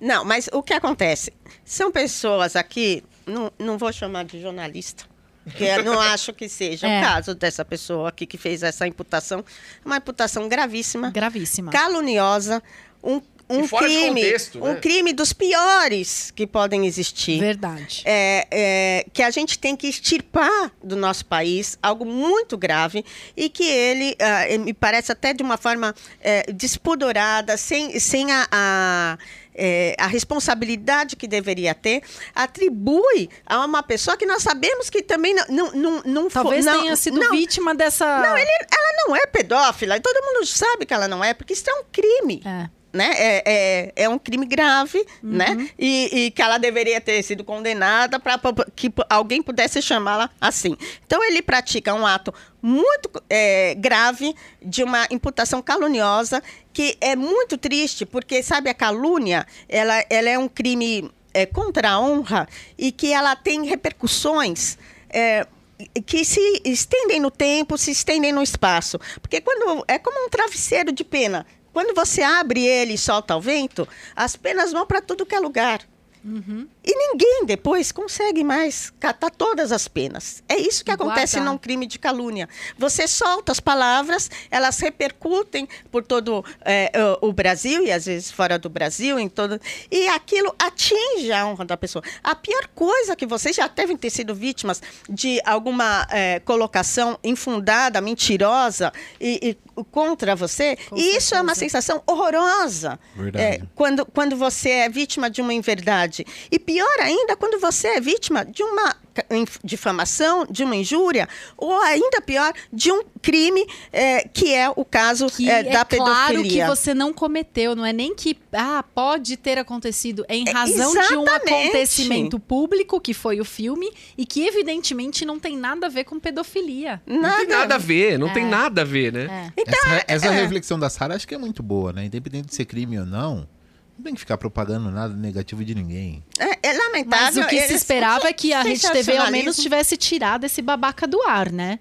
Speaker 4: Não, mas o que acontece? São pessoas aqui, não, não vou chamar de jornalista, porque eu não [laughs] acho que seja
Speaker 2: É.
Speaker 4: o caso dessa pessoa aqui que fez essa imputação. Uma imputação gravíssima,
Speaker 2: Gravíssima.
Speaker 4: caluniosa, um, um
Speaker 1: E fora de
Speaker 4: crime,
Speaker 1: contexto,
Speaker 4: um
Speaker 1: né?
Speaker 4: crime dos piores que podem existir.
Speaker 2: Verdade.
Speaker 4: É, é, que a gente tem que extirpar do nosso país algo muito grave e que ele, eh, me parece até de uma forma eh, despudorada, sem, sem a, a, eh, a responsabilidade que deveria ter, atribui a uma pessoa que nós sabemos que também não, não, não, não
Speaker 2: Talvez
Speaker 4: não-
Speaker 2: tenha sido
Speaker 4: não,
Speaker 2: vítima dessa.
Speaker 4: Não, ele- ela não é pedófila, e todo mundo sabe que ela não é, porque isso é um crime
Speaker 2: É.
Speaker 4: né? É, é, é um crime grave, né? E, e que ela deveria ter sido condenada para que alguém pudesse chamá-la assim. Então ele pratica um ato muito é, grave de uma imputação caluniosa que é muito triste porque sabe a calúnia ela, ela é um crime é, contra a honra e que ela tem repercussões é, que se estendem no tempo, se estendem no espaço. Porque quando é como um travesseiro de pena. Quando você abre ele e solta ao vento, as penas vão para tudo que é lugar. E ninguém depois consegue mais catar todas as penas. É isso que acontece
Speaker 2: guardar.
Speaker 4: num crime de calúnia. Você solta as palavras, elas repercutem por todo é, o o Brasil e às vezes fora do Brasil, em todo e aquilo atinge a honra da pessoa. A pior coisa que vocês já devem ter sido vítimas de alguma é, colocação infundada, mentirosa e, e contra você.
Speaker 2: Com
Speaker 4: e isso é uma
Speaker 2: certeza.
Speaker 4: sensação horrorosa.
Speaker 3: Verdade.
Speaker 4: É, quando, quando você é vítima de uma inverdade. E pior ainda, quando você é vítima de uma difamação, de uma injúria, ou ainda pior, de um crime, é, que é o caso
Speaker 2: Que
Speaker 4: é,
Speaker 2: é,
Speaker 4: da
Speaker 2: claro que
Speaker 4: pedofilia.
Speaker 2: você não cometeu, não é nem que ah, pode ter acontecido, é em razão de um acontecimento público, que foi o filme, e que evidentemente não tem nada a ver com pedofilia.
Speaker 1: Não tem nada a ver, não
Speaker 2: É.
Speaker 1: tem nada a ver, né?
Speaker 2: É.
Speaker 4: Então,
Speaker 3: essa essa
Speaker 4: é.
Speaker 3: reflexão da Sara acho que é muito boa, né? Independente de ser crime ou não, não tem que ficar propagando nada negativo de ninguém.
Speaker 4: É, é lamentável.
Speaker 2: Mas o que se esperava é que a Rede TV ao menos tivesse tirado esse babaca do ar, né?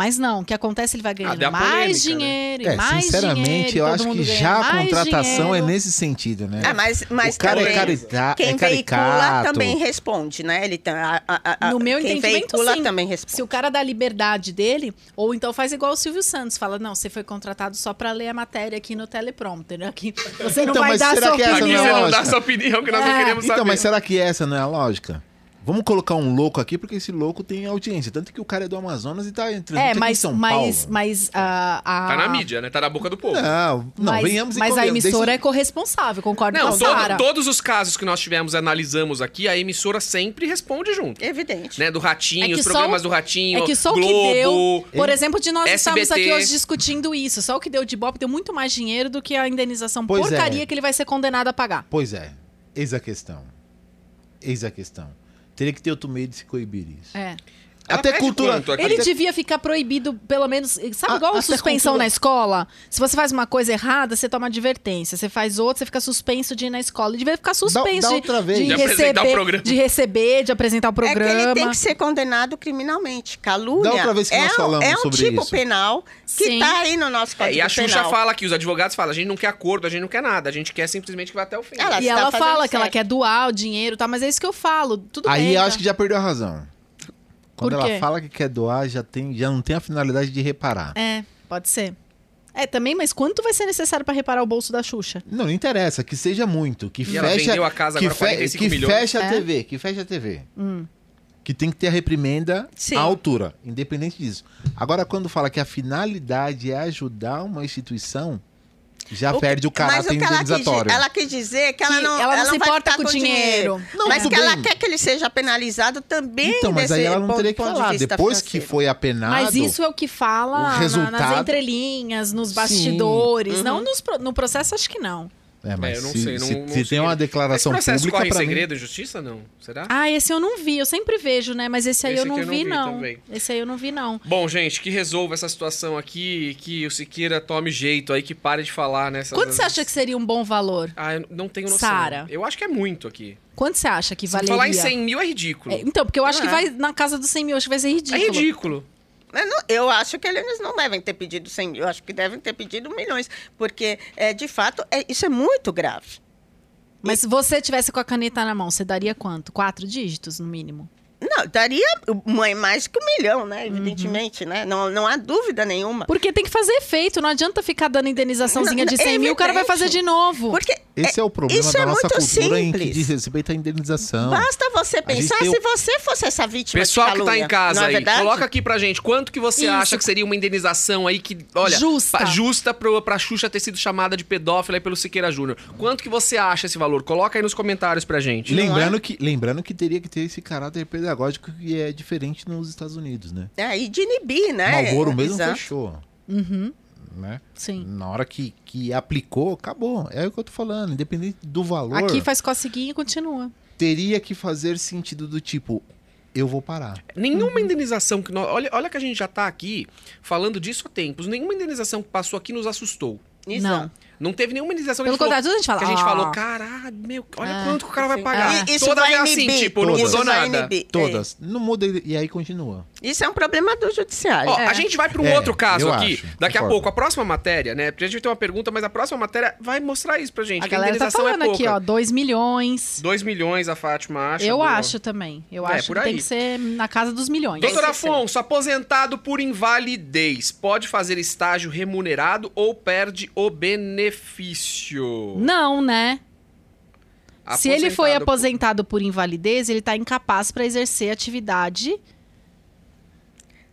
Speaker 2: Mas não, o que acontece ele vai ganhando
Speaker 1: deu a
Speaker 2: mais
Speaker 1: polêmica, né?
Speaker 2: dinheiro, e
Speaker 3: É,
Speaker 2: mais
Speaker 3: sinceramente,
Speaker 2: dinheiro,
Speaker 3: eu acho que já a contratação é
Speaker 2: dinheiro.
Speaker 3: nesse sentido, né?
Speaker 4: Ah, mas, mas
Speaker 3: o cara
Speaker 4: também,
Speaker 3: é, carita
Speaker 4: quem
Speaker 3: é
Speaker 4: veicula também responde, né? Ele tá, a, a, a,
Speaker 2: No meu
Speaker 4: quem
Speaker 2: entendimento,
Speaker 4: veicula
Speaker 2: sim.
Speaker 4: também responde.
Speaker 2: Se o cara dá a liberdade dele, ou então faz igual o Silvio Santos, fala: não, você foi contratado só pra ler a matéria aqui no teleprompter. Aqui você não
Speaker 3: Então,
Speaker 2: vai
Speaker 3: mas
Speaker 2: dar sua
Speaker 3: que essa
Speaker 1: Aqui
Speaker 3: não é
Speaker 1: você não dá sua opinião que nós não
Speaker 2: É.
Speaker 1: queremos
Speaker 3: Então,
Speaker 1: saber.
Speaker 3: mas será que essa não é a lógica? Vamos colocar um louco aqui, porque esse louco tem audiência. Tanto que o cara é do Amazonas e tá entrando
Speaker 2: É,
Speaker 3: aqui em
Speaker 2: mas,
Speaker 3: São
Speaker 2: mas,
Speaker 3: Paulo.
Speaker 2: mas a, a-
Speaker 1: Tá na mídia, né? Tá na boca do povo.
Speaker 3: Não, não,
Speaker 2: mas,
Speaker 3: venhamos e
Speaker 2: mas a emissora
Speaker 3: Deixa-
Speaker 2: é corresponsável, concordo
Speaker 1: Não,
Speaker 2: com a
Speaker 1: todo-
Speaker 2: Sara.
Speaker 1: todos os casos que nós tivemos, analisamos aqui, a emissora sempre responde junto.
Speaker 4: Evidente.
Speaker 1: Né? Do Ratinho,
Speaker 2: É que
Speaker 1: os
Speaker 2: só
Speaker 1: programas
Speaker 2: o-
Speaker 1: do Ratinho,
Speaker 2: É que só
Speaker 1: Globo...
Speaker 2: o que deu. Por exemplo, de nós
Speaker 1: SBT.
Speaker 2: estamos aqui hoje discutindo isso. Só o que deu de Bob deu muito mais dinheiro do que a indenização
Speaker 3: Pois
Speaker 2: porcaria
Speaker 3: é.
Speaker 2: que ele vai ser condenado a pagar.
Speaker 3: Pois é, eis a questão. Eis a questão. Teria que ter outro meio de se coibir isso.
Speaker 2: É.
Speaker 1: Ela
Speaker 3: Até cultura-
Speaker 1: aqui?
Speaker 2: Ele
Speaker 3: Até-
Speaker 2: devia ficar proibido, pelo menos. Sabe
Speaker 3: A-
Speaker 2: igual
Speaker 3: até
Speaker 2: suspensão
Speaker 3: cultura-
Speaker 2: na escola? Se você faz uma coisa errada, você toma advertência. Você faz outra, você fica suspenso de ir na escola. Ele devia ficar suspenso
Speaker 3: dá
Speaker 2: de,
Speaker 3: outra vez.
Speaker 2: de
Speaker 1: De apresentar o
Speaker 2: receber,
Speaker 1: programa.
Speaker 2: de receber, de apresentar o
Speaker 4: É que ele
Speaker 2: programa.
Speaker 4: tem que ser condenado criminalmente. Calúnia
Speaker 3: Da outra vez que
Speaker 4: é,
Speaker 3: nós
Speaker 4: um-
Speaker 3: falamos
Speaker 4: é um
Speaker 3: sobre
Speaker 4: tipo
Speaker 3: isso.
Speaker 4: penal que
Speaker 2: Sim.
Speaker 4: está aí no nosso
Speaker 1: É,
Speaker 4: Código
Speaker 1: e a Xuxa
Speaker 4: Penal.
Speaker 1: fala aqui, os advogados falam, a gente não quer acordo, a gente não quer nada, a gente quer simplesmente que vá até o fim.
Speaker 4: Ela
Speaker 2: E
Speaker 4: está
Speaker 2: ela fala que ela
Speaker 4: certo.
Speaker 2: quer doar o dinheiro, tá? Mas é isso que eu falo. Tudo
Speaker 3: Aí
Speaker 2: bem.
Speaker 3: eu
Speaker 2: tá?
Speaker 3: acho que já perdeu a razão. Quando ela fala que quer doar, já, tem, já não tem a finalidade de reparar.
Speaker 2: É, pode ser. É, também, mas quanto vai ser necessário pra reparar o bolso da Xuxa?
Speaker 3: Não, não interessa, que seja muito. Que
Speaker 1: E ela
Speaker 3: fecha,
Speaker 1: vendeu a casa
Speaker 3: que,
Speaker 1: agora, 45
Speaker 3: que
Speaker 1: milhões.
Speaker 3: fecha
Speaker 2: É?
Speaker 3: a TV, que fecha a TV.
Speaker 2: Hum.
Speaker 3: Que tem que ter a reprimenda
Speaker 4: Sim.
Speaker 3: à altura, independente disso. Agora, quando fala que a finalidade é ajudar uma instituição, já
Speaker 4: O-
Speaker 3: perde o
Speaker 4: Mas
Speaker 3: caráter
Speaker 4: o que ela quis, ela quis dizer que ela
Speaker 2: Que
Speaker 4: não,
Speaker 2: ela não se
Speaker 4: vai
Speaker 2: importa com o dinheiro.
Speaker 3: Não,
Speaker 4: mas que ela
Speaker 3: bem.
Speaker 4: quer que ele seja penalizado também
Speaker 3: Então, mas aí ela não teria que
Speaker 4: de
Speaker 3: falar.
Speaker 4: vista
Speaker 3: Depois que
Speaker 4: financeiro.
Speaker 3: foi apenado.
Speaker 2: Mas isso é o que fala
Speaker 3: o
Speaker 2: na- nas
Speaker 3: resultado-
Speaker 2: entrelinhas, nos bastidores.
Speaker 4: Uhum.
Speaker 2: Não nos no processo, acho que não.
Speaker 3: É, mas
Speaker 1: É, eu não
Speaker 3: se,
Speaker 1: sei, não-
Speaker 3: se-
Speaker 1: não
Speaker 3: se
Speaker 1: sei.
Speaker 3: tem uma
Speaker 1: Esse
Speaker 3: declaração
Speaker 1: processo
Speaker 3: pública
Speaker 1: corre em
Speaker 3: mim-
Speaker 1: segredo, em justiça, não? Será?
Speaker 2: Ah, esse eu não vi. Eu sempre vejo, né? Mas esse aí
Speaker 1: Esse
Speaker 2: eu não,
Speaker 1: eu não
Speaker 2: vi,
Speaker 1: vi
Speaker 2: não.
Speaker 1: também.
Speaker 2: Esse aí eu não vi, não.
Speaker 1: Bom, gente, que resolva essa situação aqui, que o Siqueira tome jeito aí, que pare de falar nessas...
Speaker 2: Quanto você acha que seria um bom valor?
Speaker 1: Ah, eu não tenho noção.
Speaker 2: Sara?
Speaker 1: Eu acho que é muito aqui.
Speaker 2: Quanto você acha que
Speaker 1: Se
Speaker 2: valeria?
Speaker 1: falar em 100 mil é ridículo.
Speaker 2: É, então, porque eu acho
Speaker 4: Não
Speaker 2: que
Speaker 4: é.
Speaker 2: vai na casa dos 100 mil. Acho que vai ser
Speaker 1: É
Speaker 2: ridículo.
Speaker 4: Eu, não- eu acho que eles não devem ter pedido 100 mil, eu acho que devem ter pedido milhões, porque, é, de fato, é- isso é muito grave.
Speaker 2: Mas se você tivesse com a caneta na mão, você daria quanto? Quatro dígitos, no mínimo?
Speaker 4: Não, daria mãe, mais que um milhão, né?
Speaker 2: Uhum.
Speaker 4: Evidentemente, né? Não, não há dúvida nenhuma.
Speaker 2: Porque tem que fazer efeito. Não adianta ficar dando indenizaçãozinha
Speaker 4: Não,
Speaker 2: de 100
Speaker 4: é
Speaker 2: mil, o cara vai
Speaker 4: evidente.
Speaker 2: fazer de novo.
Speaker 4: Porque
Speaker 3: Esse é, o problema
Speaker 4: isso
Speaker 3: da
Speaker 4: é
Speaker 3: nossa
Speaker 4: muito
Speaker 3: cultura em que
Speaker 4: simples.
Speaker 3: diz respeito à indenização.
Speaker 4: basta você pensar
Speaker 3: tem o-
Speaker 4: se você fosse essa vítima
Speaker 1: Pessoal
Speaker 4: de
Speaker 1: que tá
Speaker 4: calúnia,
Speaker 1: em casa
Speaker 4: não é
Speaker 1: aí, coloca aqui pra gente quanto que você
Speaker 2: Isso.
Speaker 1: acha que seria uma indenização aí que, olha,
Speaker 2: Justa.
Speaker 1: pa- justa pro, pra Xuxa ter sido chamada de pedófila aí pelo Siqueira Júnior. Quanto que você acha esse valor? Coloca aí nos comentários pra gente.
Speaker 4: Não
Speaker 3: Lembrando,
Speaker 4: é?
Speaker 3: que, lembrando que teria que ter esse caráter pedagógico que é diferente nos Estados Unidos, né?
Speaker 4: É, e de inibir, né?
Speaker 3: Malboro mesmo
Speaker 4: Exato.
Speaker 3: fechou.
Speaker 2: Uhum.
Speaker 3: né?
Speaker 2: Sim.
Speaker 3: Na hora que, que aplicou, acabou. É o que eu tô falando. Independente do valor,
Speaker 2: Aqui faz coceguinha e continua.
Speaker 3: teria que fazer sentido do tipo, eu vou parar.
Speaker 1: Nenhuma indenização que nós. Olha, olha que a gente já tá aqui falando disso há tempos. Nenhuma indenização que passou aqui nos assustou.
Speaker 4: Isso
Speaker 2: Não.
Speaker 1: Não teve nenhuma indenização
Speaker 2: Pelo
Speaker 1: que a gente
Speaker 2: contrário, tudo a gente fala.
Speaker 1: falou, que a gente
Speaker 2: "Ah,
Speaker 1: falou, caralho, meu, olha
Speaker 2: Ah,
Speaker 1: quanto que o cara vai pagar.
Speaker 4: E isso
Speaker 1: Todas
Speaker 4: vai
Speaker 1: é assim,
Speaker 4: inibir,
Speaker 1: tipo, não
Speaker 3: Todas.
Speaker 1: mudou nada.
Speaker 4: inibir. É.
Speaker 3: Todas. Não muda e aí continua.
Speaker 4: Isso é um problema do judiciário.
Speaker 1: Ó,
Speaker 2: É.
Speaker 1: a gente vai para um
Speaker 3: É,
Speaker 1: outro caso aqui.
Speaker 3: acho,
Speaker 1: Daqui a
Speaker 3: concordo.
Speaker 1: pouco, a próxima matéria, né? Porque a gente tem uma pergunta, mas a próxima matéria vai mostrar isso pra gente.
Speaker 2: A
Speaker 1: a
Speaker 2: galera tá
Speaker 1: indenização
Speaker 2: falando
Speaker 1: é
Speaker 2: aqui, ó, 2 milhões.
Speaker 1: 2 milhões a Fátima acha.
Speaker 2: eu
Speaker 1: boa.
Speaker 2: acho também. Eu
Speaker 1: É,
Speaker 2: acho
Speaker 1: por
Speaker 2: que tem
Speaker 1: aí.
Speaker 2: que ser na casa dos milhões.
Speaker 4: Tem
Speaker 1: Doutor. Afonso, aposentado por invalidez, pode fazer estágio remunerado ou perde o benefício?
Speaker 2: Não, né? Se ele foi
Speaker 1: Aposentado por-
Speaker 2: aposentado por invalidez, ele tá incapaz para exercer atividade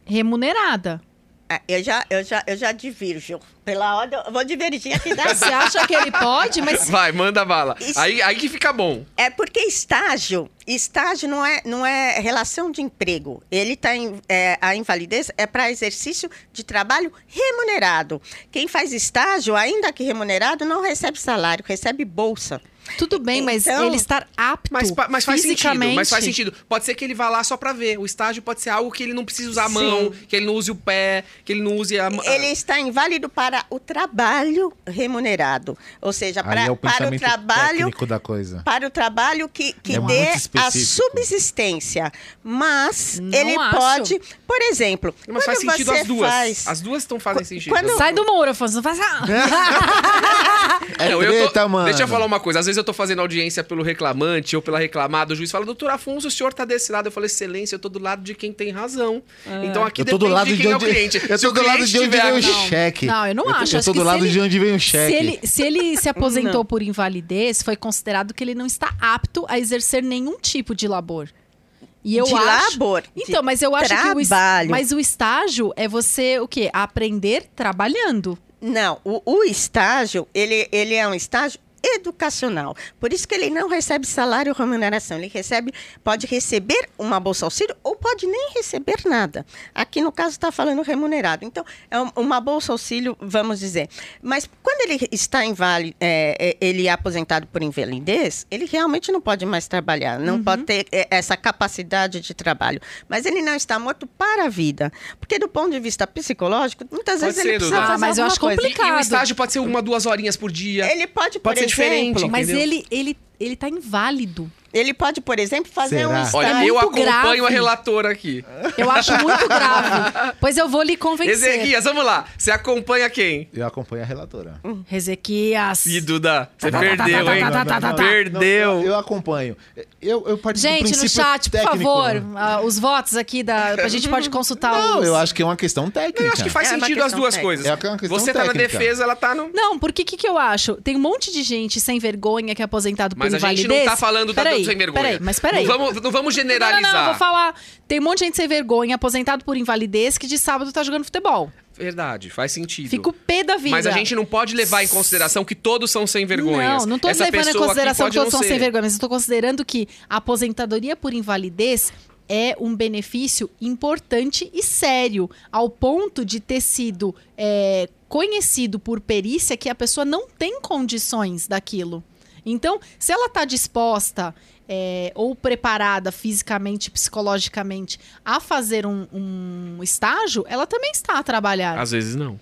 Speaker 2: remunerada.
Speaker 4: Ah, Eu já, eu já, eu já divirjo. Pela ordem, eu vou divergir aqui da
Speaker 2: Você acha que ele pode, mas [laughs]
Speaker 1: Vai, manda bala.
Speaker 4: Isso-
Speaker 1: Aí, aí que fica bom.
Speaker 4: É porque estágio, estágio não é, não é relação de emprego. Ele está é, a invalidez é para exercício de trabalho remunerado. Quem faz estágio, ainda que remunerado, não recebe salário, recebe bolsa.
Speaker 2: Tudo bem, mas
Speaker 4: Então-
Speaker 2: ele estar apto
Speaker 1: Mas, mas faz sentido,
Speaker 2: fisicamente.
Speaker 1: mas faz sentido. Pode ser que ele vá lá só pra ver. O estágio pode ser algo que ele não precisa usar a mão, que ele não use o pé, que ele não use a mão.
Speaker 4: Ele está inválido para o trabalho remunerado, ou seja, pra-
Speaker 3: é o
Speaker 4: para o trabalho
Speaker 3: técnico da coisa.
Speaker 4: para o trabalho que, que
Speaker 3: É
Speaker 4: dê a subsistência. Mas
Speaker 2: Não
Speaker 4: ele
Speaker 2: acho.
Speaker 4: pode, por exemplo,
Speaker 1: Mas faz sentido as duas.
Speaker 4: faz-
Speaker 1: As duas estão fazem sentido.
Speaker 4: quando-
Speaker 2: Sai do muro, Afonso. Não faz.
Speaker 3: É [laughs]
Speaker 1: Não, eu tô-
Speaker 3: treta, mano.
Speaker 1: Deixa eu falar uma coisa. Às vezes eu tô fazendo audiência pelo reclamante ou pela reclamada, o juiz fala, doutor Afonso, o senhor tá desse lado. Eu falo, excelência, eu tô do lado de quem tem razão. Então aqui
Speaker 3: Eu tô do lado
Speaker 1: de
Speaker 3: de
Speaker 1: quem
Speaker 3: onde,
Speaker 1: é o cliente.
Speaker 3: eu
Speaker 1: Se
Speaker 3: tô
Speaker 1: o
Speaker 3: do lado de onde vem o cheque.
Speaker 2: Não, eu não
Speaker 3: tô-
Speaker 2: acho.
Speaker 3: Eu
Speaker 2: Acho
Speaker 3: tô
Speaker 2: que
Speaker 3: do
Speaker 2: se
Speaker 3: lado
Speaker 2: ele-
Speaker 3: de onde vem o
Speaker 2: Se
Speaker 3: cheque.
Speaker 2: ele, se ele se aposentou [laughs] por invalidez, foi considerado que ele não está apto a exercer nenhum tipo de labor. E eu
Speaker 4: de
Speaker 2: acho.
Speaker 4: labor. de
Speaker 2: Então, mas eu acho que o,
Speaker 4: trabalho.
Speaker 2: mas o estágio é você o quê? Aprender trabalhando.
Speaker 4: Não, o, o estágio, ele, ele é um estágio educacional. Por isso que ele não recebe salário ou remuneração. Ele recebe, pode receber uma bolsa auxílio ou pode nem receber nada. Aqui, no caso, está falando remunerado. Então, é um- uma bolsa auxílio, vamos dizer. Mas quando ele está inválido, é, é, ele é aposentado por invalidez, ele realmente não pode mais trabalhar, não pode ter é, essa capacidade de trabalho. Mas ele não está morto para a vida. Porque do ponto de vista psicológico, muitas
Speaker 1: Pode
Speaker 4: vezes
Speaker 1: ser,
Speaker 4: ele precisa.
Speaker 2: Ah,
Speaker 4: fazer
Speaker 2: mas eu acho
Speaker 4: coisa.
Speaker 1: E, e o
Speaker 2: complicado.
Speaker 1: estágio pode ser uma, duas horinhas por dia.
Speaker 4: Ele pode, por
Speaker 1: Pode ser
Speaker 4: exemplo,
Speaker 1: diferente.
Speaker 2: Mas
Speaker 1: Entendeu?
Speaker 2: ele, ele, ele tá inválido.
Speaker 4: ele pode, por exemplo, fazer
Speaker 3: Será?
Speaker 4: um
Speaker 1: Olha,
Speaker 4: estágio.
Speaker 2: É
Speaker 1: eu
Speaker 2: muito
Speaker 1: acompanho a
Speaker 2: grave.
Speaker 1: relatora aqui.
Speaker 2: Eu acho muito grave. [laughs] Pois eu vou lhe convencer.
Speaker 1: Ezequias, vamos lá. Você acompanha quem?
Speaker 3: Eu acompanho a relatora.
Speaker 2: Ezequias.
Speaker 1: Ih, Duda, você
Speaker 2: Tá, tá,
Speaker 1: perdeu,
Speaker 2: tá,
Speaker 1: hein?
Speaker 2: tá, tá, tá, tá, tá.
Speaker 1: Perdeu.
Speaker 3: Não, eu, eu acompanho. Eu, eu
Speaker 2: Gente, no chat, por
Speaker 3: técnico.
Speaker 2: favor, ah, os votos aqui da. A gente pode consultar
Speaker 3: Não,
Speaker 2: os.
Speaker 3: eu acho que é uma questão técnica.
Speaker 1: Eu acho que faz
Speaker 4: É
Speaker 1: sentido as duas
Speaker 4: técnica.
Speaker 1: coisas.
Speaker 3: É uma questão
Speaker 1: Você tá na
Speaker 3: técnica.
Speaker 1: defesa, ela tá no.
Speaker 2: Não, porque o que, que eu acho? Tem um monte de gente sem vergonha que é aposentado
Speaker 1: Mas a gente não tá falando da
Speaker 2: peraí,
Speaker 1: sem vergonha.
Speaker 2: Peraí, mas peraí.
Speaker 1: Não vamos, não vamos
Speaker 2: Não,
Speaker 1: generalizar.
Speaker 2: não, não, vou falar. Tem um monte de gente sem vergonha, aposentado por invalidez, que de sábado tá jogando futebol.
Speaker 1: Verdade, faz sentido.
Speaker 2: Fica o pé da vida.
Speaker 1: Mas a gente não pode levar em consideração que todos são sem vergonhas.
Speaker 2: Não, não tô
Speaker 1: Essa
Speaker 2: levando em consideração que todos
Speaker 1: não
Speaker 2: são
Speaker 1: ser.
Speaker 2: sem vergonha, mas eu tô considerando que a aposentadoria por invalidez é um benefício importante e sério, ao ponto de ter sido é, conhecido por perícia que a pessoa não tem condições daquilo. Então, se ela está disposta é, ou preparada fisicamente, psicologicamente a fazer um, um estágio, ela também está a trabalhar.
Speaker 1: Às vezes não.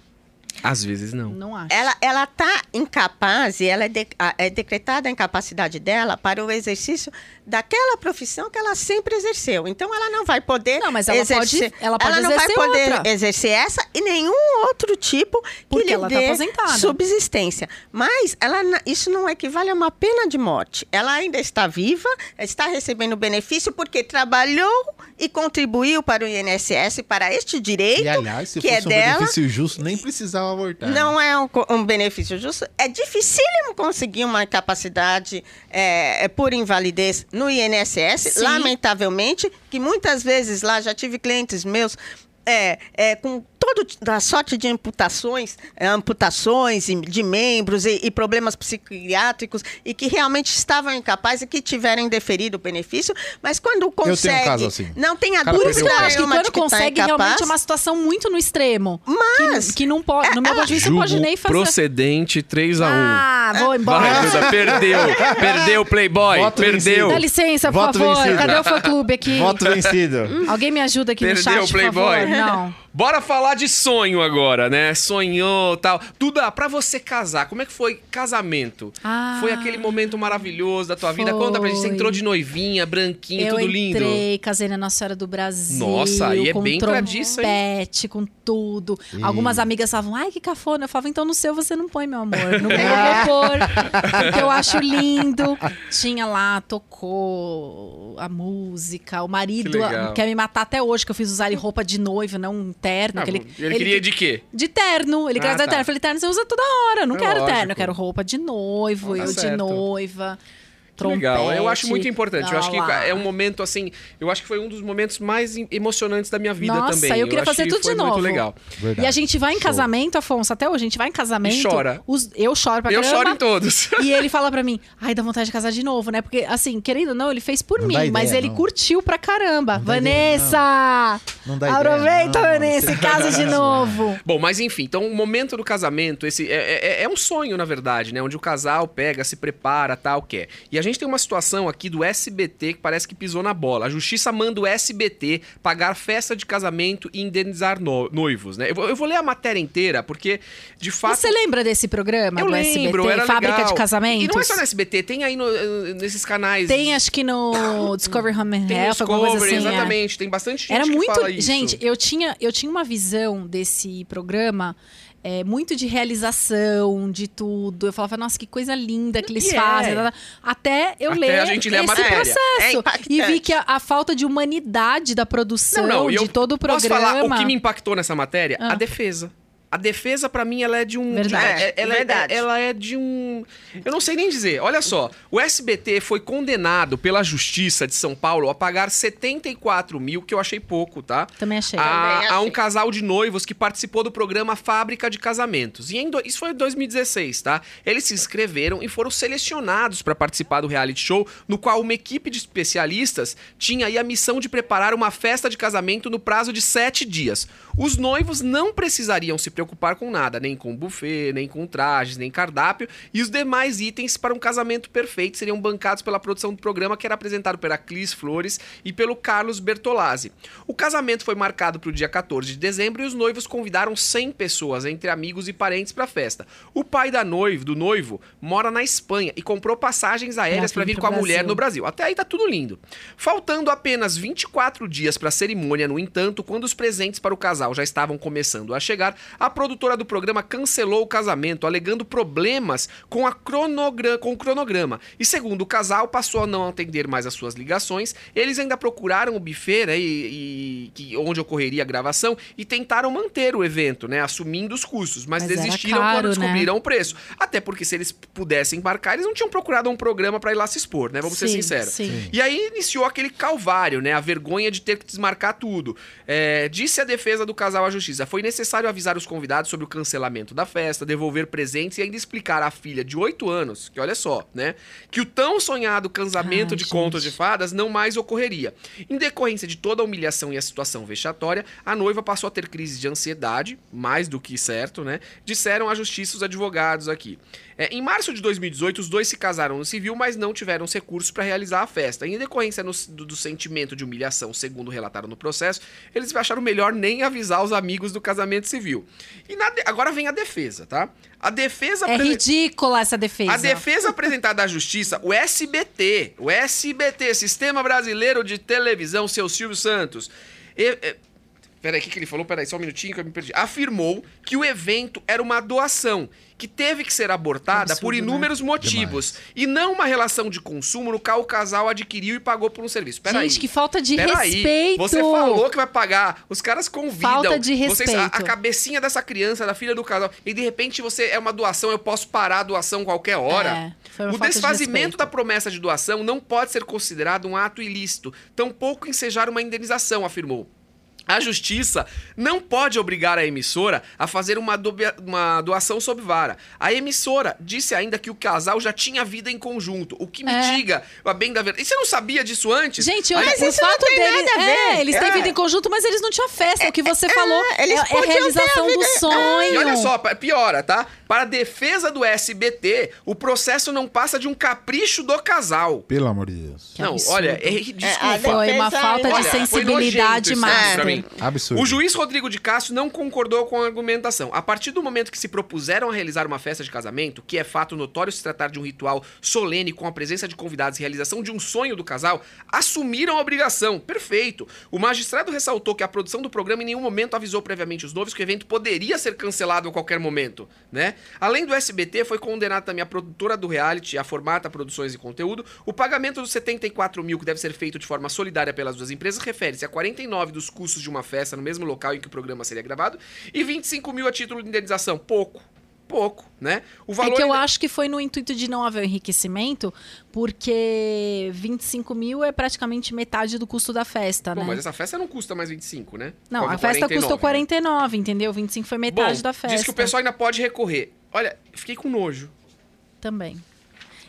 Speaker 1: Às vezes não.
Speaker 2: Não acho.
Speaker 4: Ela ela está incapaz e ela é, de- é decretada a incapacidade dela para o exercício daquela profissão que ela sempre exerceu. Então ela não vai poder
Speaker 2: Não, mas ela
Speaker 4: exercer,
Speaker 2: pode- ela pode
Speaker 4: não vai poder
Speaker 2: outra.
Speaker 4: exercer essa e nenhum outro tipo que
Speaker 2: Porque
Speaker 4: lhe
Speaker 2: ela tá
Speaker 4: dê
Speaker 2: aposentada.
Speaker 4: subsistência. Mas ela isso não equivale a uma pena de morte. Ela ainda está viva, está recebendo benefício porque trabalhou e contribuiu para o INSS para este direito
Speaker 3: E aliás, se
Speaker 4: que
Speaker 3: fosse
Speaker 4: é
Speaker 3: um
Speaker 4: dela.
Speaker 3: benefício justo, nem precisava abortar.
Speaker 4: Não é um, um benefício justo. É dificílimo conseguir uma capacidade é, por invalidez no INSS,
Speaker 2: Sim.
Speaker 4: lamentavelmente, que muitas vezes lá já tive clientes meus é, é, com todo da sorte de amputações, eh, amputações e- de membros e, e problemas psiquiátricos e que realmente estavam incapazes e que tiveram deferido o benefício, mas quando consegue,
Speaker 3: caso assim.
Speaker 4: não tem a
Speaker 2: Por que que
Speaker 4: nenhuma de
Speaker 2: quando
Speaker 4: que tá
Speaker 2: consegue,
Speaker 4: incapaz.
Speaker 2: realmente é uma situação muito no extremo.
Speaker 4: Mas
Speaker 2: Que, que não pode, no meu ponto de vista, não pode nem fazer.
Speaker 1: procedente 3x1.
Speaker 2: Ah, vou embora.
Speaker 1: Vai, Duda, perdeu. [laughs] Perdeu, Playboy.
Speaker 3: Voto
Speaker 1: perdeu.
Speaker 2: Dá licença, por
Speaker 3: Voto
Speaker 2: favor.
Speaker 3: vencido.
Speaker 2: Cadê o fã-clube aqui?
Speaker 3: Voto vencido.
Speaker 2: Alguém me ajuda aqui
Speaker 1: Perdeu
Speaker 2: no
Speaker 1: o
Speaker 2: chat, por
Speaker 1: Playboy.
Speaker 2: favor? Não.
Speaker 1: Bora falar de sonho agora, né? Sonhou tal. Duda, pra você casar, como é que foi casamento?
Speaker 2: Ah.
Speaker 1: foi aquele momento maravilhoso da tua vida?
Speaker 2: Foi.
Speaker 1: Conta pra gente. Você entrou de noivinha, branquinho,
Speaker 2: eu
Speaker 1: tudo lindo.
Speaker 2: entrei, casei na Nossa Senhora do Brasil.
Speaker 1: Nossa, aí é
Speaker 2: com
Speaker 1: bem tradiça, hein?
Speaker 2: com tudo. Algumas amigas falavam, ai, que cafona. Eu falava, então no seu você não põe, meu amor. Meu eu [laughs] vou pôr, porque eu acho lindo. Tinha lá, tocou a música. O marido
Speaker 1: Que
Speaker 2: quer me matar até hoje, que eu fiz usar ele roupa de noivo, não terno.
Speaker 1: Ah,
Speaker 2: que ele,
Speaker 1: ele, queria de quê?
Speaker 2: De terno. Ele queria
Speaker 1: Ah,
Speaker 2: usar
Speaker 1: tá.
Speaker 2: terno. Eu falei, terno você usa toda hora. Eu não
Speaker 1: É
Speaker 2: quero
Speaker 1: lógico.
Speaker 2: terno. Eu quero roupa de noivo,
Speaker 1: Ah, tá
Speaker 2: eu de
Speaker 1: certo.
Speaker 2: noiva.
Speaker 1: Que Legal, eu acho muito importante. Eu acho que
Speaker 2: lá,
Speaker 1: é um momento assim. Eu acho que foi um dos momentos mais em- emocionantes da minha vida
Speaker 2: Nossa,
Speaker 1: também.
Speaker 2: eu queria
Speaker 1: acho
Speaker 2: fazer
Speaker 1: que
Speaker 2: tudo de novo.
Speaker 1: Muito legal.
Speaker 3: Verdade.
Speaker 2: E a gente vai em
Speaker 3: Show.
Speaker 2: casamento, Afonso, até hoje, a gente vai em casamento.
Speaker 1: E chora.
Speaker 2: os- eu choro pra
Speaker 1: Eu
Speaker 2: caramba.
Speaker 1: choro em todos. [laughs]
Speaker 2: E ele fala pra mim, ai, dá vontade de casar de novo, né? Porque, assim, querendo ou não, ele fez por
Speaker 3: Não
Speaker 2: mim,
Speaker 3: dá
Speaker 2: mas
Speaker 3: ideia,
Speaker 2: ele
Speaker 3: não.
Speaker 2: curtiu pra caramba.
Speaker 3: Não ideia,
Speaker 2: Vanessa!
Speaker 3: Não dá ideia,
Speaker 2: Aproveita,
Speaker 3: não,
Speaker 2: Vanessa, e casa de [laughs] novo.
Speaker 1: Bom, mas enfim, então o momento do casamento, esse é, é- é um sonho, na verdade, né? Onde o casal pega, se prepara, tal, quer. E a gente tem uma situação aqui do SBT que parece que pisou na bola. A justiça manda o SBT pagar festa de casamento e indenizar no- noivos, né? Eu vou, eu vou ler a matéria inteira, porque, de fato.
Speaker 2: Você lembra desse programa
Speaker 1: eu
Speaker 2: do
Speaker 1: lembro,
Speaker 2: SBT,
Speaker 1: era
Speaker 2: Fábrica
Speaker 1: legal.
Speaker 2: de Casamentos?
Speaker 1: E não é só no SBT, tem aí no- nesses canais.
Speaker 2: Tem, acho que no [coughs] Discovery Home
Speaker 1: tem
Speaker 2: Health, alguma coisa
Speaker 1: Discovery,
Speaker 2: assim. é.
Speaker 1: exatamente. Tem bastante gente
Speaker 2: Era muito. Gente, eu tinha, eu tinha uma visão desse programa. É, muito de realização, de tudo. Eu falava, nossa, que coisa linda que eles
Speaker 1: é.
Speaker 2: fazem. Até eu
Speaker 1: Até
Speaker 2: ler
Speaker 1: a gente a
Speaker 2: esse.
Speaker 4: É
Speaker 2: processo.
Speaker 4: impactante.
Speaker 2: e vi que a, a falta de humanidade da produção,
Speaker 1: Não, não,
Speaker 2: de
Speaker 1: eu
Speaker 2: todo o programa.
Speaker 1: Posso falar o que me impactou nessa matéria?
Speaker 2: Ah.
Speaker 1: A defesa. A defesa, pra mim, ela é de um.
Speaker 2: Verdade.
Speaker 1: é- ela, é-
Speaker 4: Verdade.
Speaker 1: ela é de um. Eu não sei nem dizer. Olha só. O SBT foi condenado pela Justiça de São Paulo a pagar 74 mil, que eu achei pouco, tá?
Speaker 2: Também achei.
Speaker 1: A,
Speaker 4: Também
Speaker 1: a um
Speaker 4: achei.
Speaker 1: casal de noivos que participou do programa Fábrica de Casamentos. E do- isso foi em 2016, tá? Eles se inscreveram e foram selecionados para participar do reality show, no qual uma equipe de especialistas tinha aí a missão de preparar uma festa de casamento no prazo de sete dias. Os noivos não precisariam se preocupar com nada, nem com buffet, nem com trajes, nem cardápio, e os demais itens para um casamento perfeito seriam bancados pela produção do programa, que era apresentado pela Clis Flores e pelo Carlos Bertolazzi. O casamento foi marcado para o dia 14 de dezembro e os noivos convidaram 100 pessoas, entre amigos e parentes, para a festa. O pai da noiva, do noivo mora na Espanha e comprou passagens aéreas para
Speaker 2: vir
Speaker 1: com a mulher
Speaker 2: Brasil.
Speaker 1: no Brasil. Até aí tá tudo lindo. Faltando apenas 24 dias para a cerimônia, no entanto, quando os presentes para o casal já estavam começando a chegar, a produtora do programa cancelou o casamento, alegando problemas com, a cronogra- com o cronograma. E segundo o casal, passou a não atender mais as suas ligações. Eles ainda procuraram o buffet, né, e, e- que- onde ocorreria a gravação, e tentaram manter o evento, né, assumindo os custos, mas,
Speaker 2: Mas
Speaker 1: desistiram
Speaker 2: caro,
Speaker 1: quando
Speaker 2: né?
Speaker 1: descobriram o preço. Até porque se eles pudessem embarcar, eles não tinham procurado um programa para ir lá se expor, né? Vamos ser
Speaker 2: Sim,
Speaker 1: sinceros.
Speaker 2: sim.
Speaker 1: E aí iniciou aquele calvário, né? A vergonha de ter que desmarcar tudo. É, disse a defesa do casal à justiça: foi necessário avisar os convidados sobre o cancelamento da festa, devolver presentes e ainda explicar à filha de 8 anos, que olha só, né? Que o tão sonhado casamento
Speaker 2: Ai,
Speaker 1: de
Speaker 2: gente.
Speaker 1: contos de fadas não mais ocorreria. Em decorrência de toda a humilhação e a situação vexatória, a noiva passou a ter crise de ansiedade, mais do que certo, né? Disseram à justiça os advogados aqui. É, em março de 2018, os dois se casaram no civil, mas não tiveram os recursos para realizar a festa. Em decorrência no- do, do sentimento de humilhação, segundo relataram no processo, eles acharam melhor nem avisar os amigos do casamento civil. E na agora vem a defesa, tá? A defesa
Speaker 2: É ridícula essa defesa.
Speaker 1: a defesa apresentada à justiça, o SBT, o SBT, Sistema Brasileiro de Televisão, seu Silvio Santos. E, e, peraí, o que, que ele falou? Peraí, só um minutinho que eu me perdi. Afirmou que o evento era uma doação, que teve que ser abortada
Speaker 2: Absurdo,
Speaker 1: por
Speaker 2: né?
Speaker 1: inúmeros motivos. E não uma relação de consumo no qual o casal adquiriu e pagou por um serviço. Peraí.
Speaker 2: Gente, que falta de
Speaker 1: Peraí,
Speaker 2: respeito.
Speaker 1: Você falou que vai pagar. Os caras convidam.
Speaker 2: Falta de
Speaker 1: Vocês, a, a
Speaker 2: respeito.
Speaker 1: cabecinha dessa criança, da filha do casal. E de repente você é uma doação, eu posso parar a doação qualquer hora.
Speaker 2: É, foi uma
Speaker 1: o
Speaker 2: de
Speaker 1: desfazimento
Speaker 2: respeito.
Speaker 1: da promessa de doação não pode ser considerado um ato ilícito, tampouco ensejar uma indenização, afirmou. A justiça não pode obrigar a emissora a fazer uma, dobe- uma doação sob vara. A emissora disse ainda que o casal já tinha vida em conjunto, o que mitiga a bem da verdade. E você não sabia disso antes?
Speaker 2: Gente, olha,
Speaker 4: Mas
Speaker 2: o
Speaker 4: isso não
Speaker 2: fato
Speaker 4: tem
Speaker 2: deles.
Speaker 4: nada a ver.
Speaker 2: É, eles têm
Speaker 4: É.
Speaker 2: vida em conjunto, mas eles não tinham festa. É o que você falou.
Speaker 4: eles
Speaker 2: é, é a realização do sonho.
Speaker 1: E olha só, piora, tá? Para a defesa do SBT, o processo não passa de um capricho do casal.
Speaker 3: Pelo amor de Deus.
Speaker 2: Que
Speaker 1: não,
Speaker 2: absurdo.
Speaker 1: olha, é, desculpa.
Speaker 2: Foi uma falta de
Speaker 1: Olha,
Speaker 2: sensibilidade
Speaker 1: nojento mim.
Speaker 3: Absurdo.
Speaker 1: O juiz Rodrigo de Castro não concordou com a argumentação. A partir do momento que se propuseram a realizar uma festa de casamento, que é fato notório se tratar de um ritual solene com a presença de convidados e realização de um sonho do casal, assumiram a obrigação. Perfeito. O magistrado ressaltou que a produção do programa em nenhum momento avisou previamente os noivos que o evento poderia ser cancelado a qualquer momento, né? Além do SBT, foi condenada também a produtora do reality, a Formata Produções e Conteúdo. O pagamento dos 74 mil, que deve ser feito de forma solidária pelas duas empresas, refere-se a 49 dos custos de uma festa no mesmo local em que o programa seria gravado e 25 mil a título de indenização. Pouco. Pouco, né? O
Speaker 2: É
Speaker 1: valor
Speaker 2: que eu
Speaker 1: ainda-
Speaker 2: acho que foi no intuito de não haver enriquecimento, porque 25 mil é praticamente metade do custo da festa, né?
Speaker 1: mas essa festa não custa mais 25, né?
Speaker 2: Não, a festa
Speaker 1: 49,
Speaker 2: custou
Speaker 1: né?
Speaker 2: 49, entendeu? 25 foi metade
Speaker 1: Bom,
Speaker 2: da festa.
Speaker 1: Diz que o pessoal ainda pode recorrer. Olha, fiquei com nojo.
Speaker 2: Também.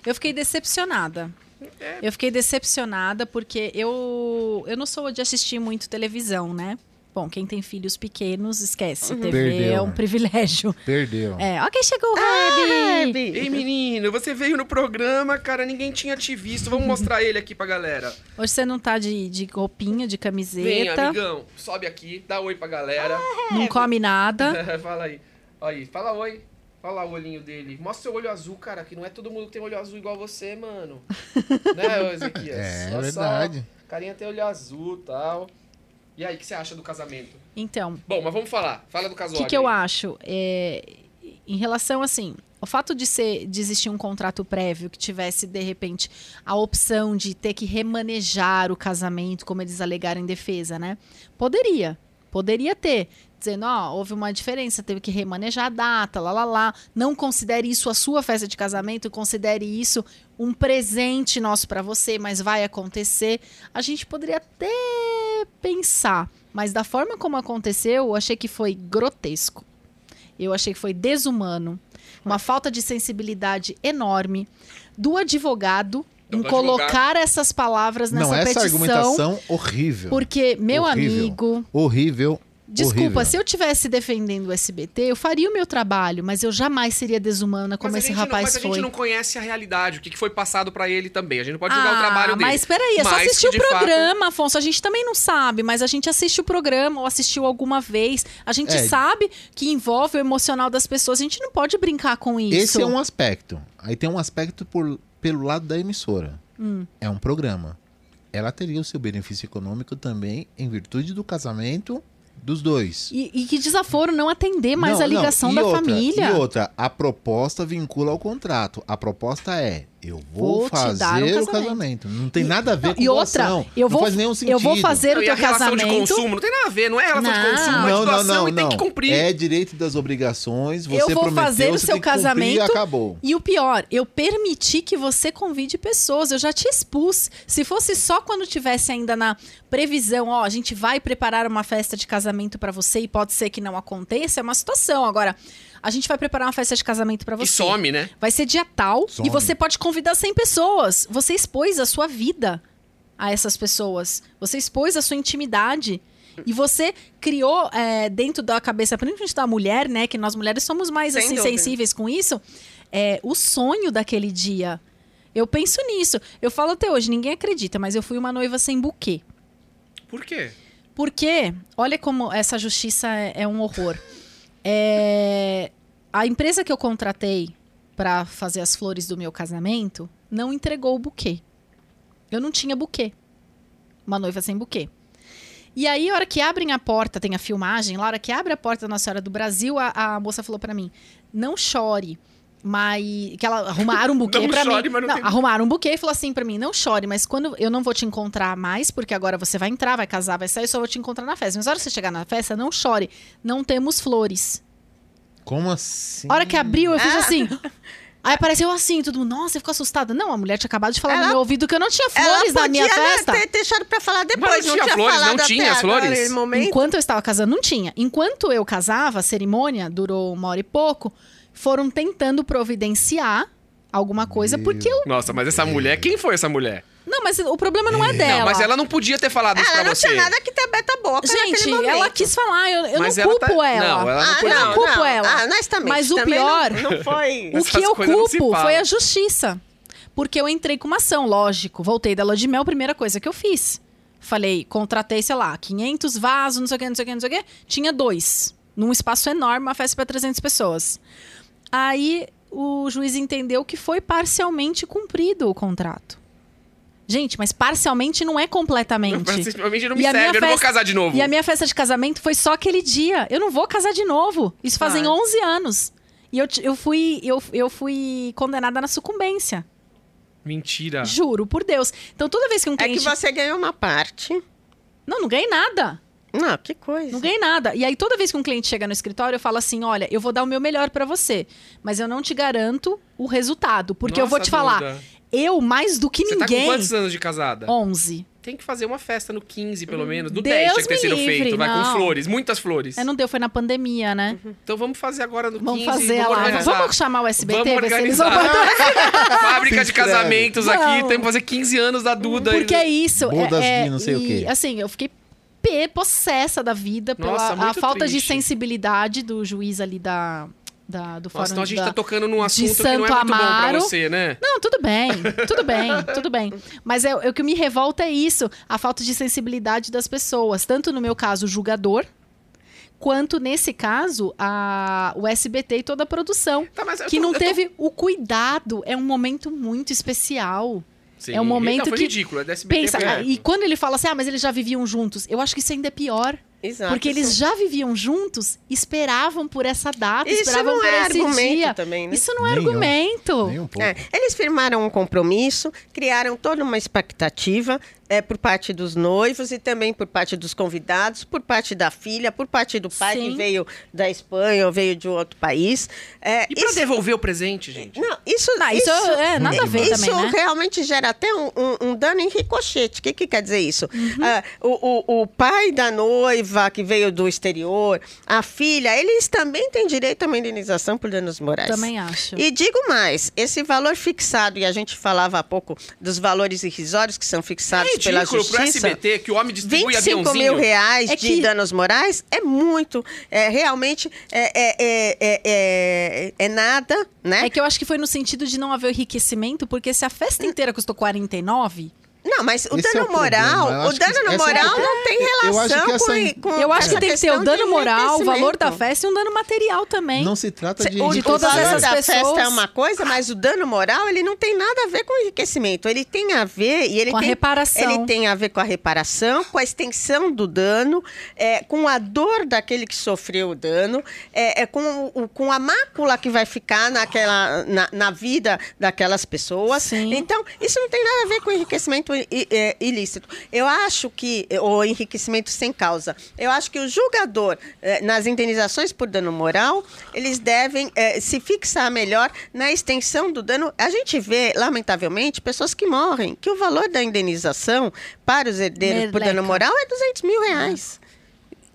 Speaker 2: Eu fiquei decepcionada.
Speaker 1: É.
Speaker 2: Eu fiquei decepcionada porque eu, eu não sou de assistir muito televisão, né? Bom, quem tem filhos pequenos, esquece. TV
Speaker 3: Perdeu,
Speaker 2: é um privilégio.
Speaker 3: Perdeu.
Speaker 2: É, ó quem chegou,
Speaker 4: Ah,
Speaker 2: Herbie!
Speaker 4: Herbie.
Speaker 1: Ei, menino, você veio no programa, cara, ninguém tinha te visto. Vamos mostrar ele aqui pra galera.
Speaker 2: Hoje você não tá de, de roupinha, de
Speaker 1: Vem,
Speaker 2: camiseta,
Speaker 1: amigão, sobe aqui, dá oi pra galera.
Speaker 2: não come nada. [laughs]
Speaker 1: fala aí. Aí, fala oi. Fala o olhinho dele. Mostra seu olho azul, cara, que não é todo mundo que tem olho azul igual você, mano. [laughs] né, Ezequias?
Speaker 3: É,
Speaker 1: Olha
Speaker 3: verdade.
Speaker 1: Só, carinha tem olho azul e tal. E aí, o que você acha do casamento?
Speaker 2: Então,
Speaker 1: Bom, mas vamos falar. Fala do
Speaker 2: o
Speaker 1: casório.
Speaker 2: que, que eu acho? É, em relação, assim, o fato de, ser, de existir um contrato prévio que tivesse, de repente, a opção de ter que remanejar o casamento, como eles alegaram em defesa, né? Poderia. Poderia ter. Dizendo, ó, houve uma diferença, teve que remanejar a data, lá, lá, lá. Não considere isso a sua festa de casamento, considere isso um presente nosso para você, mas vai acontecer. A gente poderia até pensar, mas da forma como aconteceu, eu achei que foi grotesco. Eu achei que foi desumano, uma falta de sensibilidade enorme do advogado
Speaker 1: Não,
Speaker 2: em colocar essas palavras nessa
Speaker 3: Não, essa
Speaker 2: petição.
Speaker 3: argumentação horrível.
Speaker 2: Porque, meu
Speaker 3: Horrível.
Speaker 2: amigo,
Speaker 3: Horrível.
Speaker 2: desculpa,
Speaker 3: horrível.
Speaker 2: se eu tivesse defendendo o SBT, eu faria o meu trabalho, mas eu jamais seria desumana como
Speaker 1: Mas
Speaker 2: esse
Speaker 1: gente não-
Speaker 2: rapaz
Speaker 1: mas a
Speaker 2: foi.
Speaker 1: gente não conhece a realidade, o que foi passado pra ele também. A gente não pode julgar o
Speaker 2: Ah,
Speaker 1: trabalho dele.
Speaker 2: Mas peraí, é só
Speaker 1: Mas
Speaker 2: assistir o
Speaker 1: de fato,
Speaker 2: programa, Afonso. A gente também não sabe, mas a gente assiste o programa ou assistiu alguma vez. A gente
Speaker 3: É.
Speaker 2: sabe que envolve o emocional das pessoas. A gente não pode brincar com isso.
Speaker 3: Esse é um aspecto. Aí tem um aspecto por, pelo lado da emissora.
Speaker 2: Hum.
Speaker 3: É um programa. Ela teria o seu benefício econômico também em virtude do casamento dos dois.
Speaker 2: E, e que desaforo não atender mais
Speaker 3: Não,
Speaker 2: a ligação da
Speaker 3: outra,
Speaker 2: família.
Speaker 3: E outra, a proposta vincula ao contrato. A proposta é: eu vou,
Speaker 2: Vou te
Speaker 3: fazer
Speaker 2: dar um
Speaker 3: o
Speaker 2: casamento.
Speaker 3: casamento. Não tem
Speaker 2: E-
Speaker 3: nada a ver
Speaker 2: não,
Speaker 3: com
Speaker 2: e outra,
Speaker 3: doação.
Speaker 2: eu vou-
Speaker 3: não faz nenhum sentido.
Speaker 2: Eu vou fazer
Speaker 1: Não,
Speaker 2: o teu casamento.
Speaker 1: de consumo não tem nada a ver, não é relação de
Speaker 2: Não.
Speaker 1: consumo, é de
Speaker 3: Não, não,
Speaker 1: doação
Speaker 3: não,
Speaker 1: e tem
Speaker 3: não.
Speaker 1: que cumprir.
Speaker 3: É direito das obrigações. Você
Speaker 2: Eu vou
Speaker 3: prometeu,
Speaker 2: fazer o seu
Speaker 3: que cumprir e
Speaker 2: casamento
Speaker 3: acabou.
Speaker 2: E o pior, eu permiti que você convide pessoas. Eu já te expus. Se fosse só quando tivesse ainda na previsão, ó, a gente vai preparar uma festa de casamento pra você e pode ser que não aconteça, é uma situação. Agora, a gente vai preparar uma festa de casamento pra
Speaker 1: E
Speaker 2: você.
Speaker 1: some, né?
Speaker 2: Vai ser dia tal
Speaker 3: Some.
Speaker 2: e você pode convidar 100 pessoas. Você expôs a sua vida a essas pessoas. Você expôs a sua intimidade. E você criou é, dentro da cabeça, principalmente da mulher, né? Que nós mulheres somos mais
Speaker 4: Sem
Speaker 2: assim,
Speaker 4: dúvida.
Speaker 2: sensíveis com isso. É, o sonho daquele dia. Eu penso nisso. Eu falo até hoje, ninguém acredita, mas eu fui uma noiva sem buquê.
Speaker 1: Por quê?
Speaker 2: Porque, olha como essa justiça é, é um horror. É, a empresa que eu contratei para fazer as flores do meu casamento não entregou o buquê. Eu não tinha buquê. Uma noiva sem buquê. E aí, a hora que abrem a porta, tem a filmagem, lá, a hora que abre a porta da Nossa Senhora do Brasil, a, a moça falou para mim: não chore. Mas. Que ela arrumaram um [laughs] buquê
Speaker 1: Não chore,
Speaker 2: mim.
Speaker 1: mas não tem-
Speaker 2: arrumaram um buquê e falou assim pra mim: não chore, mas quando eu não vou te encontrar mais, porque agora você vai entrar, vai casar, vai sair, eu só vou te encontrar na festa. Mas na hora que você chegar na festa, não chore. Não temos flores.
Speaker 3: Como assim?
Speaker 2: A hora que abriu, eu fiz
Speaker 4: Ah.
Speaker 2: assim. [laughs] Aí apareceu assim, todo mundo, nossa, você ficou assustada. Não, a mulher tinha acabado de falar
Speaker 4: Ela-
Speaker 2: no meu ouvido que eu não tinha
Speaker 4: Ela
Speaker 2: flores na minha
Speaker 4: né,
Speaker 2: festa.
Speaker 4: ter deixado pra falar depois.
Speaker 1: não tinha flores, não tinha as flores?
Speaker 2: Enquanto eu estava casando, não tinha. Enquanto eu casava, a cerimônia durou uma hora e pouco, foram tentando providenciar alguma coisa, porque eu.
Speaker 1: Nossa, mas essa mulher, quem foi essa mulher?
Speaker 2: Não, mas o problema não é dela.
Speaker 1: Não, mas ela não podia ter falado isso
Speaker 4: Ela
Speaker 1: pra
Speaker 4: não
Speaker 1: você.
Speaker 4: tinha nada que ter beta a boca
Speaker 2: Gente, ela quis falar, eu, eu não
Speaker 1: ela tá-
Speaker 2: culpo ela.
Speaker 1: Não, ela não
Speaker 4: Ah,
Speaker 1: podia.
Speaker 2: Eu não culpo ela.
Speaker 4: Ah, nós também.
Speaker 2: Mas o pior-
Speaker 4: Não, não foi... [laughs]
Speaker 2: O que eu
Speaker 1: não
Speaker 2: culpo foi a justiça. Porque eu entrei com uma ação, lógico. Voltei da lua de mel, primeira coisa que eu fiz. Falei, contratei, sei lá, 500 vasos, não sei o que, não sei o que, não sei o que. Tinha dois. Num espaço enorme, uma festa para 300 pessoas. Aí o juiz entendeu que foi parcialmente cumprido o contrato. Gente, mas parcialmente não é completamente. [laughs]
Speaker 1: Provavelmente não me
Speaker 2: E a minha
Speaker 1: serve, eu não vou
Speaker 2: festa-
Speaker 1: casar de novo.
Speaker 2: E a minha festa de casamento foi só aquele dia. Eu não vou casar de novo. Isso fazem
Speaker 4: Claro.
Speaker 2: 11 anos. E eu, eu, fui, eu, eu fui condenada na sucumbência.
Speaker 1: Mentira.
Speaker 2: Juro, por Deus. Então, toda vez que um
Speaker 4: É que
Speaker 2: cliente...
Speaker 4: você ganhou uma parte.
Speaker 2: Não, não ganhei nada.
Speaker 4: Não, que coisa.
Speaker 2: Não ganhei nada. E aí, toda vez que um cliente chega no escritório, eu falo assim: olha, eu vou dar o meu melhor pra você, mas eu não te garanto o resultado. Porque eu vou
Speaker 1: Nossa,
Speaker 2: te falar,
Speaker 1: Duda.
Speaker 2: eu, mais do que
Speaker 1: Você tá com
Speaker 2: ninguém.
Speaker 1: quantos anos de casada?
Speaker 2: 11.
Speaker 1: Tem que fazer uma festa no 15, pelo menos. Do
Speaker 2: Deus
Speaker 1: 10 tinha que ter sido
Speaker 2: livre,
Speaker 1: feito. Vai
Speaker 2: não.
Speaker 1: com flores, muitas flores.
Speaker 2: É, não deu, foi na pandemia, né?
Speaker 1: Então vamos fazer agora no
Speaker 2: Vamos
Speaker 1: 15.
Speaker 2: fazer
Speaker 1: vamos
Speaker 2: lá.
Speaker 1: organizar.
Speaker 2: Vamos chamar o SBT,
Speaker 1: Vamos
Speaker 2: ver se eles
Speaker 1: organizar.
Speaker 2: vão [laughs]
Speaker 1: Fábrica de casamentos aqui.
Speaker 2: Vamos.
Speaker 1: Temos que fazer 15 anos da Duda.
Speaker 2: Porque é isso.
Speaker 3: Bodas
Speaker 2: é, é,
Speaker 3: não sei o
Speaker 2: e,
Speaker 3: quê.
Speaker 2: Assim, eu fiquei possessa da vida pela
Speaker 1: Nossa,
Speaker 2: a
Speaker 1: muito
Speaker 2: falta de
Speaker 1: triste.
Speaker 2: sensibilidade do juiz ali da, da, do
Speaker 1: Nossa,
Speaker 2: fórum
Speaker 1: então a gente
Speaker 2: da...
Speaker 1: tá tocando num assunto que não é
Speaker 2: Santo
Speaker 1: muito bom pra
Speaker 2: Amaro.
Speaker 1: você, né?
Speaker 2: Não, tudo bem, tudo bem, tudo bem. Mas é, é o que me revolta é isso, a falta de sensibilidade das pessoas. Tanto no meu caso, o julgador, quanto nesse caso, a, o SBT e toda a produção.
Speaker 1: Tá,
Speaker 2: Que
Speaker 1: tô-
Speaker 2: não
Speaker 1: eu tô-
Speaker 2: teve o cuidado. É um momento muito especial.
Speaker 1: Sim.
Speaker 2: é um momento
Speaker 1: não, foi
Speaker 2: que-
Speaker 1: ridículo. É SBT,
Speaker 2: Pensa,
Speaker 1: foi-
Speaker 2: ah, e quando ele fala assim, ah, mas eles já viviam juntos, eu acho que isso ainda é pior.
Speaker 4: Exato.
Speaker 2: porque eles já viviam juntos, esperavam por essa data,
Speaker 4: Isso
Speaker 2: esperavam
Speaker 4: não
Speaker 2: por
Speaker 4: é
Speaker 2: esse
Speaker 4: argumento
Speaker 2: dia.
Speaker 4: também, né?
Speaker 2: Isso não é
Speaker 3: Nenhum.
Speaker 2: argumento.
Speaker 3: Nem um pouco.
Speaker 4: É, eles firmaram um compromisso, criaram toda uma expectativa é, por parte dos noivos e também por parte dos convidados, por parte da filha, por parte do pai
Speaker 2: Sim.
Speaker 4: que veio da Espanha ou veio de outro país. É,
Speaker 1: E
Speaker 4: isso-
Speaker 1: devolver o presente, gente?
Speaker 4: Não, isso,
Speaker 2: Não, isso, é nada a ver
Speaker 4: isso
Speaker 2: também, né?
Speaker 4: realmente gera até um, um- um dano em ricochete. O que, que quer dizer isso?
Speaker 2: Uhum.
Speaker 4: Ah, o, o- o pai da noiva que veio do exterior, a filha, eles também têm direito a uma indenização por danos morais.
Speaker 2: Também acho.
Speaker 4: E digo mais, esse valor fixado, e a gente falava há pouco dos valores irrisórios que são fixados pela
Speaker 1: ridículo pro
Speaker 4: justiça.
Speaker 1: SBT que o homem distribui
Speaker 4: 25
Speaker 1: aviãozinho.
Speaker 4: mil reais
Speaker 2: É
Speaker 4: de
Speaker 2: que-
Speaker 4: danos morais é muito. É, realmente é, é, é, é, é- é nada, né?
Speaker 2: É que eu acho que foi no sentido de não haver enriquecimento, porque se a festa inteira custou 49,
Speaker 4: Não, mas o
Speaker 3: Esse é
Speaker 4: dano
Speaker 3: o problema.
Speaker 4: moral, o dano no
Speaker 3: é
Speaker 4: moral
Speaker 3: a-
Speaker 4: não tem relação
Speaker 3: essa-
Speaker 4: com, com
Speaker 2: eu acho que tem que ter o dano moral, o valor da festa e um dano material também.
Speaker 3: Não se trata de
Speaker 4: O,
Speaker 2: de
Speaker 4: o
Speaker 2: todas
Speaker 4: valor
Speaker 2: essas
Speaker 4: da
Speaker 2: pessoas-
Speaker 4: festa é uma coisa, mas o dano moral ele não tem nada a ver com enriquecimento. Ele tem a ver e ele
Speaker 2: Com a
Speaker 4: tem,
Speaker 2: reparação.
Speaker 4: Ele tem a ver com a reparação, com a extensão do dano, é, com a dor daquele que sofreu o dano, é, é com, o- com a mácula que vai ficar naquela, na, na vida daquelas pessoas.
Speaker 2: Sim.
Speaker 4: Então isso não tem nada a ver com enriquecimento é, ilícito. Eu acho que o enriquecimento sem causa. Eu acho que o julgador eh, nas indenizações por dano moral eles devem eh, se fixar melhor na extensão do dano. A gente vê, lamentavelmente, pessoas que morrem, que o valor da indenização para os herdeiros por dano moral é 200 mil reais.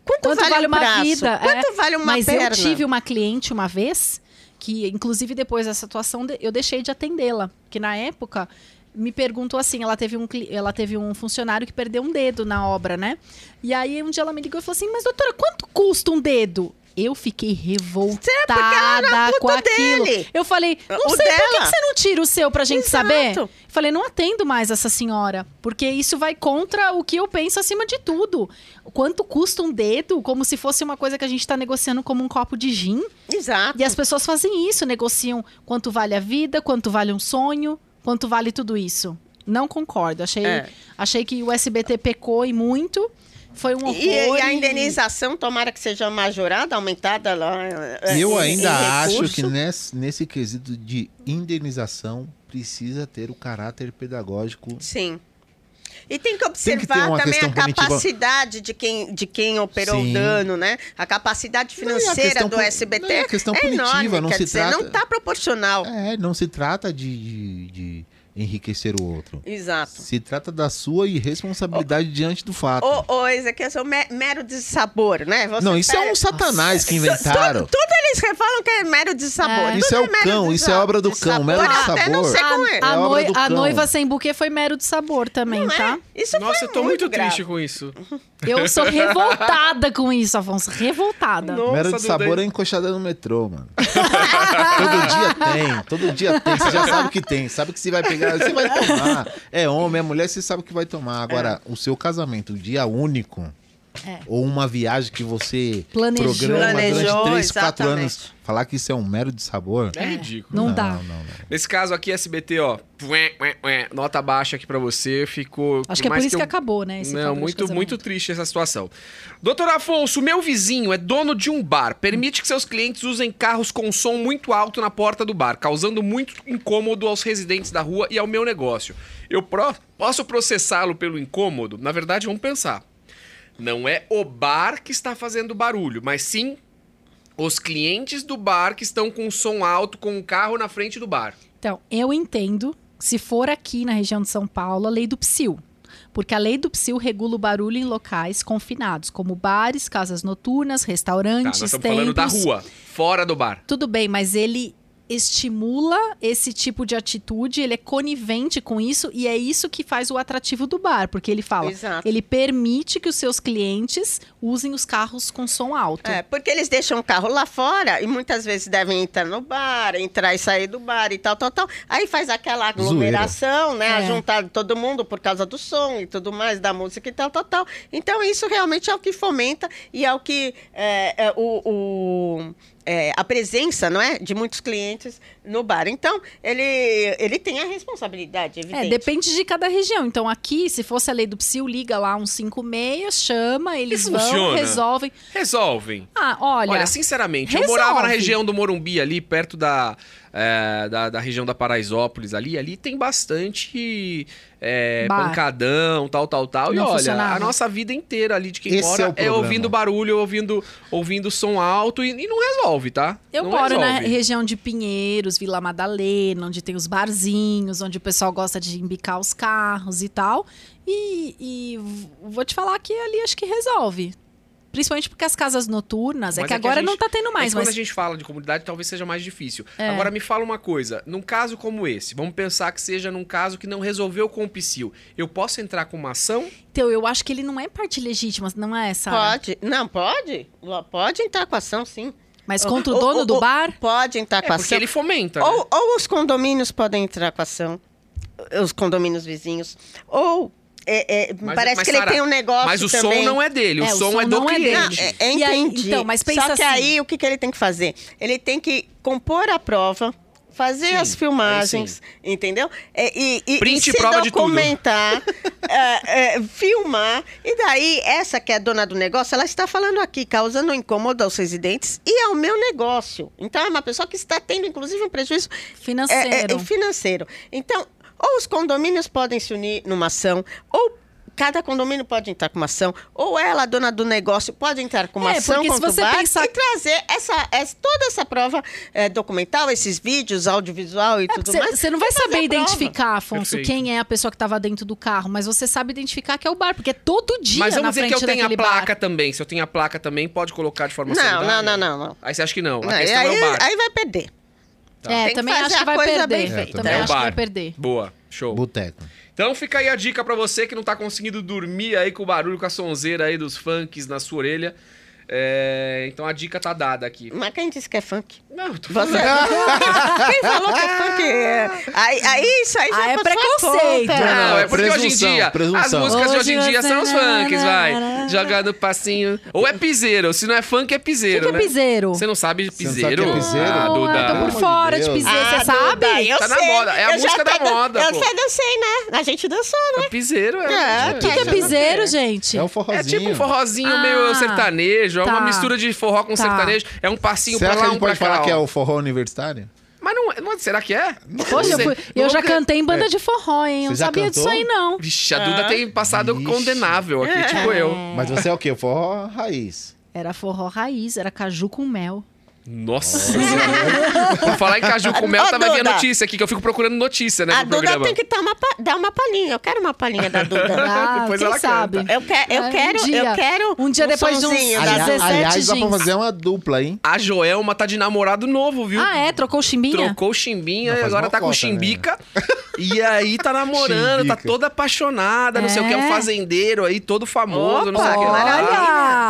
Speaker 4: Quanto,
Speaker 2: Quanto
Speaker 4: vale,
Speaker 2: vale
Speaker 4: um
Speaker 2: uma
Speaker 4: braço?
Speaker 2: vida?
Speaker 4: Quanto
Speaker 2: é.
Speaker 4: vale uma
Speaker 2: Mas
Speaker 4: perna?
Speaker 2: eu tive uma cliente uma vez, que inclusive depois dessa situação eu deixei de atendê-la. Que na época me perguntou assim, ela teve, um, ela teve um funcionário que perdeu um dedo na obra, né? E aí um dia ela me ligou e falou assim, mas doutora, quanto custa um dedo? Eu fiquei revoltada com aquilo.
Speaker 4: dele.
Speaker 2: Eu falei, não
Speaker 4: O
Speaker 2: sei, por que
Speaker 4: dela.
Speaker 2: que você não tira o seu pra gente
Speaker 4: Exato.
Speaker 2: saber? Falei, não atendo mais essa senhora, porque isso vai contra o que eu penso acima de tudo. Quanto custa um dedo, como se fosse uma coisa que a gente está negociando como um copo de gin.
Speaker 4: Exato.
Speaker 2: E as pessoas fazem isso, negociam quanto vale a vida, quanto vale um sonho, quanto vale tudo isso. Não concordo. Achei,
Speaker 4: É.
Speaker 2: achei que o SBT pecou e muito. Foi um horror.
Speaker 4: E, e a indenização, tomara que seja majorada, aumentada lá. eh,
Speaker 3: Eu ainda
Speaker 4: em
Speaker 3: acho
Speaker 4: recurso.
Speaker 3: que nesse, nesse quesito de indenização precisa ter o caráter pedagógico
Speaker 4: Sim. E tem que
Speaker 3: Tem
Speaker 4: observar
Speaker 3: que ter uma
Speaker 4: também a
Speaker 3: punitiva.
Speaker 4: capacidade de quem, de quem operou
Speaker 3: Sim.
Speaker 4: o dano, né? A capacidade
Speaker 3: a
Speaker 4: financeira
Speaker 3: questão
Speaker 4: do SBT
Speaker 3: não, a questão
Speaker 4: é
Speaker 3: punitiva,
Speaker 4: enorme,
Speaker 3: não
Speaker 4: quer
Speaker 3: se
Speaker 4: dizer,
Speaker 3: trata-
Speaker 4: não está proporcional.
Speaker 3: É, não se trata de, de- de enriquecer o outro.
Speaker 4: Exato.
Speaker 3: Se trata da sua irresponsabilidade diante do fato.
Speaker 4: Ô, Ezequiel, é me- mero de sabor, né? Você
Speaker 3: não, isso é
Speaker 4: pega-
Speaker 3: um satanás que inventaram.
Speaker 4: Tudo, tudo eles falam que é mero de sabor.
Speaker 2: É.
Speaker 4: Tudo
Speaker 3: Isso é o
Speaker 4: mero
Speaker 3: cão, isso é obra do cão, mero
Speaker 4: Até não
Speaker 3: sabor.
Speaker 4: sei como é.
Speaker 3: É
Speaker 2: a noi- noiva sem buquê foi mero de sabor também,
Speaker 4: Não é?
Speaker 2: tá?
Speaker 4: Isso
Speaker 1: Nossa,
Speaker 4: foi
Speaker 1: eu tô muito,
Speaker 4: grave.
Speaker 1: triste com isso.
Speaker 2: Eu sou revoltada com isso, Afonso. Revoltada.
Speaker 1: Nossa,
Speaker 3: Mero de
Speaker 1: Duda,
Speaker 3: sabor
Speaker 1: hein?
Speaker 3: é encoxada no metrô, mano. [laughs] todo dia tem, todo dia tem. Você já sabe que tem, sabe que você vai pegar, você vai [laughs] tomar. É homem, é mulher, você sabe que vai tomar. Agora, o seu casamento, o dia único,
Speaker 2: É.
Speaker 3: ou uma viagem que você
Speaker 2: Planejou.
Speaker 3: programa
Speaker 4: Planejou,
Speaker 3: durante 3, 4
Speaker 4: exatamente.
Speaker 3: anos, falar que isso é um mero de sabor.
Speaker 1: É ridículo.
Speaker 2: Não, dá.
Speaker 3: Não, não.
Speaker 1: Nesse caso aqui, SBT, ó, nota baixa aqui pra você, ficou...
Speaker 2: Acho que é por isso que,
Speaker 1: eu-
Speaker 2: acabou, né? esse
Speaker 1: Não, muito, muito triste essa situação. Doutor Afonso, meu vizinho é dono de um bar. Permite que seus clientes usem carros com som muito alto na porta do bar, causando muito incômodo aos residentes da rua e ao meu negócio. Eu pro- posso processá-lo pelo incômodo? Na verdade, vamos pensar. Não é o bar que está fazendo barulho, mas sim os clientes do bar que estão com som alto com o carro na frente do bar.
Speaker 2: Então, eu entendo, se for aqui na região de São Paulo, a lei do PSIL. Porque a lei do PSIL regula o barulho em locais confinados, como bares, casas noturnas,
Speaker 1: Tá,
Speaker 2: restaurantes,
Speaker 1: nós estamos falando da rua, fora do bar.
Speaker 2: Tudo bem, mas ele estimula esse tipo de atitude, ele é conivente com isso e é isso que faz o atrativo do bar, porque ele fala,
Speaker 4: Exato.
Speaker 2: ele permite que os seus clientes usem os carros com som alto.
Speaker 4: É, porque eles deixam o carro lá fora e muitas vezes devem entrar no bar, entrar e sair do bar e tal, tal, tal. Aí faz aquela aglomeração, né?
Speaker 2: É.
Speaker 4: Juntar todo mundo por causa do som e tudo mais, da música e tal, tal, tal. Então, isso realmente é o que fomenta e é o que é, é, o. o- é, a presença, não é, de muitos clientes no bar. Então, ele, ele tem a responsabilidade, evidente.
Speaker 2: É, depende de cada região. Então, aqui, se fosse a lei do PSIL, liga lá um 56, chama, eles vão,
Speaker 1: funciona.
Speaker 2: resolvem.
Speaker 1: Resolvem.
Speaker 2: Ah, olha,
Speaker 1: Olha, sinceramente, eu
Speaker 2: resolve.
Speaker 1: morava na região do Morumbi, ali perto da, é, da, da região da Paraisópolis, ali. Ali tem bastante é, pancadão, tal, tal, tal. E
Speaker 2: Não
Speaker 1: olha,
Speaker 2: funcionava.
Speaker 1: a nossa vida inteira ali de quem
Speaker 3: Esse
Speaker 1: mora
Speaker 3: é
Speaker 1: é, ouvindo barulho, ouvindo, ouvindo som alto e, e não resolve, tá?
Speaker 2: Eu
Speaker 1: não
Speaker 2: moro na
Speaker 1: resolve.
Speaker 2: região de Pinheiros, Vila Madalena, onde tem os barzinhos, onde o pessoal gosta de embicar os carros e tal. E, e vou te falar que ali acho que resolve. Principalmente porque as casas noturnas, é que
Speaker 1: a
Speaker 2: agora
Speaker 1: gente-
Speaker 2: não tá tendo
Speaker 1: É
Speaker 2: mais,
Speaker 1: que quando
Speaker 2: mas
Speaker 1: a gente fala de comunidade, talvez seja mais difícil.
Speaker 2: É.
Speaker 1: Agora, me fala uma coisa. Num caso como esse, vamos pensar que seja num caso que não resolveu com o psil. Eu posso entrar com uma ação?
Speaker 2: então, eu acho que ele não é parte legítima, não é essa.
Speaker 4: Pode. Não, pode. Pode entrar com ação, sim.
Speaker 2: Mas contra o dono do bar?
Speaker 4: Pode entrar
Speaker 1: É,
Speaker 4: com
Speaker 1: porque
Speaker 4: ação.
Speaker 1: ele fomenta, né?
Speaker 4: Ou, ou os condomínios podem entrar com ação, os condomínios vizinhos. Ou é, é,
Speaker 1: Mas-
Speaker 4: parece
Speaker 1: mas,
Speaker 4: que ele
Speaker 1: Sara,
Speaker 4: tem um negócio
Speaker 1: Mas o
Speaker 4: também.
Speaker 1: som não é dele, o,
Speaker 2: É, o
Speaker 1: som,
Speaker 2: som
Speaker 1: é do
Speaker 2: não é dele.
Speaker 4: Não,
Speaker 1: cliente.
Speaker 4: é, é,
Speaker 2: E aí,
Speaker 4: entendi.
Speaker 2: então, mas pensa
Speaker 4: Só que
Speaker 2: assim.
Speaker 4: aí o que, que ele tem que fazer? Ele tem que compor a prova. Fazer
Speaker 1: Sim,
Speaker 4: as filmagens, entendeu? É, e, e,
Speaker 1: Print
Speaker 4: e se
Speaker 1: prova de tudo.
Speaker 4: documentar, [laughs] é, é, filmar. E daí, essa que é a dona do negócio, ela está falando aqui, causando um incômodo aos residentes e ao meu negócio. Então, é uma pessoa que está tendo, inclusive, um prejuízo
Speaker 2: Financeiro.
Speaker 4: é, é, é financeiro. Então, ou os condomínios podem se unir numa ação, ou cada condomínio pode entrar com uma ação, ou ela, dona do negócio, pode entrar com uma
Speaker 2: É,
Speaker 4: ação
Speaker 2: porque se
Speaker 4: contra o
Speaker 2: você
Speaker 4: bar
Speaker 2: pensar-
Speaker 4: e trazer essa, essa- toda essa prova é, documental, esses vídeos, audiovisual e
Speaker 2: É,
Speaker 4: tudo
Speaker 2: porque
Speaker 4: mais.
Speaker 2: Você não vai saber identificar, Afonso,
Speaker 1: Perfeito.
Speaker 2: quem é a pessoa que estava dentro do carro, mas você sabe identificar que é o bar, porque é todo dia
Speaker 1: Mas
Speaker 2: na
Speaker 1: vamos dizer que
Speaker 2: frente
Speaker 1: eu tenho a placa
Speaker 2: bar.
Speaker 1: também. Se eu tenho a placa também, pode colocar de forma
Speaker 4: Não,
Speaker 1: solidária?
Speaker 4: não, não, não, não.
Speaker 1: Aí você acha que não. A
Speaker 4: Não,
Speaker 1: questão é
Speaker 4: aí,
Speaker 1: o bar.
Speaker 4: aí vai perder.
Speaker 2: É,
Speaker 4: Tem que
Speaker 2: também
Speaker 4: fazer
Speaker 2: acho que vai perder. também
Speaker 3: Também.
Speaker 1: É o
Speaker 2: acho que
Speaker 1: bar.
Speaker 2: vai perder.
Speaker 1: Boa, show.
Speaker 3: Boteco.
Speaker 1: Então fica aí a dica pra você que não tá conseguindo dormir aí com o barulho, com a sonzeira aí dos funks na sua orelha. É, Então a dica tá dada aqui.
Speaker 4: Mas quem disse que é funk?
Speaker 1: Não, eu tô
Speaker 4: Você...
Speaker 1: falando. [laughs]
Speaker 4: quem falou que é funk? [laughs] É... Aí, aí isso aí já
Speaker 2: Ah, é
Speaker 4: sua
Speaker 2: preconceito.
Speaker 1: Não,
Speaker 3: Não,
Speaker 1: é porque hoje em
Speaker 3: presunção,
Speaker 1: dia, as
Speaker 3: presunção.
Speaker 1: músicas de hoje em
Speaker 2: Hoje
Speaker 1: dia são os funks, vai. Jogando passinho. Ou é piseiro, se não é funk, é
Speaker 2: O que,
Speaker 1: piseiro,
Speaker 2: que é
Speaker 1: né?
Speaker 2: piseiro?
Speaker 1: Você não sabe de
Speaker 3: Você não
Speaker 1: piseiro?
Speaker 3: sabe o que é piseiro?
Speaker 1: Ah, Duda.
Speaker 2: eu tô
Speaker 3: Pelo
Speaker 2: por fora
Speaker 3: de
Speaker 2: piseiro,
Speaker 4: Ah,
Speaker 2: você sabe?
Speaker 4: Duda, eu
Speaker 1: Tá na
Speaker 4: sei.
Speaker 1: moda, é a
Speaker 4: Eu
Speaker 1: música da moda,
Speaker 4: Eu
Speaker 1: pô.
Speaker 4: até dancei, né? A gente dançou, né?
Speaker 1: Piseiro é.
Speaker 4: É,
Speaker 2: O que, que é
Speaker 4: É,
Speaker 2: piseiro, gente?
Speaker 3: É o
Speaker 1: É
Speaker 3: forrozinho.
Speaker 1: tipo um forrozinho
Speaker 2: Ah,
Speaker 1: meio sertanejo, é uma
Speaker 2: tá.
Speaker 1: mistura de forró com
Speaker 2: Tá.
Speaker 1: sertanejo. É um passinho
Speaker 3: Será
Speaker 1: pra
Speaker 3: que a
Speaker 1: lá,
Speaker 3: gente
Speaker 1: um pra
Speaker 3: pode
Speaker 1: cá.
Speaker 3: falar que é o forró universitário?
Speaker 1: Mas não, não- será que é?
Speaker 2: Poxa, eu, fui- eu já cantei em banda
Speaker 3: É.
Speaker 2: de forró, hein? Eu não
Speaker 3: Você já
Speaker 2: sabia
Speaker 3: cantou?
Speaker 2: disso aí, não.
Speaker 1: Vixe, a Duda
Speaker 4: Ah.
Speaker 1: tem passado
Speaker 3: Vixe.
Speaker 1: condenável aqui, tipo eu.
Speaker 3: Mas você é o quê? O forró raiz.
Speaker 2: Era forró raiz, era caju com mel.
Speaker 1: Nossa. [laughs] Por falar em caju com mel,
Speaker 4: Ô,
Speaker 1: tava vendo
Speaker 4: Duda.
Speaker 1: notícia aqui, que eu fico procurando notícia, né,
Speaker 4: A
Speaker 1: no
Speaker 4: Duda
Speaker 1: programa.
Speaker 4: tem que dar uma, pa- dar uma palhinha. Eu quero uma palhinha da Duda. [laughs]
Speaker 2: Ah,
Speaker 1: Depois
Speaker 2: quem
Speaker 1: ela
Speaker 2: sabe?
Speaker 1: canta.
Speaker 4: Eu, que, eu,
Speaker 2: Ah, um
Speaker 4: quero,
Speaker 2: dia.
Speaker 4: eu quero.
Speaker 2: Um dia depois de uns-
Speaker 4: sonzinho da
Speaker 2: Aliás-
Speaker 4: Duda.
Speaker 3: Aliás, aliás dá pra
Speaker 2: jeans.
Speaker 3: fazer uma dupla, hein?
Speaker 1: A Joelma tá de namorado novo, viu?
Speaker 2: Ah, é? Trocou o chimbinha?
Speaker 1: Trocou o chimbinha,
Speaker 3: Não, faz
Speaker 1: agora
Speaker 3: uma
Speaker 1: tá com
Speaker 3: cota,
Speaker 1: chimbica. [laughs] E aí tá namorando, tá
Speaker 3: Chimbica.
Speaker 1: toda apaixonada, não sei o que, é um
Speaker 2: É?
Speaker 1: fazendeiro aí, todo famoso, não sei o que lá.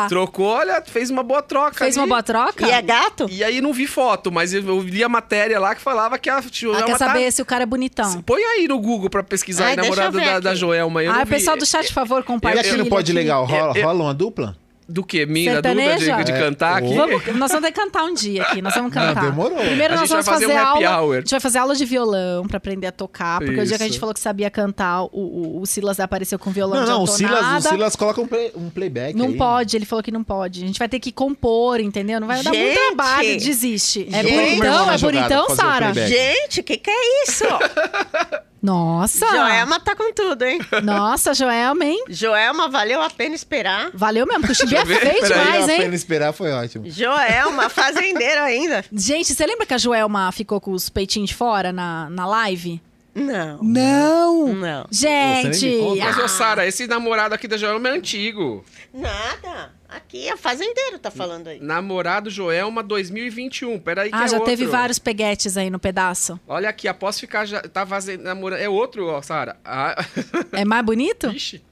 Speaker 2: Olha!
Speaker 1: Trocou, olha, fez uma boa troca.
Speaker 2: Fez
Speaker 1: ali.
Speaker 2: uma boa troca?
Speaker 4: E é gato?
Speaker 1: E aí não vi foto, mas eu eu li a matéria lá que falava que a
Speaker 2: Ah,
Speaker 1: Joelma
Speaker 2: quer
Speaker 1: tá...
Speaker 2: saber se o cara é bonitão.
Speaker 1: Põe aí no Google pra pesquisar
Speaker 4: Ai,
Speaker 1: aí, namorado da, da Joelma. Eu
Speaker 2: Ah,
Speaker 1: não
Speaker 2: pessoal do chat, por favor,
Speaker 3: E
Speaker 2: compartilha.
Speaker 3: aqui no Pode
Speaker 2: aqui.
Speaker 3: Legal, rola, rola uma dupla?
Speaker 1: Do que? Minha, da Duda, de,
Speaker 2: Sertaneja?
Speaker 1: de
Speaker 3: É,
Speaker 1: cantar aqui?
Speaker 2: Vamos- nós vamos ter que cantar um dia aqui. Nós vamos cantar.
Speaker 3: demorou.
Speaker 2: Primeiro
Speaker 1: A
Speaker 2: nós
Speaker 1: gente vai
Speaker 2: vamos
Speaker 1: fazer
Speaker 2: fazer,
Speaker 1: um happy
Speaker 2: aula.
Speaker 1: hour.
Speaker 2: A gente vai fazer aula de violão pra aprender a tocar. Porque o dia que a gente
Speaker 1: Isso.
Speaker 2: falou que sabia cantar, o, o- o Silas apareceu com violão
Speaker 3: Não,
Speaker 2: de
Speaker 3: não, o Silas, o. Silas coloca um, play- um playback
Speaker 2: Não
Speaker 3: aí.
Speaker 2: pode, ele falou que não pode. A gente vai ter que compor, entendeu? Não vai dar muito
Speaker 4: Gente!
Speaker 2: trabalho, desiste. É
Speaker 4: Gente!
Speaker 2: bonitão, é bonitão, Sara?
Speaker 4: Gente, o que, que é isso? [laughs]
Speaker 2: Nossa!
Speaker 4: Joelma tá com tudo, hein?
Speaker 2: Nossa, Joelma, hein?
Speaker 4: Joelma, valeu a pena esperar.
Speaker 2: Valeu mesmo, porque o Chibi é [laughs] feio
Speaker 1: peraí,
Speaker 2: demais,
Speaker 3: a
Speaker 2: hein?
Speaker 3: pena esperar foi ótimo.
Speaker 4: Joelma, fazendeiro ainda. [laughs]
Speaker 2: Gente, você lembra que a Joelma ficou com os peitinhos de fora na, na live?
Speaker 4: Não.
Speaker 2: Não!
Speaker 4: Não.
Speaker 2: Gente!
Speaker 1: Mas,
Speaker 2: ah,
Speaker 1: ô Sara, esse namorado aqui da Joelma é antigo.
Speaker 4: Nada. Aqui é fazendeiro, tá falando aí.
Speaker 1: Namorado Joelma 2021. Peraí que
Speaker 2: ah,
Speaker 1: é
Speaker 2: já
Speaker 1: outro.
Speaker 2: teve vários peguetes aí no pedaço.
Speaker 1: Olha aqui, após ficar já tá fazendo namorando. É outro, ó, Sara. Ah, [laughs]
Speaker 2: É mais bonito?
Speaker 1: Ixi.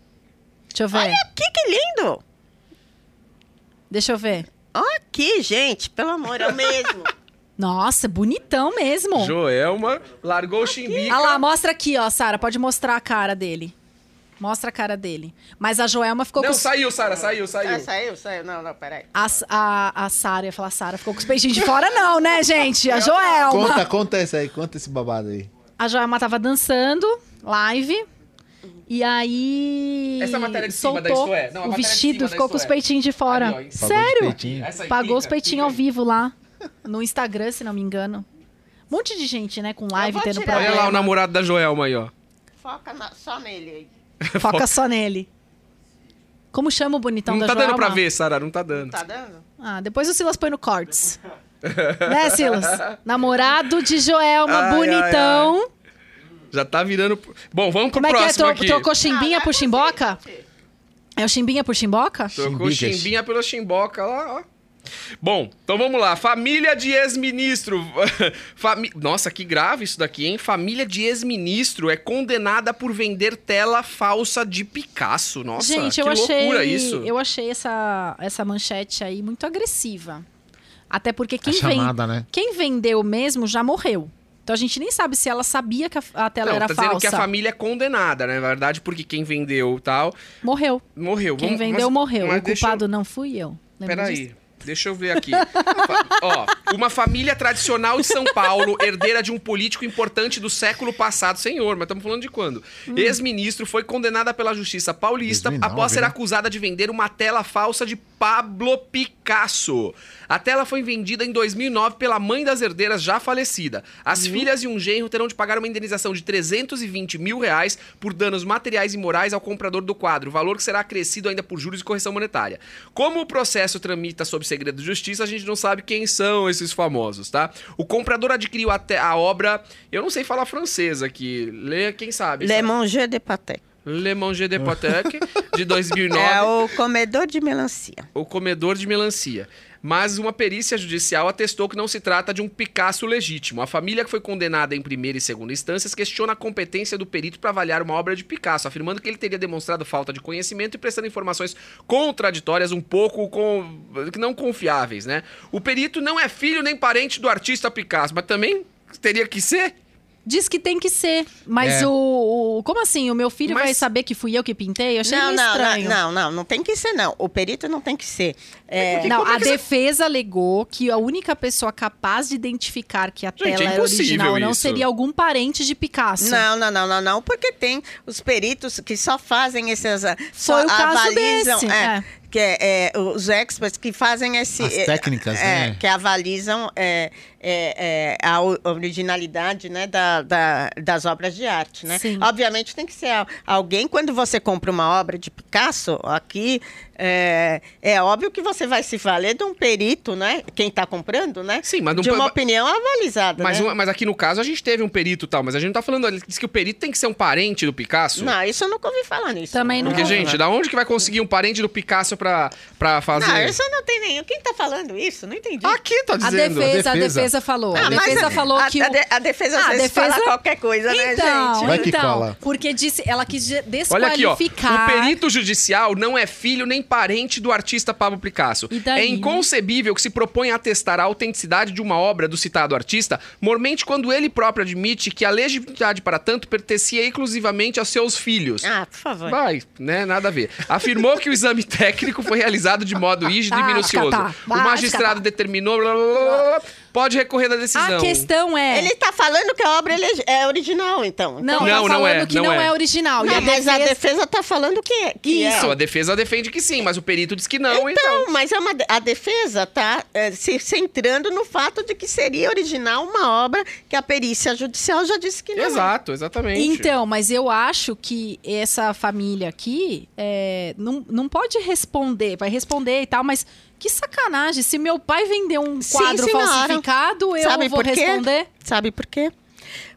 Speaker 2: Deixa eu ver.
Speaker 4: Olha aqui, que lindo.
Speaker 2: Deixa eu ver.
Speaker 4: Olha aqui, gente. Pelo amor, é o mesmo. [laughs]
Speaker 2: Nossa, bonitão mesmo.
Speaker 1: Joelma largou o chimbica.
Speaker 2: Ah lá, mostra aqui, ó, Sara. Pode mostrar a cara dele. Mostra a cara dele. Mas a Joelma ficou
Speaker 1: Não,
Speaker 2: com os...
Speaker 1: saiu, Sara, saiu, saiu.
Speaker 4: Ah, saiu, saiu. Não, não, peraí.
Speaker 2: A, a, a Sara, ia falar Sara, ficou com os peitinhos de fora, não, né, gente? A Joelma.
Speaker 3: Conta, conta essa aí, conta esse babado aí.
Speaker 2: A Joelma tava dançando, live. E aí.
Speaker 1: Essa matéria de cima da
Speaker 2: soltou
Speaker 1: Isto É. Não,
Speaker 2: o vestido ficou com os peitinhos de fora.
Speaker 1: Ali, ó, em-
Speaker 3: Pagou
Speaker 2: Sério?
Speaker 3: os peitinhos.
Speaker 2: Pagou os peitinhos ao vivo lá. No Instagram, se não me engano. Um monte de gente, né, com live tendo
Speaker 4: tirar.
Speaker 1: Olha
Speaker 2: problema.
Speaker 1: lá o namorado da Joelma aí, ó.
Speaker 4: Foca na- só nele aí. [laughs]
Speaker 2: Foca só nele. Como chama o bonitão
Speaker 1: não
Speaker 2: da
Speaker 1: tá dando
Speaker 2: Joelma?
Speaker 1: pra ver, Sara, não tá dando.
Speaker 4: Tá dando?
Speaker 2: Ah, depois o Silas põe no cortes. [laughs] né, Silas? Namorado de Joelma,
Speaker 1: Ai,
Speaker 2: bonitão.
Speaker 1: Já tá virando. Bom, vamos pro
Speaker 2: Como é que é?
Speaker 1: próximo
Speaker 2: Tro
Speaker 1: aqui.
Speaker 2: trocou chimbinha
Speaker 4: Ah,
Speaker 2: por chimboca? É o chimbinha por chimboca?
Speaker 1: Trocou chimbinha pela chimboca lá, ó. Bom, então vamos lá. Família de ex-ministro. [laughs] Fami... Nossa, que grave isso daqui, hein? Família de ex-ministro é condenada por vender tela falsa de Picasso. Nossa,
Speaker 2: Gente,
Speaker 1: que
Speaker 2: eu achei,
Speaker 1: loucura isso.
Speaker 2: eu achei essa, essa manchete aí muito agressiva. Até porque quem,
Speaker 3: a
Speaker 2: ven-
Speaker 3: chamada, né?
Speaker 2: quem vendeu mesmo já morreu. Então a gente nem sabe se ela sabia que a, tela
Speaker 1: Não,
Speaker 2: era
Speaker 1: tá dizendo
Speaker 2: falsa.
Speaker 1: que a família é condenada, né? Na verdade, porque quem vendeu tal,
Speaker 2: Morreu.
Speaker 1: morreu.
Speaker 2: Quem
Speaker 1: Vamos-
Speaker 2: vendeu
Speaker 1: mas-
Speaker 2: morreu.
Speaker 1: mas
Speaker 2: o
Speaker 1: deixa eu-
Speaker 2: culpado não fui eu.
Speaker 1: Peraí, deixa eu ver aqui. Ó, uma família tradicional de São Paulo, herdeira de um político importante do século passado. Senhor, mas estamos falando de quando?
Speaker 2: Hum.
Speaker 1: Ex-ministro foi condenada pela justiça paulista
Speaker 3: 2009,
Speaker 1: após ser
Speaker 3: né?
Speaker 1: acusada de vender uma tela falsa de Pablo Picasso. A tela foi vendida em 2009 pela mãe das herdeiras já falecida. As filhas e um genro terão de pagar uma indenização de 320 mil reais por danos materiais e morais ao comprador do quadro, valor que será acrescido ainda por juros e correção monetária. Como o processo tramita sob segredo de justiça, a gente não sabe quem são esses famosos, tá? O comprador adquiriu a, te- a obra, eu não sei falar francês aqui, lê quem sabe.
Speaker 4: Le? Manger de Patek.
Speaker 1: Le Manger de Patek, de 2009
Speaker 4: É o comedor de melancia.
Speaker 1: o comedor de melancia. Mas uma perícia judicial atestou que não se trata de um Picasso legítimo. A família que foi condenada em primeira e segunda instâncias questiona a competência do perito para avaliar uma obra de Picasso, afirmando que ele teria demonstrado falta de conhecimento e prestando informações contraditórias um pouco com... não confiáveis, né? O perito não é filho nem parente do artista Picasso, mas também teria que ser?
Speaker 2: Diz que tem que ser. Mas
Speaker 3: É.
Speaker 2: o, o- Como assim? O meu filho
Speaker 1: Mas-
Speaker 2: vai saber que fui eu que pintei? Eu achei
Speaker 4: Não,
Speaker 2: meio
Speaker 4: não,
Speaker 2: estranho.
Speaker 4: não, não, não, não tem que ser, não. O perito não tem que ser. É,
Speaker 2: Não,
Speaker 1: é
Speaker 2: a
Speaker 1: que você-
Speaker 2: defesa alegou que a única pessoa capaz de identificar que a
Speaker 1: Gente,
Speaker 2: tela
Speaker 1: é
Speaker 2: era
Speaker 1: impossível
Speaker 2: original ou não
Speaker 1: isso.
Speaker 2: seria algum parente de Picasso.
Speaker 4: Não, não, não, não, não, porque tem os peritos que só fazem esses. ah, Só
Speaker 2: Foi o caso
Speaker 4: avalizam,
Speaker 2: desse,
Speaker 4: é,
Speaker 2: é.
Speaker 4: Que é, é, os experts que fazem esse
Speaker 3: As técnicas,
Speaker 4: é,
Speaker 3: né?
Speaker 4: que avalizam é, é, é, a originalidade né, da, da- das obras de arte, né?
Speaker 2: Sim.
Speaker 4: Obviamente tem que ser al- alguém quando você compra uma obra de Picasso aqui é, é óbvio que você vai se valer de um perito, né? Quem está comprando, né?
Speaker 1: Sim, mas não
Speaker 4: de uma opinião avalizada,
Speaker 1: Mas,
Speaker 4: né?
Speaker 1: uma- mas aqui no caso a gente teve um perito e tal, mas a gente não tá falando. Ele disse que o perito tem que ser um parente do Picasso.
Speaker 4: Não, isso eu nunca ouvi falar nisso.
Speaker 2: Também
Speaker 1: Porque,
Speaker 2: nunca ouvi.
Speaker 1: gente, da onde que vai conseguir um parente do Picasso pra, pra fazer.
Speaker 4: Não, isso não tem nenhum. Quem tá falando isso? Não entendi.
Speaker 1: Aqui tá
Speaker 2: A
Speaker 1: dizendo.
Speaker 2: defesa, a
Speaker 3: defesa.
Speaker 2: defesa falou.
Speaker 4: Ah,
Speaker 2: a defesa
Speaker 4: a-
Speaker 2: falou
Speaker 4: a,
Speaker 2: que
Speaker 4: a, de- a defesa às
Speaker 2: Ah, a
Speaker 4: vezes
Speaker 2: defesa-
Speaker 4: fala qualquer coisa, né,
Speaker 2: Então,
Speaker 4: gente?
Speaker 3: Vai que
Speaker 2: então,
Speaker 3: cola.
Speaker 2: porque disse, ela quis de-
Speaker 1: Olha aqui, ó.
Speaker 2: desqualificar.
Speaker 1: O perito judicial não é filho nem parente do artista Pablo Picasso.
Speaker 2: Daí?
Speaker 1: É inconcebível que se propõe a atestar a autenticidade de uma obra do citado artista, mormente quando ele próprio admite que a legitimidade para tanto pertencia exclusivamente aos seus filhos.
Speaker 4: Ah, por favor.
Speaker 1: Vai, né? Nada a ver. Afirmou que o exame técnico foi realizado de modo [laughs] rígido e
Speaker 2: Ah,
Speaker 1: minucioso.
Speaker 2: tá.
Speaker 1: O
Speaker 2: Vai,
Speaker 1: magistrado
Speaker 2: tá.
Speaker 1: determinou. blá, blá, blá, blá, pode recorrer da decisão.
Speaker 2: A questão é...
Speaker 4: Ele tá falando que a obra ele- é original, então.
Speaker 2: Não,
Speaker 4: então
Speaker 1: Não,
Speaker 2: tá
Speaker 1: não
Speaker 2: falando
Speaker 1: é,
Speaker 2: que
Speaker 1: não
Speaker 2: não,
Speaker 1: é.
Speaker 2: é. original. e
Speaker 4: Não,
Speaker 2: a
Speaker 4: mas a
Speaker 2: defesa-
Speaker 4: defesa tá falando que, é- que é.
Speaker 1: Isso, a defesa defende que sim, mas o perito diz que não, então.
Speaker 4: Então, mas é uma, a defesa tá é, se centrando no fato de que seria original uma obra que a perícia judicial já disse que não é.
Speaker 1: Exato, exatamente.
Speaker 2: Então, mas eu acho que essa família aqui é, não, não pode responder, vai responder e tal, mas que sacanagem. Se meu pai vender um
Speaker 4: Sim,
Speaker 2: quadro
Speaker 4: senhora.
Speaker 2: falsificado, eu
Speaker 4: Sabe
Speaker 2: vou
Speaker 4: por quê?
Speaker 2: responder?
Speaker 4: Sabe por quê?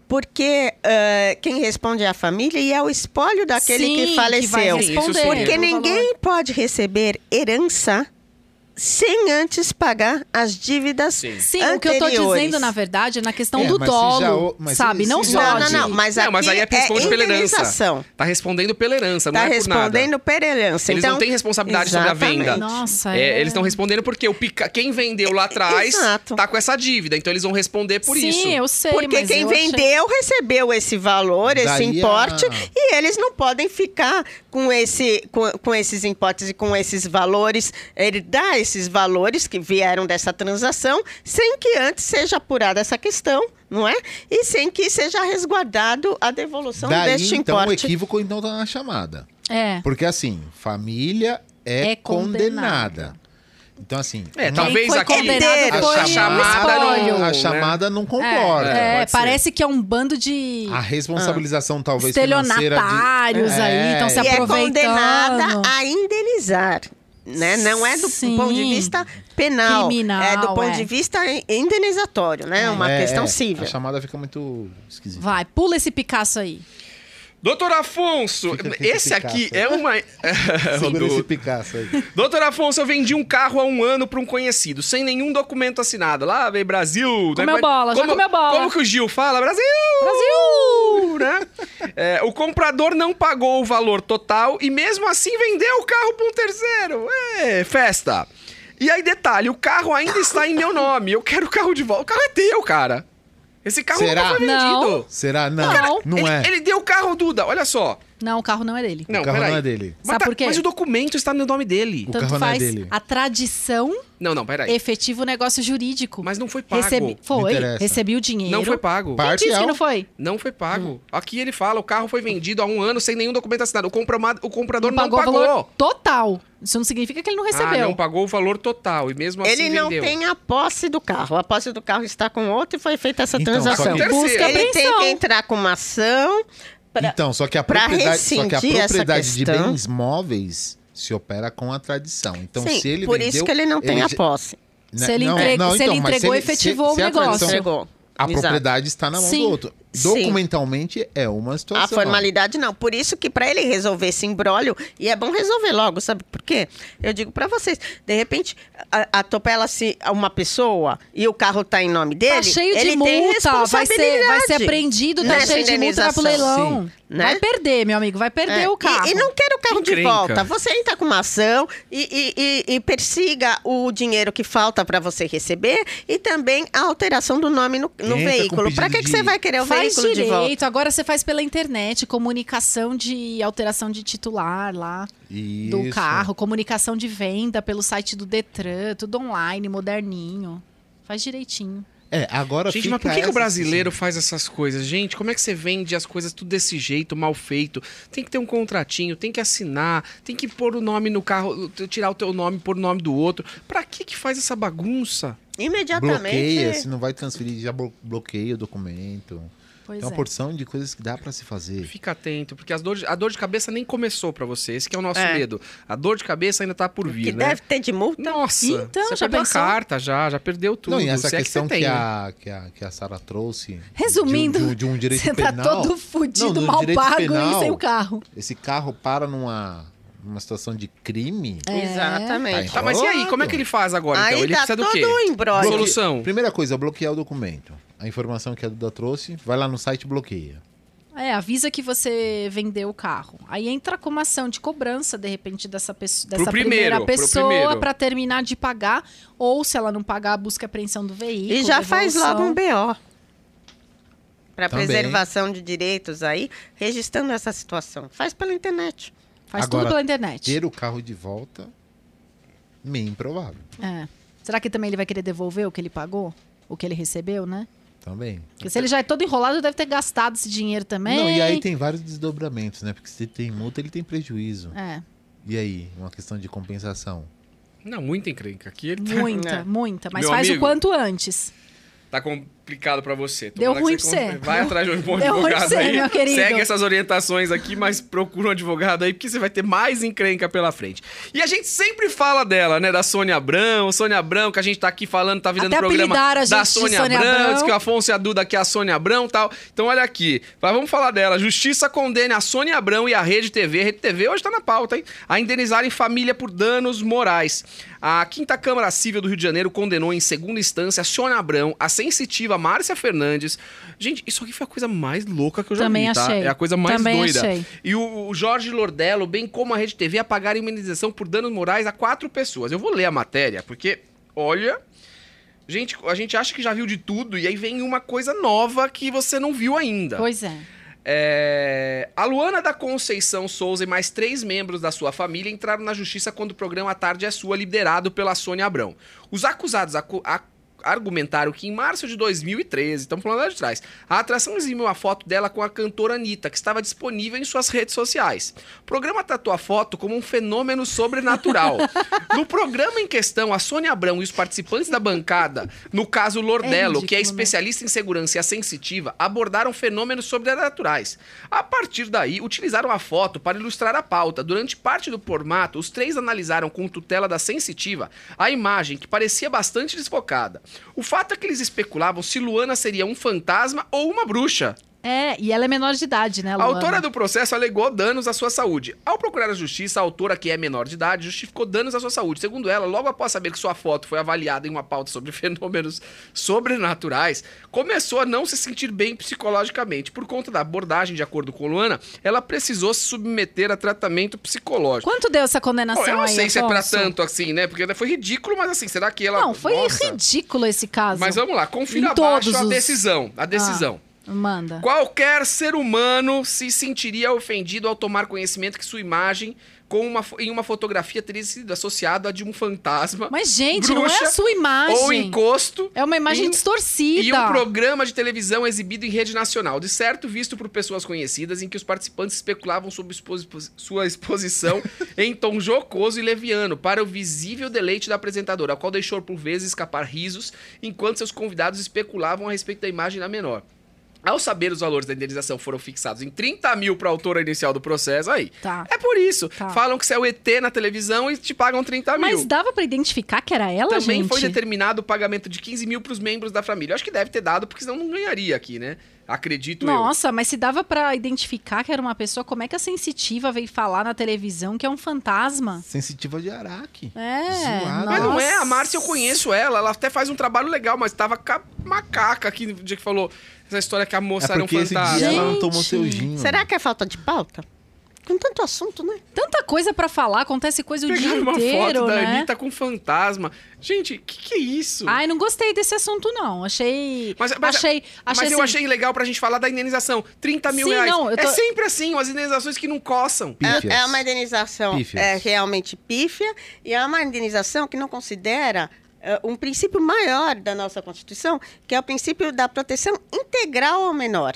Speaker 4: Porque eh, quem responde é a família e é o espólio daquele
Speaker 2: Sim,
Speaker 4: que
Speaker 2: que
Speaker 4: faleceu.
Speaker 1: sim.
Speaker 4: Porque ninguém pode receber herança sem antes pagar as dívidas
Speaker 1: Sim.
Speaker 2: Sim, o que eu tô dizendo, na verdade, é na questão
Speaker 3: É,
Speaker 2: do
Speaker 3: já
Speaker 2: dolo, sabe? não só
Speaker 4: Não, não, não, mas
Speaker 1: Não, mas
Speaker 4: aqui
Speaker 1: aí é responde pela herança. Tá respondendo pela herança, não
Speaker 4: Tá
Speaker 1: é por nada.
Speaker 4: respondendo per herança.
Speaker 1: Eles
Speaker 4: então,
Speaker 1: não têm responsabilidade sobre a
Speaker 4: Exatamente.
Speaker 1: venda.
Speaker 2: Nossa,
Speaker 1: É,
Speaker 2: é...
Speaker 1: Eles estão respondendo porque o pica... quem vendeu lá atrás
Speaker 4: Exato.
Speaker 1: tá com essa dívida, então eles vão responder por
Speaker 2: Sim,
Speaker 1: isso.
Speaker 2: eu sei,
Speaker 4: Porque
Speaker 2: mas
Speaker 4: quem
Speaker 2: eu achei-
Speaker 4: vendeu recebeu esse valor, esse
Speaker 3: Daí a-
Speaker 4: importe, e eles não podem ficar com, esse, com, com esses importes e com esses valores, herdar esses valores que vieram dessa transação, sem que antes seja apurada essa questão, não é? E sem que seja resguardado a devolução
Speaker 3: Daí,
Speaker 4: deste
Speaker 3: então, o
Speaker 4: importe.
Speaker 3: equívoco então tá na chamada.
Speaker 2: É.
Speaker 3: Porque assim, família é,
Speaker 2: É
Speaker 3: condenada.
Speaker 2: condenada.
Speaker 3: Então, assim,
Speaker 1: É,
Speaker 3: uma-
Speaker 1: talvez aqui a
Speaker 3: o
Speaker 1: chamada não,
Speaker 3: a
Speaker 1: né?
Speaker 3: chamada não comporta.
Speaker 2: É,
Speaker 1: ser.
Speaker 2: parece que é um bando de
Speaker 3: A responsabilização, talvez, financeira de...
Speaker 2: estelionatários aí,
Speaker 3: É,
Speaker 2: estão se
Speaker 4: e é
Speaker 2: aproveitando.
Speaker 4: condenada a indenizar. Né? Não é do
Speaker 2: Sim.
Speaker 4: ponto de vista penal,
Speaker 2: Criminal,
Speaker 4: é do ponto
Speaker 2: é.
Speaker 4: de vista indenizatório, né? Uma
Speaker 3: É,
Speaker 4: questão
Speaker 3: é,
Speaker 4: civil.
Speaker 3: A chamada fica muito esquisita.
Speaker 2: Vai, pula esse Picasso aí.
Speaker 1: Doutor Afonso,
Speaker 3: esse
Speaker 1: aqui
Speaker 3: Picasso.
Speaker 1: é uma. [laughs] [laughs]
Speaker 3: Segura
Speaker 1: Do-
Speaker 3: esse Picasso aí.
Speaker 1: Doutor Afonso, eu vendi um carro há um ano para um conhecido, sem nenhum documento assinado. Lá, veio Brasil.
Speaker 2: Comeu
Speaker 1: né?
Speaker 2: bola, já
Speaker 1: como,
Speaker 2: comeu bola.
Speaker 1: Como que o Gil fala? Brasil!
Speaker 2: Brasil!
Speaker 1: Né? É, o comprador não pagou o valor total e mesmo assim vendeu o carro para um terceiro. É, festa. E aí, detalhe, o carro ainda está em meu nome. Eu quero o carro de volta. O carro é teu, cara. Esse carro
Speaker 3: Será?
Speaker 1: nunca foi vendido.
Speaker 2: Não.
Speaker 3: Será? Não,
Speaker 2: Não.
Speaker 3: não
Speaker 1: ele,
Speaker 3: é.
Speaker 1: ele deu o carro, Duda, olha só.
Speaker 2: Não, o carro não é dele.
Speaker 1: Não,
Speaker 3: o carro
Speaker 1: peraí.
Speaker 3: não é dele.
Speaker 1: Mas,
Speaker 2: Sabe
Speaker 1: tá-
Speaker 2: por quê?
Speaker 1: mas o documento está no nome dele.
Speaker 3: O
Speaker 2: Tanto
Speaker 3: carro não é
Speaker 2: faz
Speaker 3: dele.
Speaker 2: a tradição,
Speaker 1: Não, não, peraí.
Speaker 2: efetivo negócio jurídico.
Speaker 1: Mas não foi pago.
Speaker 2: Recebi, foi,
Speaker 3: interessa.
Speaker 2: recebi o dinheiro.
Speaker 1: Não foi pago.
Speaker 3: Pa-
Speaker 2: Quem disse que
Speaker 3: Parcial.
Speaker 2: não foi?
Speaker 1: Não foi pago. Aqui ele fala, o carro foi vendido há um ano sem nenhum documento assinado. O, comprama- o comprador não,
Speaker 2: pagou,
Speaker 1: pagou.
Speaker 2: o valor total. Isso não significa que ele não
Speaker 1: Ah,
Speaker 2: recebeu.
Speaker 1: não pagou o valor total e mesmo assim
Speaker 4: Ele não
Speaker 1: vendeu.
Speaker 4: tem a posse do carro. A posse do carro está com outro e foi feita essa
Speaker 3: Então,
Speaker 4: transação.
Speaker 3: que-
Speaker 1: Terceiro.
Speaker 2: Busca
Speaker 4: Ele tem
Speaker 2: apreensão.
Speaker 4: que entrar com uma ação. Pra-
Speaker 3: Então, só que a propriedade, só que a propriedade de bens móveis se opera com a tradição. Então,
Speaker 4: Sim,
Speaker 3: se ele
Speaker 4: por
Speaker 3: vendeu,
Speaker 4: isso que ele não tem a
Speaker 3: já-
Speaker 4: posse.
Speaker 3: né,
Speaker 2: Se ele
Speaker 3: não,
Speaker 2: entrega-
Speaker 3: não,
Speaker 2: se ele
Speaker 3: então,
Speaker 2: entregou, efetivou o
Speaker 3: a
Speaker 2: negócio.
Speaker 3: tradição-
Speaker 4: Entregou.
Speaker 3: A
Speaker 4: Exato.
Speaker 3: propriedade está na mão
Speaker 2: Sim.
Speaker 3: do outro.
Speaker 4: Sim.
Speaker 3: Documentalmente é uma situação.
Speaker 4: A formalidade não. Por isso que para ele resolver esse imbróglio, e é bom resolver logo, sabe por quê? Eu digo para vocês, de repente a- atropela-se uma pessoa e o carro tá em nome dele,
Speaker 2: Tá cheio de
Speaker 4: ele tem
Speaker 2: multa, vai ser, vai ser apreendido, tá
Speaker 4: nessa
Speaker 2: cheio de multa, vai pro leilão.
Speaker 3: Sim.
Speaker 4: Né?
Speaker 2: Vai perder, meu amigo, vai perder
Speaker 4: É,
Speaker 2: o carro.
Speaker 4: E, e não quer o carro de volta. Você entra com uma ação e, e- e- e persiga o dinheiro que falta para você receber e também a alteração do nome no, no veículo. Para que, que
Speaker 3: de-
Speaker 4: você vai querer o veículo de volta?
Speaker 2: direito, agora você faz pela internet, comunicação de alteração de titular lá do
Speaker 3: Isso.
Speaker 2: carro, comunicação de venda pelo site do Detran, tudo online, moderninho. Faz direitinho.
Speaker 3: É, agora
Speaker 1: Gente, mas por que, que o brasileiro
Speaker 3: situação.
Speaker 1: faz essas coisas? Gente, como é que você vende as coisas tudo desse jeito, mal feito? Tem que ter um contratinho, tem que assinar, tem que pôr o nome no carro, tirar o teu nome, pôr o nome do outro. Pra que que faz essa bagunça?
Speaker 4: Imediatamente.
Speaker 3: Bloqueia, se não vai transferir, já blo- bloqueia o documento.
Speaker 2: Pois
Speaker 3: Tem uma
Speaker 2: é.
Speaker 3: porção de coisas que dá pra se fazer.
Speaker 1: Fica atento, porque as dor de- a dor de cabeça nem começou pra você. Esse que é o nosso
Speaker 4: É.
Speaker 1: medo. A dor de cabeça ainda tá por vir,
Speaker 4: Que
Speaker 1: né?
Speaker 4: deve ter de multa.
Speaker 1: Nossa,
Speaker 2: Então,
Speaker 1: você
Speaker 2: já
Speaker 1: perdeu
Speaker 2: pensou?
Speaker 1: a carta já, já perdeu tudo.
Speaker 3: Não, e essa
Speaker 1: Se é que
Speaker 3: questão que,
Speaker 1: tem, né?
Speaker 3: a, que, a, que a Sara trouxe.
Speaker 2: Resumindo,
Speaker 3: de um, de de um direito
Speaker 2: Você tá
Speaker 3: penal.
Speaker 2: todo fudido,
Speaker 3: Não,
Speaker 2: mal pago
Speaker 3: penal.
Speaker 2: e sem o carro.
Speaker 3: Esse carro para numa, numa situação de crime.
Speaker 2: É.
Speaker 4: Exatamente.
Speaker 1: Tá, mas e aí, como é que ele faz agora, então?
Speaker 4: Aí
Speaker 1: Ele
Speaker 4: dá
Speaker 1: precisa do
Speaker 4: todo
Speaker 1: quê?
Speaker 4: um.
Speaker 1: Bloqueia- Solução.
Speaker 3: Primeira coisa, bloquear o documento. A informação que a Duda trouxe, vai lá no site e bloqueia.
Speaker 2: É, avisa que você vendeu o carro. Aí entra com uma ação de cobrança, de repente, dessa, pessoa, dessa
Speaker 1: primeiro,
Speaker 2: primeira pessoa para terminar de pagar. Ou, se ela não pagar, busca a apreensão do veículo.
Speaker 4: E já faz logo um BO. Para preservação de direitos aí, registrando essa situação. Faz pela internet.
Speaker 2: Faz
Speaker 3: Agora,
Speaker 2: tudo pela internet.
Speaker 3: Ter o carro de volta, meio improvável.
Speaker 2: É. Será que também ele vai querer devolver o que ele pagou? O que ele recebeu, né?
Speaker 3: Também.
Speaker 2: Porque se ele já é todo enrolado, deve ter gastado esse dinheiro também.
Speaker 3: Não, e aí tem vários desdobramentos, né? Porque se tem multa, ele tem prejuízo.
Speaker 2: É,
Speaker 3: E aí, uma questão de compensação.
Speaker 1: Não, muita encrenca. Aqui ele tá,
Speaker 2: muita, [laughs]
Speaker 4: É.
Speaker 2: muita. Mas
Speaker 1: Meu
Speaker 2: faz
Speaker 1: amigo.
Speaker 2: o quanto antes.
Speaker 1: tá complicado pra você.
Speaker 2: Deu
Speaker 1: Tomara que
Speaker 2: ruim pra você.
Speaker 1: Vai atrás de um bom [laughs]
Speaker 2: Deu
Speaker 1: advogado
Speaker 2: você,
Speaker 1: aí.
Speaker 2: meu querido.
Speaker 1: Segue essas orientações aqui, mas procura um advogado aí, porque você vai ter mais encrenca pela frente. E a gente sempre fala dela, né? Da Sônia Abrão. Sônia Abrão, que a gente tá aqui falando, tá virando
Speaker 2: Até
Speaker 1: programa
Speaker 2: a
Speaker 1: da
Speaker 2: gente de
Speaker 1: Sônia,
Speaker 2: Sônia
Speaker 1: Abrão.
Speaker 2: Abrão.
Speaker 1: Diz que o Afonso e a Duda aqui é a Sônia Abrão e tal. Então olha aqui. Mas vamos falar dela. Justiça condena a Sônia Abrão e a Rede TV. A Rede TV hoje tá na pauta, hein? A indenizarem família por danos morais. A Quinta Câmara Civil do Rio de Janeiro condenou em segunda instância a Sônia Abrão, a sensitiva Márcia Fernandes. Gente, isso aqui foi a coisa mais louca que eu já
Speaker 2: Também
Speaker 1: vi, tá?
Speaker 2: achei.
Speaker 1: É a coisa mais
Speaker 2: Também
Speaker 1: doida.
Speaker 2: achei.
Speaker 1: E o, o Jorge Lordello, bem como a Rede TV, a pagarem uma indenização por danos morais a quatro pessoas. Eu vou ler a matéria, porque, olha... Gente, a gente acha que já viu de tudo e aí vem uma coisa nova que você não viu ainda.
Speaker 2: Pois é.
Speaker 1: É, A Luana da Conceição Souza e mais três membros da sua família entraram na justiça quando o programa A Tarde é Sua, liderado pela Sônia Abrão. Os acusados acu- a- argumentaram que em março de 2013, estamos falando lá de trás, a atração exibiu uma foto dela com a cantora Anitta, que estava disponível em suas redes sociais. O programa tratou a foto como um fenômeno sobrenatural. [laughs] no programa em questão, a Sônia Abrão e os participantes da bancada, no caso Lordello,
Speaker 2: ridículo,
Speaker 1: que é
Speaker 2: né?
Speaker 1: especialista em segurança e a sensitiva, abordaram fenômenos sobrenaturais. A partir daí, utilizaram a foto para ilustrar a pauta. Durante parte do formato, os três analisaram com tutela da sensitiva a imagem, que parecia bastante desfocada. O fato é que eles especulavam se Luana seria um fantasma ou uma bruxa.
Speaker 2: É, e ela é menor de idade, né,
Speaker 1: A
Speaker 2: Luana?
Speaker 1: autora do processo alegou danos à sua saúde. Ao procurar a justiça, a autora, que é menor de idade, justificou danos à sua saúde. Segundo ela, logo após saber que sua foto foi avaliada em uma pauta sobre [laughs] fenômenos sobrenaturais, começou a não se sentir bem psicologicamente. Por conta da abordagem, de acordo com Luana, ela precisou se submeter a tratamento psicológico.
Speaker 2: Quanto deu essa
Speaker 1: Bom,
Speaker 2: condenação
Speaker 1: eu não
Speaker 2: aí,
Speaker 1: sei se é pra tanto assim, né? Porque foi ridículo, mas assim, será que ela.
Speaker 2: Não, foi
Speaker 1: Nossa.
Speaker 2: ridículo esse caso.
Speaker 1: Mas vamos lá, confira
Speaker 2: Em
Speaker 1: abaixo
Speaker 2: todos
Speaker 1: a
Speaker 2: os-
Speaker 1: decisão. A decisão.
Speaker 2: Manda.
Speaker 1: Qualquer ser humano se sentiria ofendido ao tomar conhecimento que sua imagem com uma, em uma fotografia teria sido associada a de um fantasma.
Speaker 2: Mas, gente, não é
Speaker 1: bruxa
Speaker 2: a sua imagem.
Speaker 1: Ou encosto.
Speaker 2: É uma imagem
Speaker 1: em-
Speaker 2: distorcida.
Speaker 1: E um programa de televisão exibido em rede nacional, de certo visto por pessoas conhecidas, em que os participantes especulavam sobre exposi- sua exposição [laughs] em tom jocoso e leviano, para o visível deleite da apresentadora, ao qual deixou por vezes escapar risos, enquanto seus convidados especulavam a respeito da imagem da menor. Ao saber os valores da indenização foram fixados em 30 mil para a autora inicial do processo, aí.
Speaker 2: Tá.
Speaker 1: É por isso.
Speaker 2: Tá.
Speaker 1: Falam que você é o ET na televisão e te pagam 30 mil.
Speaker 2: Mas dava pra identificar que era ela,
Speaker 1: Também
Speaker 2: gente?
Speaker 1: foi determinado o pagamento de 15 mil para os membros da família. Eu acho que deve ter dado, porque senão não ganharia aqui, né? Acredito eu.
Speaker 2: Nossa, mas se dava pra identificar que era uma pessoa, como é que a sensitiva veio falar na televisão que é um fantasma?
Speaker 3: Sensitiva de Araque.
Speaker 2: É,
Speaker 3: Zoada.
Speaker 1: Mas não é, a
Speaker 2: Nossa.
Speaker 1: Márcia eu conheço ela, ela até faz um trabalho legal, mas tava com a macaca aqui no dia que falou essa história que a moça
Speaker 3: É
Speaker 1: era um fantasma.
Speaker 3: dia ela não tomou seu gin.
Speaker 4: Será que é falta de pauta? Com tanto assunto, né?
Speaker 2: Tanta coisa pra falar, acontece coisa o dia
Speaker 1: Pegaram uma
Speaker 2: inteiro,
Speaker 1: foto da
Speaker 2: né?
Speaker 1: Anitta com fantasma. Gente, que que é isso?
Speaker 2: Ai, não gostei desse assunto, não. Achei.
Speaker 1: Mas- mas-
Speaker 2: achei.
Speaker 1: Mas
Speaker 2: achei
Speaker 1: eu
Speaker 2: assim-
Speaker 1: achei legal pra gente falar da indenização. 30 mil
Speaker 2: Sim,
Speaker 1: reais.
Speaker 2: não,
Speaker 1: É
Speaker 2: tô-
Speaker 1: sempre assim, as indenizações que não coçam.
Speaker 3: Pífias.
Speaker 4: É, é uma indenização
Speaker 3: Pífias.
Speaker 4: é, realmente pífia e é uma indenização que não considera eh, um princípio maior da nossa Constituição, que é o princípio da proteção integral ao menor.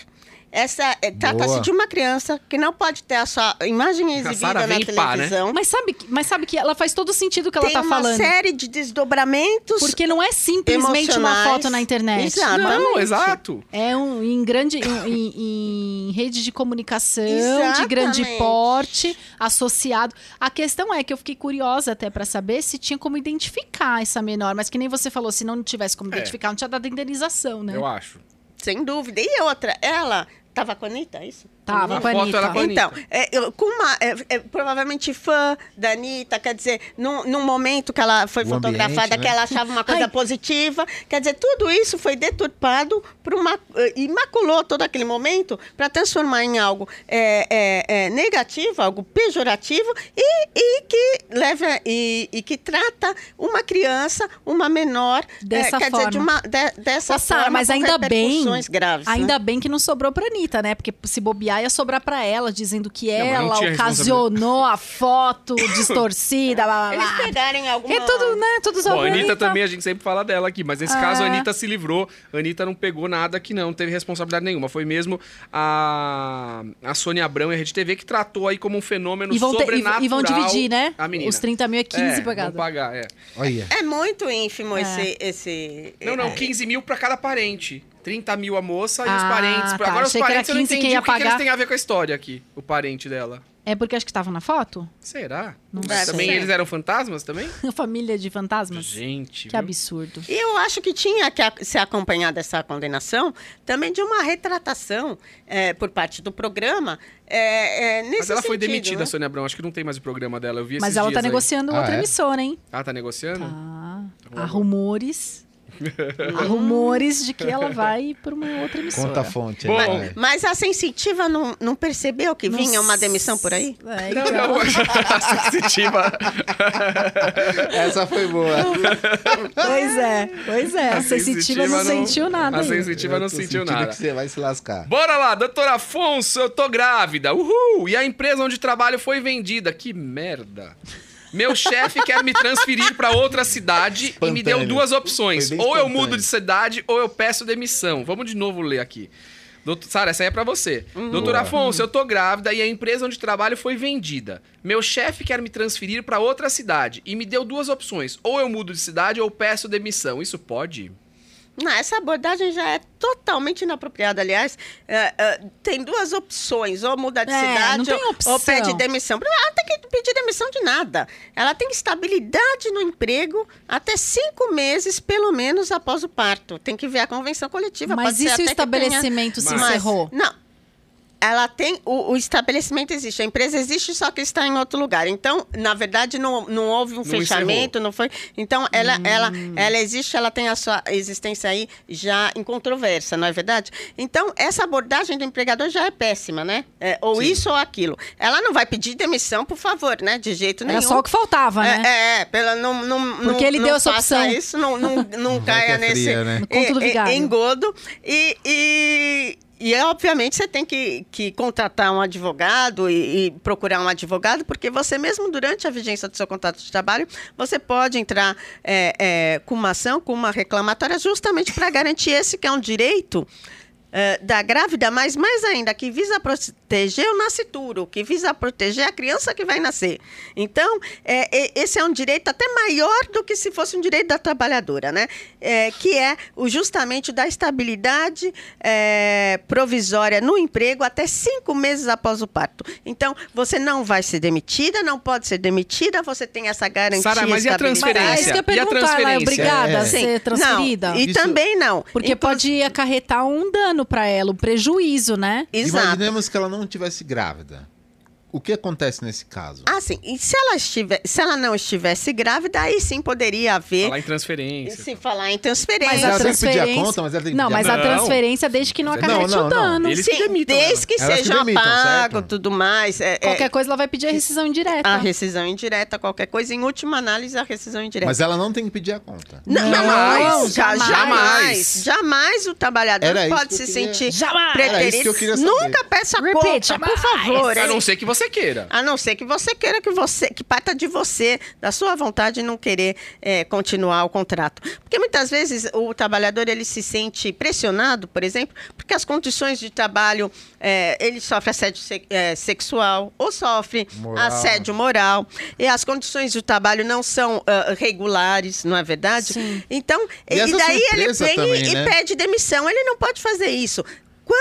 Speaker 4: Essa eh, trata-se de uma criança que não pode ter a sua imagem exibida na
Speaker 1: pá, né?
Speaker 4: televisão.
Speaker 2: Mas sabe, que- mas sabe que ela faz todo sentido o que ela
Speaker 4: Tem
Speaker 2: tá
Speaker 4: uma
Speaker 2: falando.
Speaker 4: série de desdobramentos
Speaker 2: Porque não é simplesmente uma foto na internet.
Speaker 4: Exato.
Speaker 1: Não,
Speaker 4: Exatamente.
Speaker 1: exato.
Speaker 2: É um em grande em, em- em rede de comunicação de grande
Speaker 4: Exatamente.
Speaker 2: porte associado. A questão é que eu fiquei curiosa até pra saber se tinha como identificar essa menor, mas que nem você falou, se não tivesse como
Speaker 1: É.
Speaker 2: identificar, não tinha dado indenização, né?
Speaker 1: Eu acho.
Speaker 4: Sem dúvida. E outra, ela estava com a Anitta, é isso?
Speaker 2: Tava
Speaker 1: A
Speaker 2: com a Anitta.
Speaker 1: era com a Anitta.
Speaker 4: Então, é, eu- com uma, é, é, provavelmente fã da Anitta, quer dizer, num, num momento que ela foi
Speaker 3: O
Speaker 4: fotografada,
Speaker 3: ambiente, né?
Speaker 4: que ela achava uma coisa
Speaker 2: Ai.
Speaker 4: positiva, quer dizer, tudo isso foi deturpado por uma, eh, e maculou todo aquele momento para transformar em algo é, é, é, negativo, algo pejorativo e, e que leva e, e que trata uma criança, uma menor,
Speaker 2: Dessa
Speaker 4: é, quer dizer,
Speaker 2: forma.
Speaker 4: de uma, de- dessa
Speaker 2: Ô,
Speaker 4: forma,
Speaker 2: mas
Speaker 4: com
Speaker 2: ainda bem,
Speaker 4: graves. né?
Speaker 2: ainda bem que não sobrou pra Anitta, né? Porque se bobear ia sobrar pra ela, dizendo que
Speaker 1: não
Speaker 2: ela ocasionou a foto distorcida, blá, blá,
Speaker 4: Eles
Speaker 2: blá.
Speaker 4: pegarem alguma...
Speaker 2: É tudo, né? Tudo
Speaker 1: Bom,
Speaker 2: sobre
Speaker 1: a Anitta
Speaker 2: Anitta.
Speaker 1: também, a gente sempre fala dela aqui, mas nesse
Speaker 2: Ah.
Speaker 1: caso a Anitta se livrou. A Anitta não pegou nada que não, não teve responsabilidade nenhuma. Foi mesmo a, a Sônia Abrão e a Rede TV que tratou aí como um fenômeno
Speaker 2: E vão, ter- e-
Speaker 1: sobrenatural.
Speaker 2: e vão dividir, né?
Speaker 1: A menina.
Speaker 2: Os 30 mil é 15
Speaker 1: é. Vão pagar, é.
Speaker 3: Olha.
Speaker 4: É muito ínfimo
Speaker 2: É.
Speaker 4: esse, esse.
Speaker 1: Não, não,
Speaker 4: é,
Speaker 1: 15 mil pra cada parente. 30 mil a moça e os
Speaker 2: Ah,
Speaker 1: parentes.
Speaker 2: tá.
Speaker 1: Agora os
Speaker 2: Achei era
Speaker 1: parentes eu não
Speaker 2: 15 quem
Speaker 1: entendi o que, que eles
Speaker 2: pagar.
Speaker 1: têm a ver com a história aqui, o parente dela.
Speaker 2: É porque acho que estavam na foto?
Speaker 1: Será?
Speaker 2: Não
Speaker 1: Mas
Speaker 4: sei.
Speaker 1: também eles eram fantasmas também? [laughs]
Speaker 2: Família de fantasmas?
Speaker 1: Gente,
Speaker 2: Que
Speaker 1: viu?
Speaker 2: absurdo.
Speaker 4: E eu acho que tinha que a- se acompanhar dessa condenação também de uma retratação é, por parte do programa. É, é, nesse
Speaker 1: Mas ela foi
Speaker 4: sentido,
Speaker 1: demitida,
Speaker 4: né?
Speaker 1: a Sônia Abrão. Acho que não tem mais o programa dela. Eu vi
Speaker 2: Mas
Speaker 1: esses
Speaker 2: ela tá
Speaker 1: aí.
Speaker 2: negociando
Speaker 3: Ah,
Speaker 2: outra
Speaker 3: é?
Speaker 2: emissora, hein?
Speaker 1: Ah, tá negociando?
Speaker 2: Tá. Há rumores. Há rumores de que ela vai pra uma outra emissora.
Speaker 3: Conta a fonte.
Speaker 1: Bom.
Speaker 3: vai.
Speaker 4: Mas a sensitiva não, não percebeu que vinha uma demissão por aí?
Speaker 2: É,
Speaker 1: Não,
Speaker 2: então.
Speaker 1: não, a sensitiva. [laughs]
Speaker 3: Essa foi boa.
Speaker 2: Pois é, pois é. A, sensitiva, não, sentiu nada.
Speaker 1: A
Speaker 2: ainda.
Speaker 1: sensitiva
Speaker 3: Eu
Speaker 1: não sentiu nada.
Speaker 3: que você vai se lascar.
Speaker 1: Bora lá, doutor Afonso, eu tô grávida. Uhul! E a empresa onde trabalho foi vendida. Que merda. Meu chefe quer me transferir pra outra cidade e me deu duas opções. Ou eu mudo de cidade ou eu peço demissão. Vamos de novo ler aqui. Doutor, Sara, essa aí é pra você. Doutor
Speaker 3: Boa.
Speaker 1: Afonso, eu tô grávida e a empresa onde trabalho foi vendida. Meu chefe quer me transferir pra outra cidade e me deu duas opções. Ou eu mudo de cidade ou eu peço demissão. Isso pode?
Speaker 4: Não, essa abordagem já é totalmente inapropriada. Aliás, é, é, tem duas opções: ou muda de
Speaker 2: É,
Speaker 4: cidade ou- ou pede demissão. Ela não tem que pedir demissão de nada. Ela tem estabilidade no emprego até cinco meses, pelo menos, após o parto. Tem que ver a convenção coletiva.
Speaker 2: Mas e se o
Speaker 4: que tenha-
Speaker 2: estabelecimento se encerrou?
Speaker 4: Não. Ela tem. O, o estabelecimento existe, a empresa existe, só que está em outro lugar. Então, na verdade, não, não houve um
Speaker 1: Não
Speaker 4: fechamento, não foi. Então, ela, ela,
Speaker 2: Hum.
Speaker 4: ela existe, ela tem a sua existência aí já em controvérsia, não é verdade? Então, essa abordagem do empregador já é péssima, né? É, ou
Speaker 1: Sim.
Speaker 4: isso ou aquilo. Ela não vai pedir demissão, por favor, né? De jeito nenhum.
Speaker 2: Era só o que faltava, né?
Speaker 4: É, é, é, pela, não, não,
Speaker 2: Porque
Speaker 4: não,
Speaker 2: ele
Speaker 4: não
Speaker 2: deu essa opção.
Speaker 4: isso, não, não, não [laughs] caia
Speaker 3: é
Speaker 4: nesse
Speaker 3: fria, né?
Speaker 4: E- e- engodo. E, e, e, obviamente, você tem que, que contratar um advogado e, e procurar um advogado, porque você mesmo durante a vigência do seu contrato de trabalho, você pode entrar é, é, com uma ação, com uma reclamatória, justamente para garantir esse que é um direito é, da grávida, mas mais ainda, que visa proteger o nascituro, que visa proteger a criança que vai nascer. Então, é, é, esse é um direito até maior do que se fosse um direito da trabalhadora, né? É, que é o, justamente o da estabilidade é, provisória no emprego até cinco meses após o parto. Então, você não vai ser demitida, não pode ser demitida, você tem essa garantia.
Speaker 1: Sara, mas e a transferência?
Speaker 2: É isso que eu ia
Speaker 1: E a
Speaker 2: perguntar, ela é
Speaker 1: transferência?
Speaker 2: obrigada
Speaker 3: É.
Speaker 2: a ser transferida?
Speaker 4: Não, e
Speaker 3: Isso-
Speaker 4: também não.
Speaker 2: Porque
Speaker 4: Inclu-
Speaker 2: pode acarretar um dano pra ela, um prejuízo, né?
Speaker 4: Exato.
Speaker 3: Imaginemos que ela não tivesse grávida. O que acontece nesse caso?
Speaker 4: Ah, sim. E se ela, estiver, se ela não estivesse grávida, aí sim poderia haver.
Speaker 1: Falar em transferência.
Speaker 4: Se falar em
Speaker 2: Mas
Speaker 4: transferência.
Speaker 2: a
Speaker 3: ela tem que pedir a
Speaker 2: transferência.
Speaker 3: conta, mas ela tem que
Speaker 2: Não,
Speaker 3: pedir a
Speaker 2: mas a.
Speaker 1: Não.
Speaker 2: transferência desde que não
Speaker 1: Não,
Speaker 2: acarrete
Speaker 3: não,
Speaker 2: o
Speaker 3: não.
Speaker 2: dano.
Speaker 1: Eles que
Speaker 4: Sim,
Speaker 1: demitam
Speaker 4: desde que
Speaker 3: Elas que
Speaker 4: seja
Speaker 3: demitam,
Speaker 4: pago,
Speaker 3: certo?
Speaker 4: tudo mais. É, é,
Speaker 2: Qualquer coisa ela vai pedir a rescisão indireta.
Speaker 4: a rescisão indireta, qualquer coisa. Em última análise, a rescisão indireta.
Speaker 3: Mas ela não tem que pedir a conta.
Speaker 4: Não,
Speaker 2: Não,
Speaker 4: jamais,
Speaker 2: jamais.
Speaker 4: jamais, jamais o trabalhador
Speaker 3: Era
Speaker 4: pode
Speaker 3: que
Speaker 4: se
Speaker 3: queria-
Speaker 4: sentir
Speaker 2: Jamais.
Speaker 3: Era isso que eu
Speaker 4: preterido.
Speaker 3: queria saber.
Speaker 4: Nunca peça
Speaker 2: Repeat,
Speaker 4: conta, por favor.
Speaker 1: A
Speaker 4: hein?
Speaker 1: não ser que você você queira.
Speaker 4: A não ser que você queira que você que parta de você, da sua vontade, não querer é, continuar o contrato. Porque muitas vezes o trabalhador ele se sente pressionado, por exemplo, porque as condições de trabalho é, ele sofre assédio se- é, sexual ou sofre
Speaker 3: Moral.
Speaker 4: assédio moral e as condições de trabalho não são ah, regulares, não é verdade?
Speaker 2: Sim.
Speaker 4: Então
Speaker 3: E
Speaker 4: e, daí ele vem
Speaker 3: também,
Speaker 4: e
Speaker 3: né?
Speaker 4: pede demissão. Ele não pode fazer isso.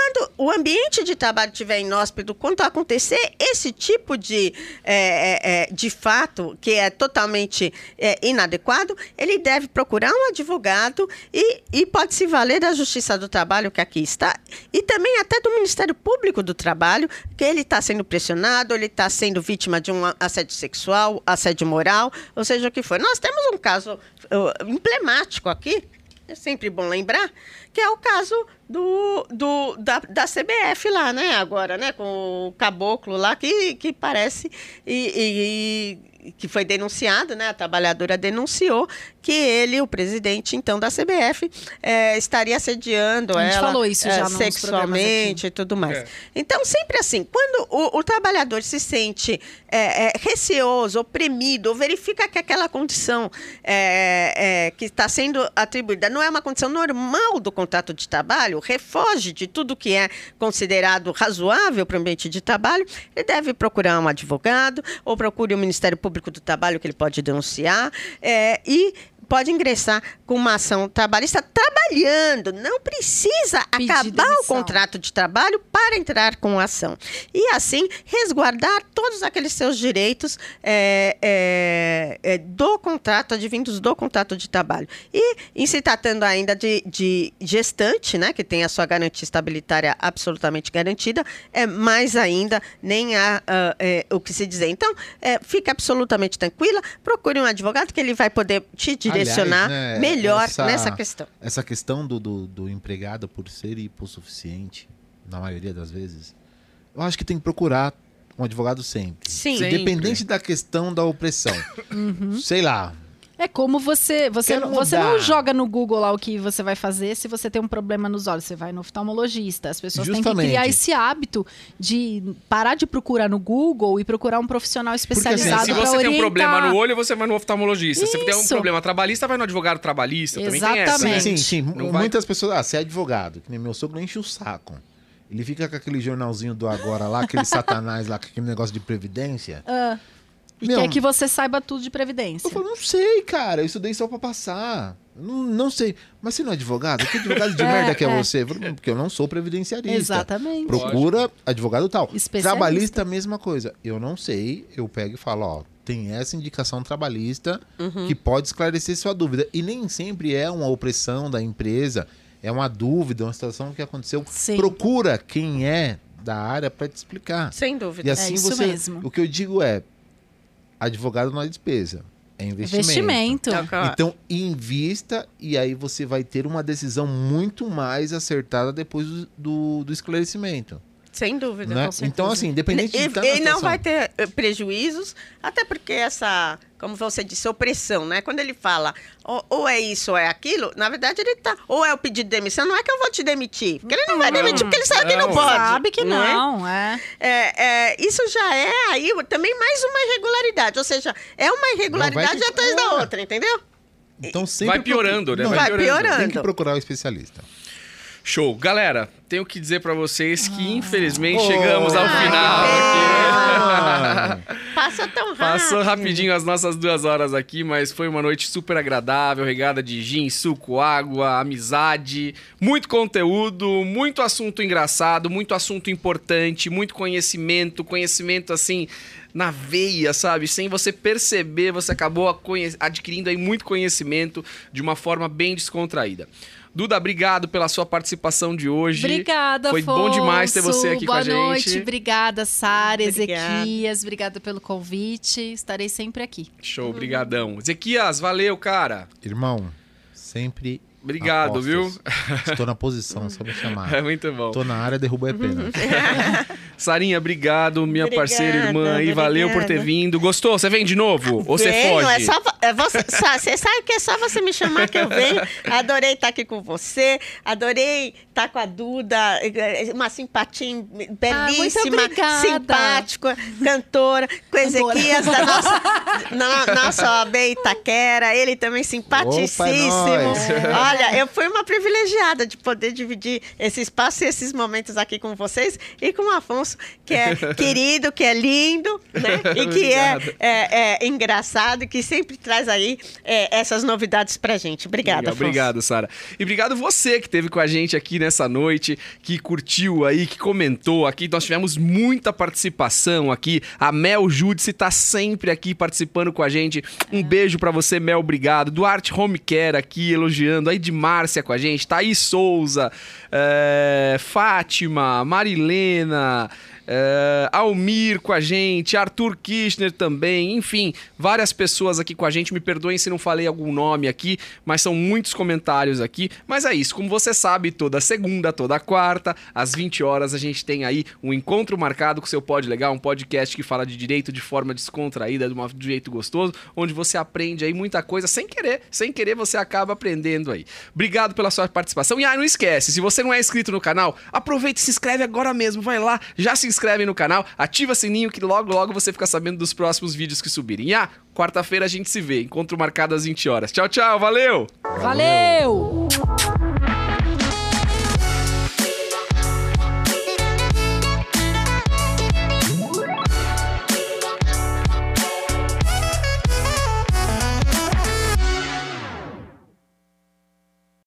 Speaker 4: Quando o ambiente de trabalho estiver inóspito, quando acontecer esse tipo de, é, é, é, de fato que é totalmente é, inadequado, ele deve procurar um advogado e, e pode se valer da Justiça do Trabalho, que aqui está, e também até do Ministério Público do Trabalho, que ele está sendo pressionado, ele está sendo vítima de um assédio sexual, assédio moral, ou seja, o que for. Nós temos um caso uh, emblemático aqui, é sempre bom lembrar, que é o caso do, do, da, da CBF lá, né? Agora, né? Com o caboclo lá, que, que parece. E, e- que foi denunciado, né? A trabalhadora denunciou que ele, o presidente, então, da CBF, eh, estaria assediando
Speaker 2: A gente
Speaker 4: ela
Speaker 2: falou isso
Speaker 4: eh,
Speaker 2: já nos programas
Speaker 4: sexualmente e tudo mais.
Speaker 1: É.
Speaker 4: Então, sempre assim, quando o, o trabalhador se sente é, é, receoso, oprimido, ou verifica que aquela condição é, é, que está sendo atribuída não é uma condição normal do contrato de trabalho, refoge de tudo que é considerado razoável para o ambiente de trabalho, ele deve procurar um advogado ou procure o Ministério Público do Trabalho que ele pode denunciar é, e pode ingressar com uma ação trabalhista trabalhando. Não precisa
Speaker 2: Pedir
Speaker 4: acabar o
Speaker 2: demissão.
Speaker 4: contrato de trabalho para entrar com a ação. E assim resguardar todos aqueles seus direitos é, é, é, do contrato, advindos do contrato de trabalho. E em se tratando ainda de, de gestante, né, que tem a sua garantia estabilitária absolutamente garantida, é mais ainda nem há é, o que se dizer. Então, é, fique absolutamente tranquila, procure um advogado que ele vai poder te direcionar
Speaker 3: Aliás, né,
Speaker 4: melhor
Speaker 3: essa-
Speaker 4: nessa questão.
Speaker 3: Essa questão do, do, do empregado por ser hipossuficiente, na maioria das vezes, eu acho que tem que procurar um advogado sempre.
Speaker 4: Sim.
Speaker 1: Sempre.
Speaker 3: Independente da questão da opressão.
Speaker 2: Uhum.
Speaker 3: Sei lá.
Speaker 2: É como você. Você, não, você não joga no Google lá o que você vai fazer se você tem um problema nos olhos. Você vai no oftalmologista. As pessoas têm que
Speaker 3: Justamente.
Speaker 2: criar esse hábito de parar de procurar no Google e procurar um profissional
Speaker 3: assim,
Speaker 2: especializado
Speaker 1: se
Speaker 2: pra
Speaker 1: você tem um
Speaker 2: orientar.
Speaker 1: problema no olho, você vai no oftalmologista. Se você tem um
Speaker 2: Isso.
Speaker 1: problema trabalhista, vai no advogado trabalhista. Também tem essa, né?
Speaker 2: Exatamente.
Speaker 3: Sim, sim.
Speaker 1: Não vai-
Speaker 3: Muitas pessoas. Ah, você é advogado. Que nem meu sogro enche o saco. Ele fica com aquele jornalzinho do agora lá, aquele [laughs] satanás lá, com aquele negócio de previdência.
Speaker 2: Ah, e
Speaker 3: Meu,
Speaker 2: quer que você saiba tudo de previdência.
Speaker 3: Eu falo, não sei, cara. Eu estudei só pra passar. Não, não sei. Mas você não é advogado? Que advogado de [laughs]
Speaker 2: É,
Speaker 3: merda que é,
Speaker 2: é.
Speaker 3: você? Eu falo, Porque eu não sou previdenciarista.
Speaker 2: Exatamente.
Speaker 3: Procura advogado tal.
Speaker 2: Especialista.
Speaker 3: Trabalhista, mesma coisa. Eu não sei, eu pego e falo, ó, tem essa indicação trabalhista
Speaker 2: Uhum.
Speaker 3: que pode esclarecer sua dúvida. E nem sempre é uma opressão da empresa, é uma dúvida, uma situação que aconteceu.
Speaker 2: Sim.
Speaker 3: Procura quem é da área pra te explicar.
Speaker 4: Sem dúvida.
Speaker 3: E assim
Speaker 2: isso
Speaker 3: você.
Speaker 2: mesmo.
Speaker 3: O que eu digo é: advogado não é despesa, é investimento.
Speaker 2: Investimento.
Speaker 4: É.
Speaker 3: Então, invista e aí você vai ter uma decisão muito mais acertada depois do, do, do esclarecimento.
Speaker 4: Sem dúvida.
Speaker 3: né?
Speaker 4: com certeza.
Speaker 3: Então, assim, independente de
Speaker 4: E, e não vai ter eh, prejuízos, até porque essa, como você disse, opressão, né? Quando ele fala ou, ou é isso ou é aquilo, na verdade ele tá. Ou é o pedido de demissão, não é que eu vou te demitir. Porque ele não vai
Speaker 1: Não.
Speaker 4: demitir, porque ele sabe que
Speaker 1: Não.
Speaker 4: não pode.
Speaker 2: Sabe que
Speaker 4: é?
Speaker 2: não, é.
Speaker 4: É, é, isso já é aí também mais uma irregularidade. Ou seja, é uma irregularidade atrás
Speaker 3: é.
Speaker 4: da outra, entendeu?
Speaker 3: Então, sempre
Speaker 1: Vai piorando, né?
Speaker 3: Não,
Speaker 4: Vai piorando.
Speaker 3: Tem que procurar o especialista.
Speaker 1: Show. Galera, tenho que dizer pra vocês que,
Speaker 2: Ah.
Speaker 1: infelizmente,
Speaker 3: Oh.
Speaker 1: chegamos ao
Speaker 4: Ai,
Speaker 1: final. aqui.
Speaker 3: Ah,
Speaker 4: Passa tão rápido.
Speaker 1: Passou rapidinho as nossas duas horas aqui, mas foi uma noite super agradável, regada de gin, suco, água, amizade, muito conteúdo, muito assunto engraçado, muito assunto importante, muito conhecimento, conhecimento assim na veia, sabe? Sem você perceber, você acabou adquirindo aí muito conhecimento de uma forma bem descontraída. Duda, obrigado pela sua participação de hoje.
Speaker 2: Obrigada,
Speaker 1: Foi bom demais ter
Speaker 2: Afonso.
Speaker 1: você aqui
Speaker 2: Boa
Speaker 1: com a
Speaker 2: noite,
Speaker 1: gente.
Speaker 2: obrigada, Sara,
Speaker 4: Obrigada.
Speaker 2: Ezequias, obrigada pelo convite. Estarei sempre aqui.
Speaker 1: Show, brigadão. Ezequias, valeu, cara.
Speaker 3: irmão, sempre
Speaker 1: Obrigado, viu?
Speaker 3: Estou na [laughs] posição, é só me chamar.
Speaker 1: É muito bom.
Speaker 3: Tô na área, derruba é pena. [laughs]
Speaker 1: Sarinha, obrigado, minha
Speaker 4: Obrigada,
Speaker 1: parceira, irmã aí. Valeu por ter vindo. Gostou? Você vem de novo? Ou você
Speaker 4: Venho,
Speaker 1: foge?
Speaker 4: É só, é você, sa- você sabe que é só você me chamar que eu venho. Adorei estar aqui com você. Adorei estar com a Duda. Uma simpatia belíssima,
Speaker 2: obrigada.
Speaker 4: simpática, cantora. Com Ezequias da nossa, [laughs] na, nossa OAB Itaquera. Ele também simpaticíssimo.
Speaker 3: Opa, é nóis.
Speaker 4: Olha, eu fui uma privilegiada de poder dividir esse espaço e esses momentos aqui com vocês e com o Afonso, que é [laughs] querido, que é lindo, né? E que é, é, é engraçado e que sempre traz aí é, essas novidades pra gente. Obrigada,
Speaker 1: Legal,
Speaker 4: Afonso.
Speaker 1: Obrigado, Sara. E obrigado você que esteve com a gente aqui nessa noite, que curtiu aí, que comentou aqui. Nós tivemos muita participação aqui. A Mel Judice tá sempre aqui participando com a gente. Um beijo pra você, Mel, obrigado. Duarte Home Care aqui elogiando. De Márcia com a gente. Thaís Souza, é, Fátima, Marilena. É, Almir com a gente, Arthur Kirchner também, enfim, várias pessoas aqui com a gente. Me perdoem se não falei algum nome aqui, mas são muitos comentários aqui. Mas é isso, como você sabe, toda segunda, toda quarta, às 20 horas, a gente tem aí um encontro marcado com o seu Pod Legal, um podcast que fala de direito de forma descontraída, de um jeito gostoso, onde você aprende aí muita coisa sem querer, sem querer você acaba aprendendo aí. Obrigado pela sua participação. E ah, não esquece, se você não é inscrito no canal, aproveita e se inscreve agora mesmo, vai lá, já se inscreve no canal, ativa sininho que logo logo você fica sabendo dos próximos vídeos que subirem. E ah, quarta-feira a gente se vê, encontro marcado às 20 horas. Tchau, tchau, valeu!
Speaker 2: Valeu!